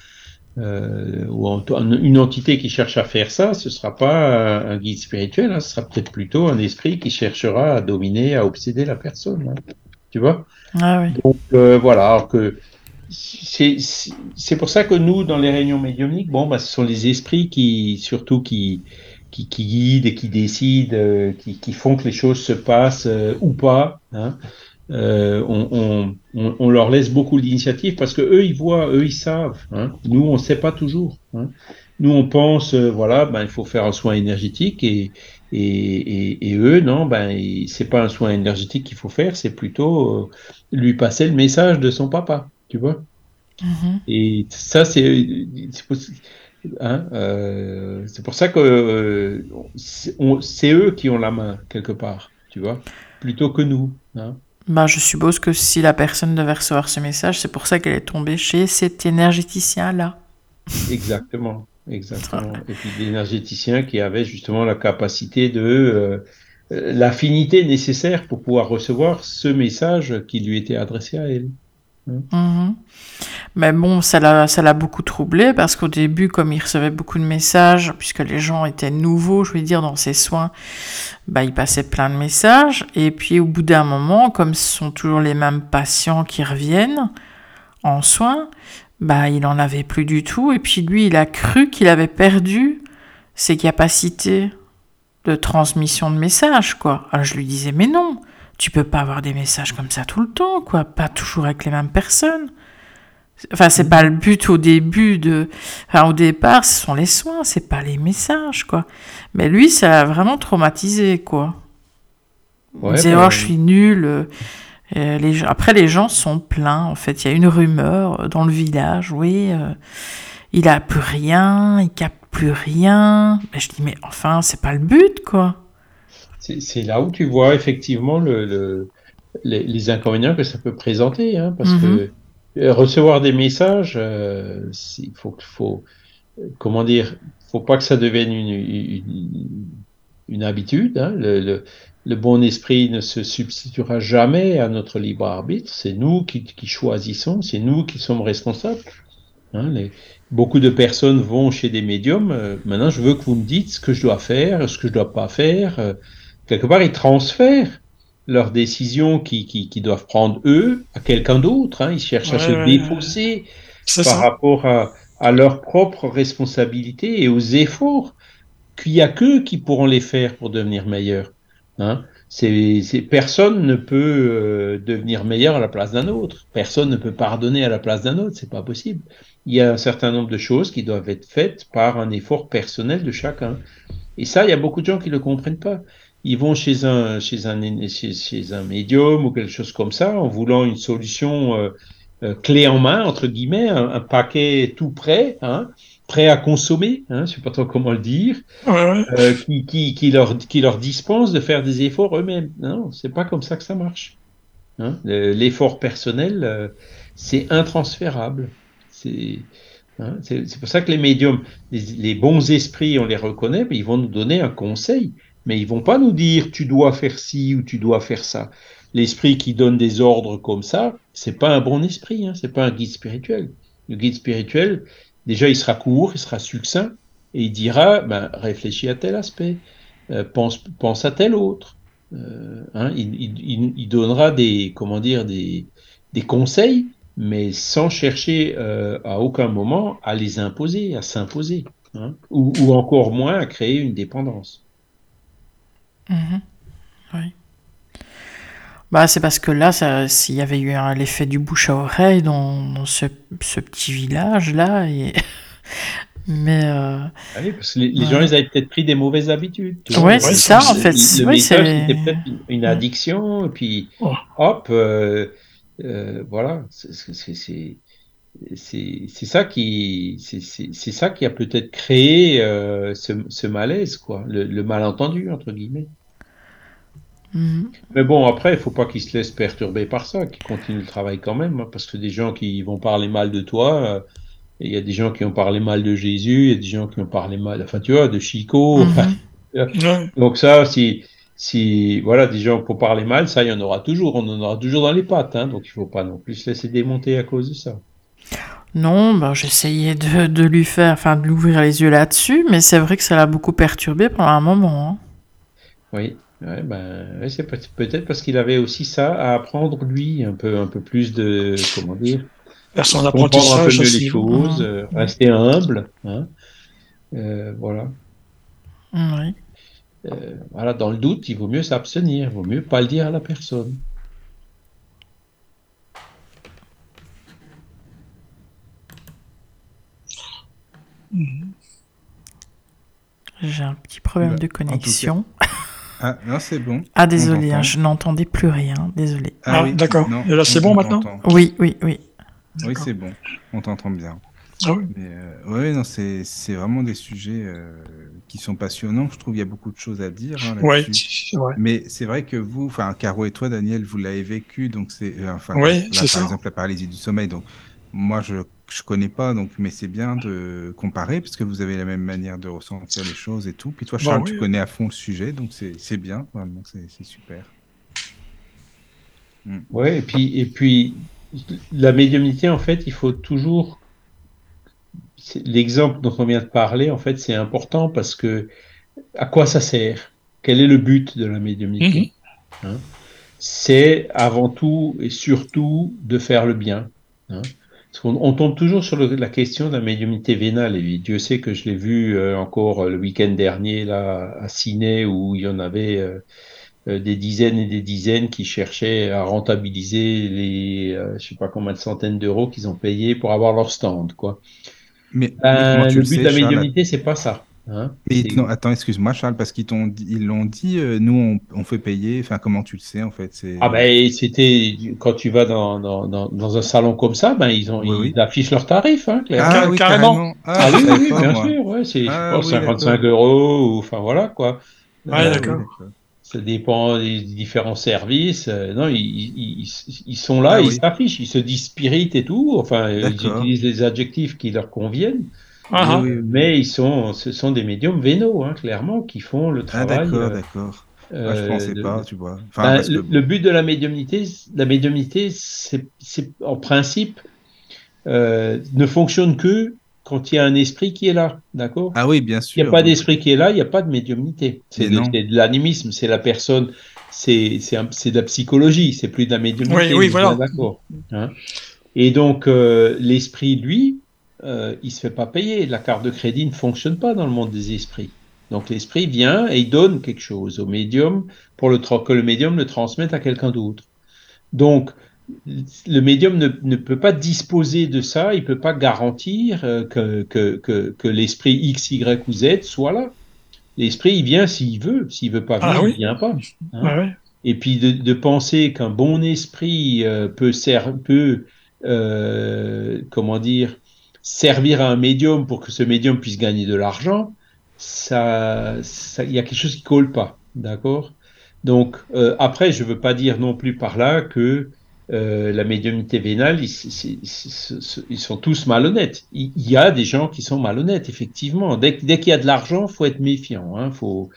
Euh, ou une entité qui cherche à faire ça, ce sera pas un guide spirituel, hein, ce sera peut-être plutôt un esprit qui cherchera à dominer, à obséder la personne. Hein. tu vois? Ah, oui. Donc euh, voilà, alors que c'est pour ça que nous, dans les réunions médiumniques, bon, bah, ce sont les esprits qui, surtout, qui, qui, qui guident et qui décident, euh, qui, qui, font que les choses se passent euh, ou pas. Hein. Euh, on, on, on, leur laisse beaucoup d'initiative parce que eux ils voient, eux ils savent. Hein. Nous on ne sait pas toujours. Hein. Nous on pense euh, voilà ben il faut faire un soin énergétique et et, et, eux non ben c'est pas un soin énergétique qu'il faut faire, c'est plutôt euh, lui passer le message de son papa, tu vois. Mm-hmm. Et ça c'est hein, c'est pour ça que c'est eux qui ont la main quelque part, tu vois, plutôt que nous. Hein. Bah, je suppose que si la personne devait recevoir ce message, c'est pour ça qu'elle est tombée chez cet énergéticien-là. Exactement, exactement. Et puis l'énergéticien qui avait justement la capacité de euh, l'affinité nécessaire pour pouvoir recevoir ce message qui lui était adressé à elle. Mhm. Mais bon, ça l'a, beaucoup troublé parce qu'au début, comme il recevait beaucoup de messages, puisque les gens étaient nouveaux, je veux dire, dans ses soins, bah, il passait plein de messages. Et puis, au bout d'un moment, comme ce sont toujours les mêmes patients qui reviennent en soins, bah, il en avait plus du tout. Et puis lui, il a cru qu'il avait perdu ses capacités de transmission de messages, quoi. Alors je lui disais, mais non, tu peux pas avoir des messages comme ça tout le temps, quoi. Pas toujours avec les mêmes personnes. Enfin, c'est pas le but au début de. Enfin, au départ, ce sont les soins, c'est pas les messages, quoi. Mais lui, ça l'a vraiment traumatisé, quoi. il disait, oh, je suis nul. Les... Après, les gens sont pleins, en fait. Il y a une rumeur dans le village, oui. Euh, il a plus rien, il capte plus rien. Mais je dis, mais enfin, c'est pas le but, quoi. C'est là où tu vois effectivement le, les, inconvénients que ça peut présenter, hein, parce que mhm. euh, recevoir des messages, euh, il faut, faut, comment dire, faut pas que ça devienne une, une, habitude. Hein. Le, le, bon esprit ne se substituera jamais à notre libre arbitre. C'est nous qui, qui choisissons, c'est nous qui sommes responsables. Hein, les, beaucoup de personnes vont chez des médiums. Euh, maintenant, je veux que vous me dites ce que je dois faire, ce que je dois pas faire. Euh, quelque part, ils transfèrent leurs décisions qu'ils qui, qui doivent prendre eux à quelqu'un d'autre. Hein. Ils cherchent à se défausser par rapport à, à leurs propres responsabilités et aux efforts qu'il n'y a qu'eux qui pourront les faire pour devenir meilleurs. Hein. C'est, personne ne peut euh, devenir meilleur à la place d'un autre. Personne ne peut pardonner à la place d'un autre. C'est pas possible il y a un certain nombre de choses qui doivent être faites par un effort personnel de chacun. Et ça, il y a beaucoup de gens qui ne le comprennent pas. Ils vont chez un, chez un, chez, un médium ou quelque chose comme ça en voulant une solution euh, euh, clé en main, entre guillemets, un, paquet tout prêt, hein, prêt à consommer, hein, je ne sais pas trop comment le dire, euh, qui, qui, qui, leur, qui leur dispense de faire des efforts eux-mêmes. Non, c'est pas comme ça que ça marche. Hein. L'effort personnel, c'est intransférable. Hein, c'est pour ça que les médiums, les, bons esprits, on les reconnaît, mais ils vont nous donner un conseil. Mais ils vont pas nous dire tu dois faire ci ou tu dois faire ça. L'esprit qui donne des ordres comme ça, c'est pas un bon esprit, hein, c'est pas un guide spirituel. Le guide spirituel, déjà, il sera court, il sera succinct, et il dira ben, réfléchis à tel aspect, euh, pense, pense à tel autre. Euh, hein, il, donnera des, comment dire, des, conseils, mais sans chercher euh, à aucun moment à les imposer, à s'imposer, hein, ou, encore moins à créer une dépendance. Mhm. Oui. Bah, c'est parce que là, s'il y avait eu l'effet du bouche à oreille dans, ce, ce, petit village-là, et... mais... Euh... Ah oui, parce que les, gens, ils avaient peut-être pris des mauvaises habitudes. Oui, c'est ça, en fait. Le, oui, c'était peut-être une addiction, et puis, oh. hop... Euh, euh, voilà, c'est ça qui c'est ça qui a peut-être créé euh, ce, malaise, quoi, le, malentendu entre guillemets. Mm-hmm. Mais bon, après, il faut pas qu'ils se laissent perturber par ça, qu'ils continuent le travail quand même, hein, parce que des gens qui vont parler mal de toi, euh, il y a des gens qui ont parlé mal de Jésus, il y a des gens qui ont parlé mal, enfin tu vois, de Chico. Mm-hmm. donc ça, si si voilà des gens pour parler mal, ça il y en aura toujours, on en aura toujours dans les pattes, hein, donc il faut pas non plus se laisser démonter à cause de ça. Non, ben, j'essayais de, de, lui faire, enfin de l'ouvrir les yeux là-dessus, mais c'est vrai que ça l'a beaucoup perturbé pendant un moment. Hein. Oui, ouais, ben, c'est peut-être parce qu'il avait aussi ça à apprendre lui, un peu, un peu plus de, comment dire, son apprentissage un peu mieux les choses, euh, rester humble, hein, euh, voilà. Oui. Euh, voilà, dans le doute, il vaut mieux s'abstenir, il vaut mieux pas le dire à la personne. J'ai un petit problème bah, de connexion. Ah, non, c'est bon. Ah, désolé, hein, je n'entendais plus rien, désolé. Ah, ah oui, d'accord. Et là, c'est bon maintenant Oui, oui, oui. Oui, c'est bon, on t'entend bien. Ah oui. Euh, non, c'est vraiment des sujets euh, qui sont passionnants. Je trouve qu'il y a beaucoup de choses à dire. Hein, ouais, Mais c'est vrai que vous, enfin, Caro et toi, Daniel, vous l'avez vécu. Donc, c'est. Euh, enfin, ouais, par exemple, la paralysie du sommeil. Donc, moi, je je connais pas, donc, mais c'est bien de comparer parce que vous avez la même manière de ressentir les choses et tout. Puis toi, bah Charles, tu connais à fond le sujet, donc c'est bien, vraiment, c'est super. Mm. Ouais, et puis, et puis la médiumnité, en fait, il faut toujours l'exemple dont on vient de parler, en fait, c'est important parce que à quoi ça sert? Quel est le but de la médiumnité? Mhm. hein? C'est avant tout et surtout de faire le bien. Hein? On, tombe toujours sur la question de la médiumnité vénale. Et Dieu sait que je l'ai vu euh, encore le week-end dernier là à Ciné où il y en avait euh, euh, des dizaines et des dizaines qui cherchaient à rentabiliser les, je sais pas combien de centaines d'euros qu'ils ont payés pour avoir leur stand, quoi. Mais, le but de la médiumnité, c'est pas ça. Hein? Mais non, attends, excuse-moi Charles, parce qu'ils t'ont ils l'ont dit, euh, nous on, fait payer, enfin comment tu le sais en fait? Ah ben c'était quand tu vas dans, dans, dans, un salon comme ça, ben ils ont ils affichent leurs tarifs, hein, Ah, oui, carrément. Ah, ah oui, bien sûr, ouais, c'est ah, 55 euros, ou enfin voilà quoi. Ah, d'accord. Ça dépend des différents services. Euh, non, ils, ils, ils, sont là, ah ils s'affichent, ils se disent spirit et tout. Enfin, ils utilisent les adjectifs qui leur conviennent. Ah, ah. mais ils sont, ce sont des médiums vénaux, hein, clairement, qui font le travail. Ah, d'accord, euh, d'accord. Euh, je pensais pas, tu vois. Ben, le, but de la médiumnité, la médiumnité, c'est en principe euh, ne fonctionne que quand il y a un esprit qui est là, d'accord? Ah oui, bien sûr. Il n'y a pas d'esprit qui est là, il n'y a pas de médiumnité. C'est de, l'animisme, c'est la personne, c'est de la psychologie, c'est plus de la médiumnité. Oui, oui, voilà. D'accord. Hein Et donc, l'esprit, lui, euh, il se fait pas payer. La carte de crédit ne fonctionne pas dans le monde des esprits. Donc l'esprit vient et il donne quelque chose au médium pour le que le médium le transmette à quelqu'un d'autre. Donc le médium ne, peut pas disposer de ça, il peut pas garantir euh, que, que, que, l'esprit X, Y ou Z soit là. L'esprit, il vient s'il veut. S'il veut pas ah venir, il vient pas. Hein. Ah et puis de, penser qu'un bon esprit euh, peut, peut euh, comment dire, servir à un médium pour que ce médium puisse gagner de l'argent, ça, il y a quelque chose qui colle pas, d'accord? Donc euh, après, je veux pas dire non plus par là que euh, la médiumnité vénale, ils, ils, sont tous malhonnêtes. Il, y a des gens qui sont malhonnêtes, effectivement. Dès, dès qu'il y a de l'argent, faut être méfiant. Hein, faut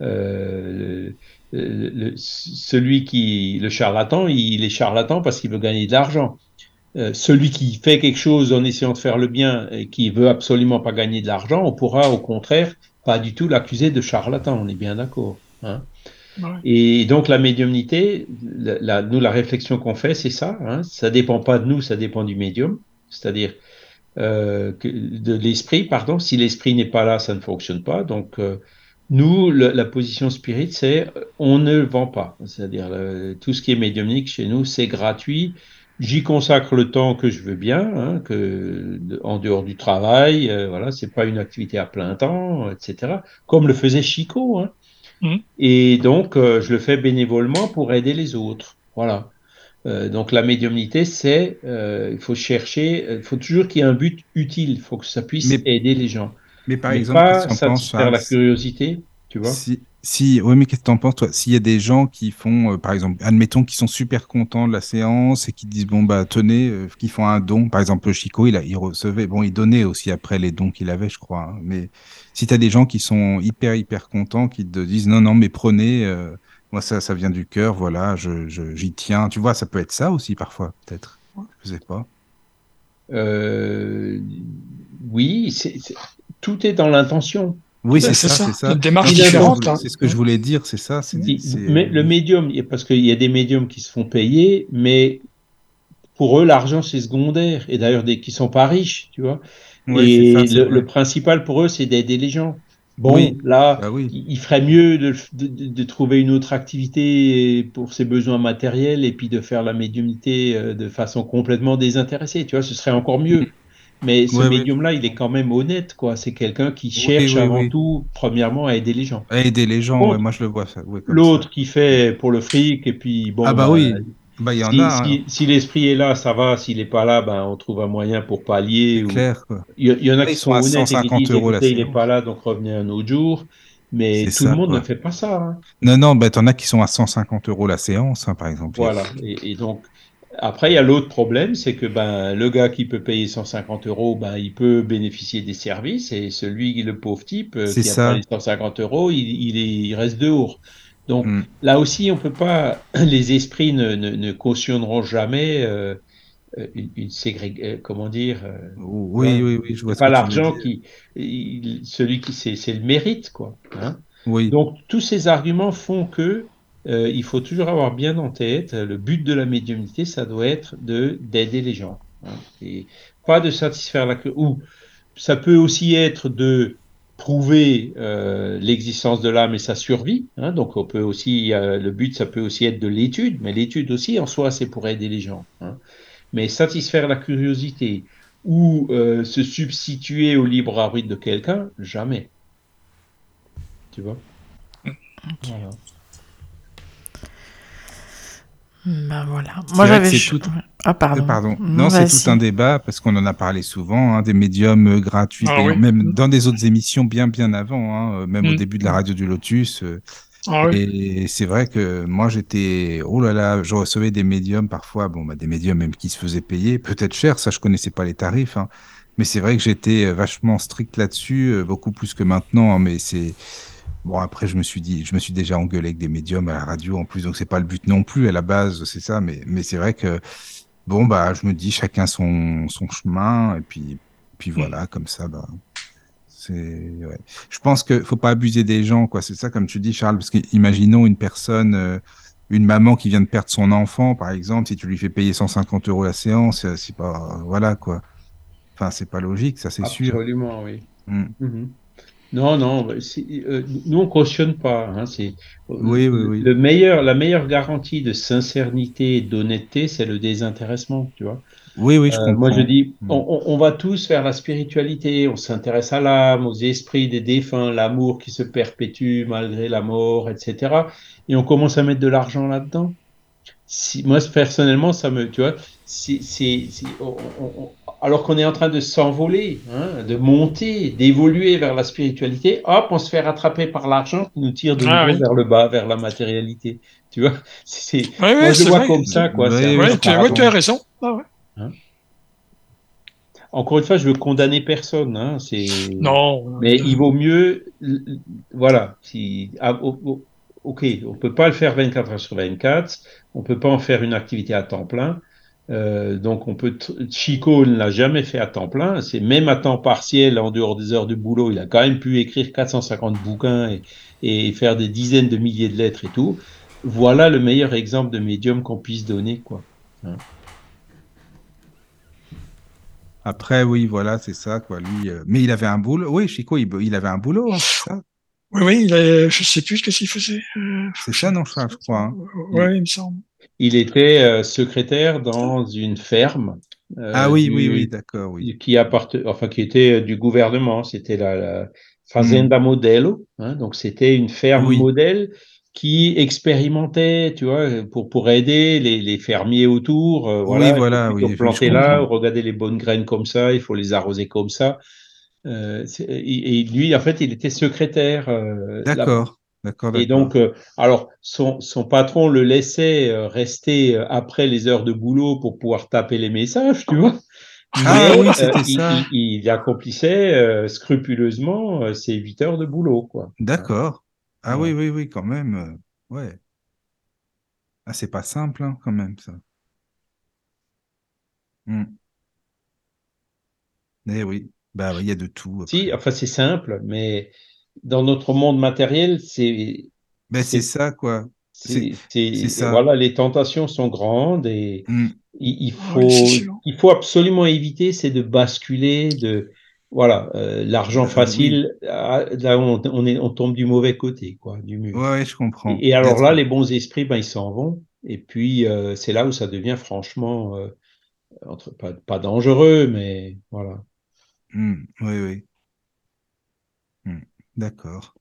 euh, le, celui qui le charlatan, il est charlatan parce qu'il veut gagner de l'argent. Euh, celui qui fait quelque chose en essayant de faire le bien et qui veut absolument pas gagner de l'argent, on pourra au contraire pas du tout l'accuser de charlatan, on est bien d'accord. Hein. Et donc la médiumnité, la, nous la réflexion qu'on fait, c'est ça. Hein, ça dépend pas de nous, ça dépend du médium, c'est-à-dire euh, de l'esprit, pardon. Si l'esprit n'est pas là, ça ne fonctionne pas. Donc euh, nous, la position spirit, c'est on ne vend pas. C'est-à-dire tout ce qui est médiumnique chez nous, c'est gratuit J'y consacre le temps que je veux bien, hein, que en dehors du travail, euh, voilà, c'est pas une activité à plein temps, etc. Comme le faisait Chico, hein. Mmh. Et donc, euh, je le fais bénévolement pour aider les autres. Voilà. Euh, donc, la médiumnité, c'est, euh, il faut chercher, il faut toujours qu'il y ait un but utile. Il faut que ça puisse aider les gens. Mais par exemple, pas satisfaire la curiosité, tu vois. Si, si, oui, mais qu'est-ce que tu en penses, toi? S'il y a des gens qui font, euh, par exemple, admettons, qui sont super contents de la séance et qui disent, bon, bah, tenez, euh, qui font un don. Par exemple, Chico, il, a, il recevait, bon, il donnait aussi après les dons qu'il avait, je crois. Hein. mais si tu as des gens qui sont hyper, hyper contents, qui te disent, non, non, mais prenez, euh, moi, ça, ça vient du cœur, voilà, je, je, j'y tiens. Tu vois, ça peut être ça aussi, parfois, peut-être. Je sais pas. oui, c'est, tout est dans l'intention. Oui, c'est ça, c'est ça. Une démarche différente. Hein. C'est ce que je voulais dire, c'est ça. Mais le médium, parce qu'il y a des médiums qui se font payer, mais pour eux, l'argent, c'est secondaire. Et d'ailleurs, des qui sont pas riches, tu vois. et le, principal pour eux, c'est d'aider les gens. Bon, là, bah il ferait mieux de, de, trouver une autre activité pour ses besoins matériels et puis de faire la médiumnité euh, de façon complètement désintéressée. Tu vois, ce serait encore mieux. Mais ce médium-là, il est quand même honnête, quoi. C'est quelqu'un qui cherche avant tout, premièrement, à aider les gens. À aider les gens, moi je le vois. L'autre qui fait pour le fric, et puis bon. Ah bah, oui. Bah, y en si, a, si, si l'esprit est là, ça va. S'il n'est pas là, ben, on trouve un moyen pour pallier. Ou... Clair, quoi. Il y, en a qui sont, honnêtes et qui disent, euros il n'est pas là, donc revenez un autre jour. Mais tout le monde ne fait pas ça. Hein. Non, non, bah, en as qui sont à 150 euros la séance, hein, par exemple. Voilà. Et, et donc, après, il y a l'autre problème, c'est que ben, le gars qui peut payer 150 euros, ben, il peut bénéficier des services, et celui, le pauvre type, euh, qui a payé 150 euros, il, il, reste dehors. Donc mm. là aussi, on peut pas, les esprits ne, ne, ne cautionneront jamais euh, une, une ségrégation, comment dire euh, Oui, oui, oui, je vois. Pas l'argent qui, celui qui c'est le mérite, quoi. Hein oui. Donc tous ces arguments font que euh, il faut toujours avoir bien en tête, le but de la médiumnité, ça doit être de d'aider les gens. Hein, et pas de satisfaire la ou ça peut aussi être de prouver euh, l'existence de l'âme et sa survie. Hein, donc on peut aussi, le but, ça peut aussi être de l'étude, mais l'étude aussi en soi, c'est pour aider les gens. Hein. Mais satisfaire la curiosité ou euh, se substituer au libre arbitre de quelqu'un, jamais. Tu vois? Ben voilà. Moi j'avais. Tout... Ah pardon. Euh, pardon. Non, c'est tout un débat parce qu'on en a parlé souvent, hein, des médiums euh, gratuits, ah même dans des autres émissions bien bien avant, hein, euh, même au mm. début de la radio du Lotus. Ah et c'est vrai que moi j'étais, oh là là, je recevais des médiums parfois, bon bah des médiums même qui se faisaient payer, peut-être cher, ça je connaissais pas les tarifs, hein, mais c'est vrai que j'étais vachement strict là-dessus, beaucoup plus que maintenant, mais c'est Bon, après, je me suis dit, je me suis déjà engueulé avec des médiums à la radio en plus, donc c'est pas le but non plus à la base, c'est ça. Mais, mais c'est vrai que, bon, bah, je me dis chacun son, son chemin, et puis, puis voilà, comme ça, bah, ouais. Je pense qu'il faut pas abuser des gens, quoi. C'est ça, comme tu dis, Charles, parce qu'imaginons une personne, euh, une maman qui vient de perdre son enfant, par exemple, si tu lui fais payer 150 euros la séance, euh, c'est pas, voilà, quoi. Enfin, c'est pas logique, ça, c'est sûr. Absolument, oui. Mmh. Mmh non, non, euh, nous on cautionne pas. Hein, c'est oui, oui, oui. Le meilleur, la meilleure garantie de sincérité et d'honnêteté, c'est le désintéressement, tu vois. Oui, oui, je euh, Moi, je dis, mm. on, on, va tous vers la spiritualité. On s'intéresse à l'âme, aux esprits des défunts, l'amour qui se perpétue malgré la mort, etc. Et on commence à mettre de l'argent là-dedans. Si, moi, personnellement, ça me, tu vois, si, si, si on, alors qu'on est en train de s'envoler, hein, de monter, d'évoluer vers la spiritualité, hop, on se fait rattraper par l'argent qui nous tire de ah nouveau vers le bas, vers la matérialité. Tu vois, c'est, moi je vois comme ça, quoi. Oui, tu, as raison. Ah hein Encore une fois, je veux condamner personne. Hein, c'est... Non. Mais il vaut mieux, voilà, si, ah, ok, on peut pas le faire 24 heures sur 24, on peut pas en faire une activité à temps plein. Euh, donc on peut Chico ne l'a jamais fait à temps plein, c'est même à temps partiel en dehors des heures de boulot, il a quand même pu écrire 450 bouquins et, et faire des dizaines de milliers de lettres et tout. Voilà le meilleur exemple de médium qu'on puisse donner quoi. Hein. Après oui, voilà, c'est ça quoi lui euh, mais il avait un boulot. Oui, Chico il, avait un boulot, hein, c'est ça? Oui oui, il a... je sais plus ce qu'il faisait. Euh, c'est ça non, je crois. Hein. Oui, il me semble. Il était euh, secrétaire dans une ferme. Euh, ah oui, oui, oui, d'accord, oui. Qui enfin, qui était euh, du gouvernement. C'était la, Fazenda hmm. Modelo. Hein, donc, c'était une ferme modèle qui expérimentait, tu vois, pour, pour aider les, les fermiers autour. voilà, oui, voilà, oui. Planter là, regarder les bonnes graines comme ça, il faut les arroser comme ça. et, lui, en fait, il était secrétaire. D'accord. Et donc, euh, alors, son, son, patron le laissait euh, rester euh, après les heures de boulot pour pouvoir taper les messages, tu vois. Ah oui, c'était ça. Il, il accomplissait scrupuleusement ses huit heures de boulot, quoi. D'accord. Ah oui, oui, oui, quand même. ouais. Ah, c'est pas simple, hein, quand même, ça. Eh oui, bah il y a de tout. Si, enfin c'est simple, mais dans notre monde matériel, c'est. Ben, c'est ça, quoi. C'est ça. Voilà, les tentations sont grandes et mm. il, faut, il faut absolument éviter, c'est de basculer de. Voilà, euh, l'argent ben, facile, là on, on, est, on tombe du mauvais côté, quoi, du mur. Ouais, je comprends. Et, alors là, les bons esprits, ben, ils s'en vont. Et puis, euh, c'est là où ça devient franchement, euh, entre, pas, pas, dangereux, mais voilà. Mm. oui, oui. Mm. D'accord.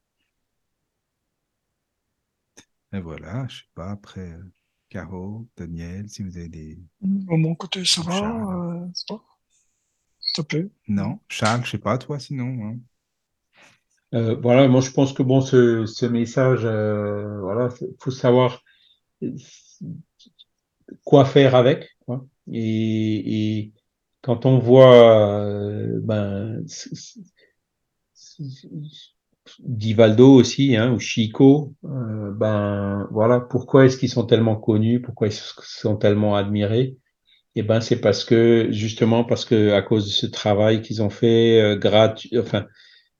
Et voilà, je sais pas, après, euh, Caro, Daniel, si vous avez des... Au mon côté, ça va, euh, S'il te plaît? Non, Charles, je sais pas, toi, sinon. Hein. Euh, voilà, moi je pense que bon, ce, ce message, euh, voilà, faut savoir quoi faire avec, quoi. Et, et quand on voit, euh, ben, Divaldo aussi, hein, ou Chico, euh, ben voilà, pourquoi est-ce qu'ils sont tellement connus, pourquoi ils sont tellement admirés? Eh ben c'est parce que justement parce que à cause de ce travail qu'ils ont fait euh, gratuit, enfin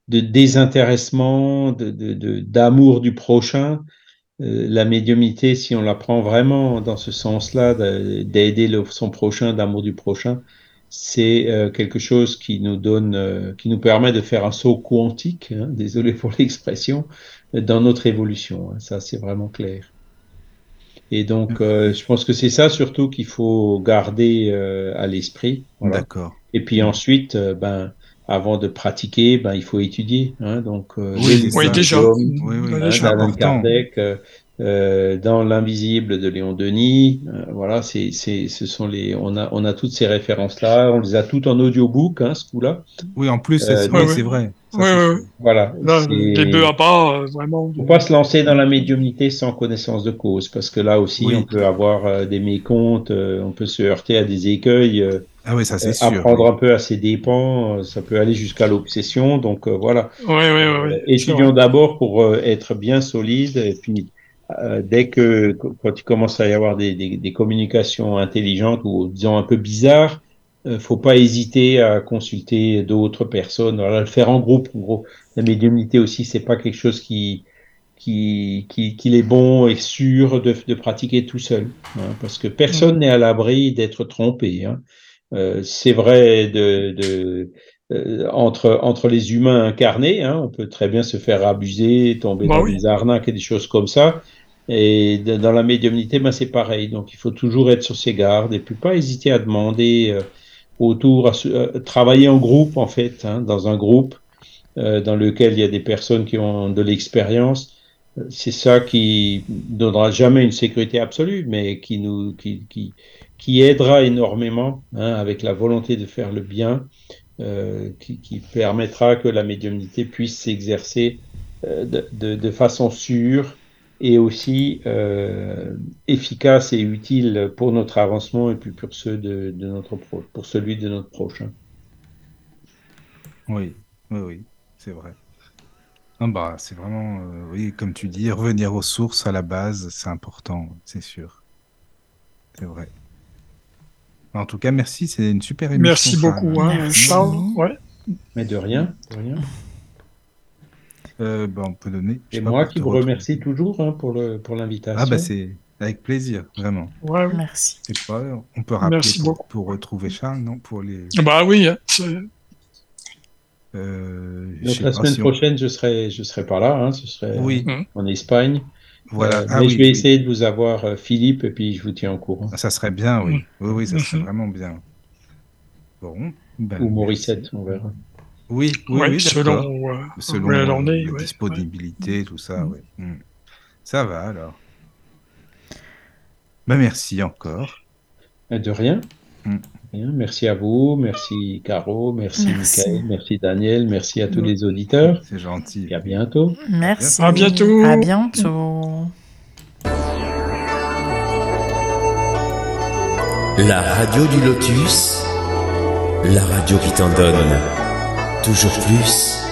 de désintéressement, de d'amour du prochain, euh, la médiumité, si on la prend vraiment dans ce sens-là, d'aider son prochain, d'amour du prochain, c'est euh, quelque chose qui nous donne, euh, qui nous permet de faire un saut quantique, hein, désolé pour l'expression, dans notre évolution. Hein, ça, c'est vraiment clair. Et donc, euh, je pense que c'est ça surtout qu'il faut garder à l'esprit. D'accord. Et puis ensuite, ben, avant de pratiquer, ben, il faut étudier. Hein, donc, oui, oui, déjà. Oui, oui, hein, Kardec, euh, dans l'invisible de Léon Denis. Euh, voilà, c'est, c'est, ce sont les, on a, on a toutes ces références là, on les a toutes en audiobook, hein, ce coup-là. Oui, en plus, c'est, euh, vrai. oui, oui. Voilà. les bœufs à pas, vraiment. Faut pas se lancer dans la médiumnité sans connaissance de cause, parce que là aussi, on peut avoir des mécomptes, on peut se heurter à des écueils. Ah oui, ça c'est sûr. Apprendre un peu à ses dépens, ça peut aller jusqu'à l'obsession. Donc voilà. Oui, oui, oui. Étudions d'abord pour être bien solide et puis euh, dès que quand il commence à y avoir des, des, des communications intelligentes ou disons un peu bizarres, euh, faut pas hésiter à consulter d'autres personnes. Le faire en groupe, en gros, la médiumnité aussi, c'est pas quelque chose qui qui, qui, qui est bon et sûr de, de pratiquer tout seul, hein, parce que personne n'est à l'abri d'être trompé. Hein. Euh, c'est vrai de, de euh, entre, entre les humains incarnés, hein, on peut très bien se faire abuser, tomber bah dans des arnaques et des choses comme ça. Et dans la médiumnité, ben, c'est pareil. Donc, il faut toujours être sur ses gardes et puis pas hésiter à demander euh, autour, à, euh, travailler en groupe, en fait, hein, dans un groupe euh, dans lequel il y a des personnes qui ont de l'expérience. C'est ça qui donnera jamais une sécurité absolue, mais qui nous, qui, qui, qui aidera énormément hein, avec la volonté de faire le bien, qui, qui, permettra que la médiumnité puisse s'exercer de, de, de, façon sûre et aussi euh, efficace et utile pour notre avancement et puis pour ceux de, de notre pour celui de notre prochain. Oui, oui, oui, c'est vrai. Bah, c'est vraiment, euh, oui, comme tu dis, revenir aux sources, à la base, c'est important, c'est sûr. C'est vrai. En tout cas, merci, c'est une super émission. Merci beaucoup, hein, Charles. Ouais. Mais de rien, de rien. Euh, bah, on peut donner. Et moi qui vous remercie toujours hein, pour le pour l'invitation. Ah bah c'est avec plaisir, vraiment. Ouais, merci. Pas, on peut rappeler pour, pour, retrouver Charles, non Pour les. Bah oui. Hein, euh, Donc la semaine prochaine, je serai je serai pas là. Hein, ce serait oui. en Espagne. Voilà. Euh, ah, mais je vais essayer de vous avoir euh, Philippe et puis je vous tiens au courant. Ça serait bien, oui. Oui, oui, ça serait vraiment bien. Bon. Ben, Ou Morissette, on verra. Oui, oui, oui selon, euh, selon la disponibilité, tout ça. Mm. Mm. Ça va alors. Ben, merci encore. Euh, de rien. Mm. rien. Merci à vous, merci Caro, merci, merci. merci Daniel, merci à tous les auditeurs. C'est gentil. Et à bientôt. Merci. À bientôt. À bientôt. La radio du lotus, la radio qui t'en donne toujours plus.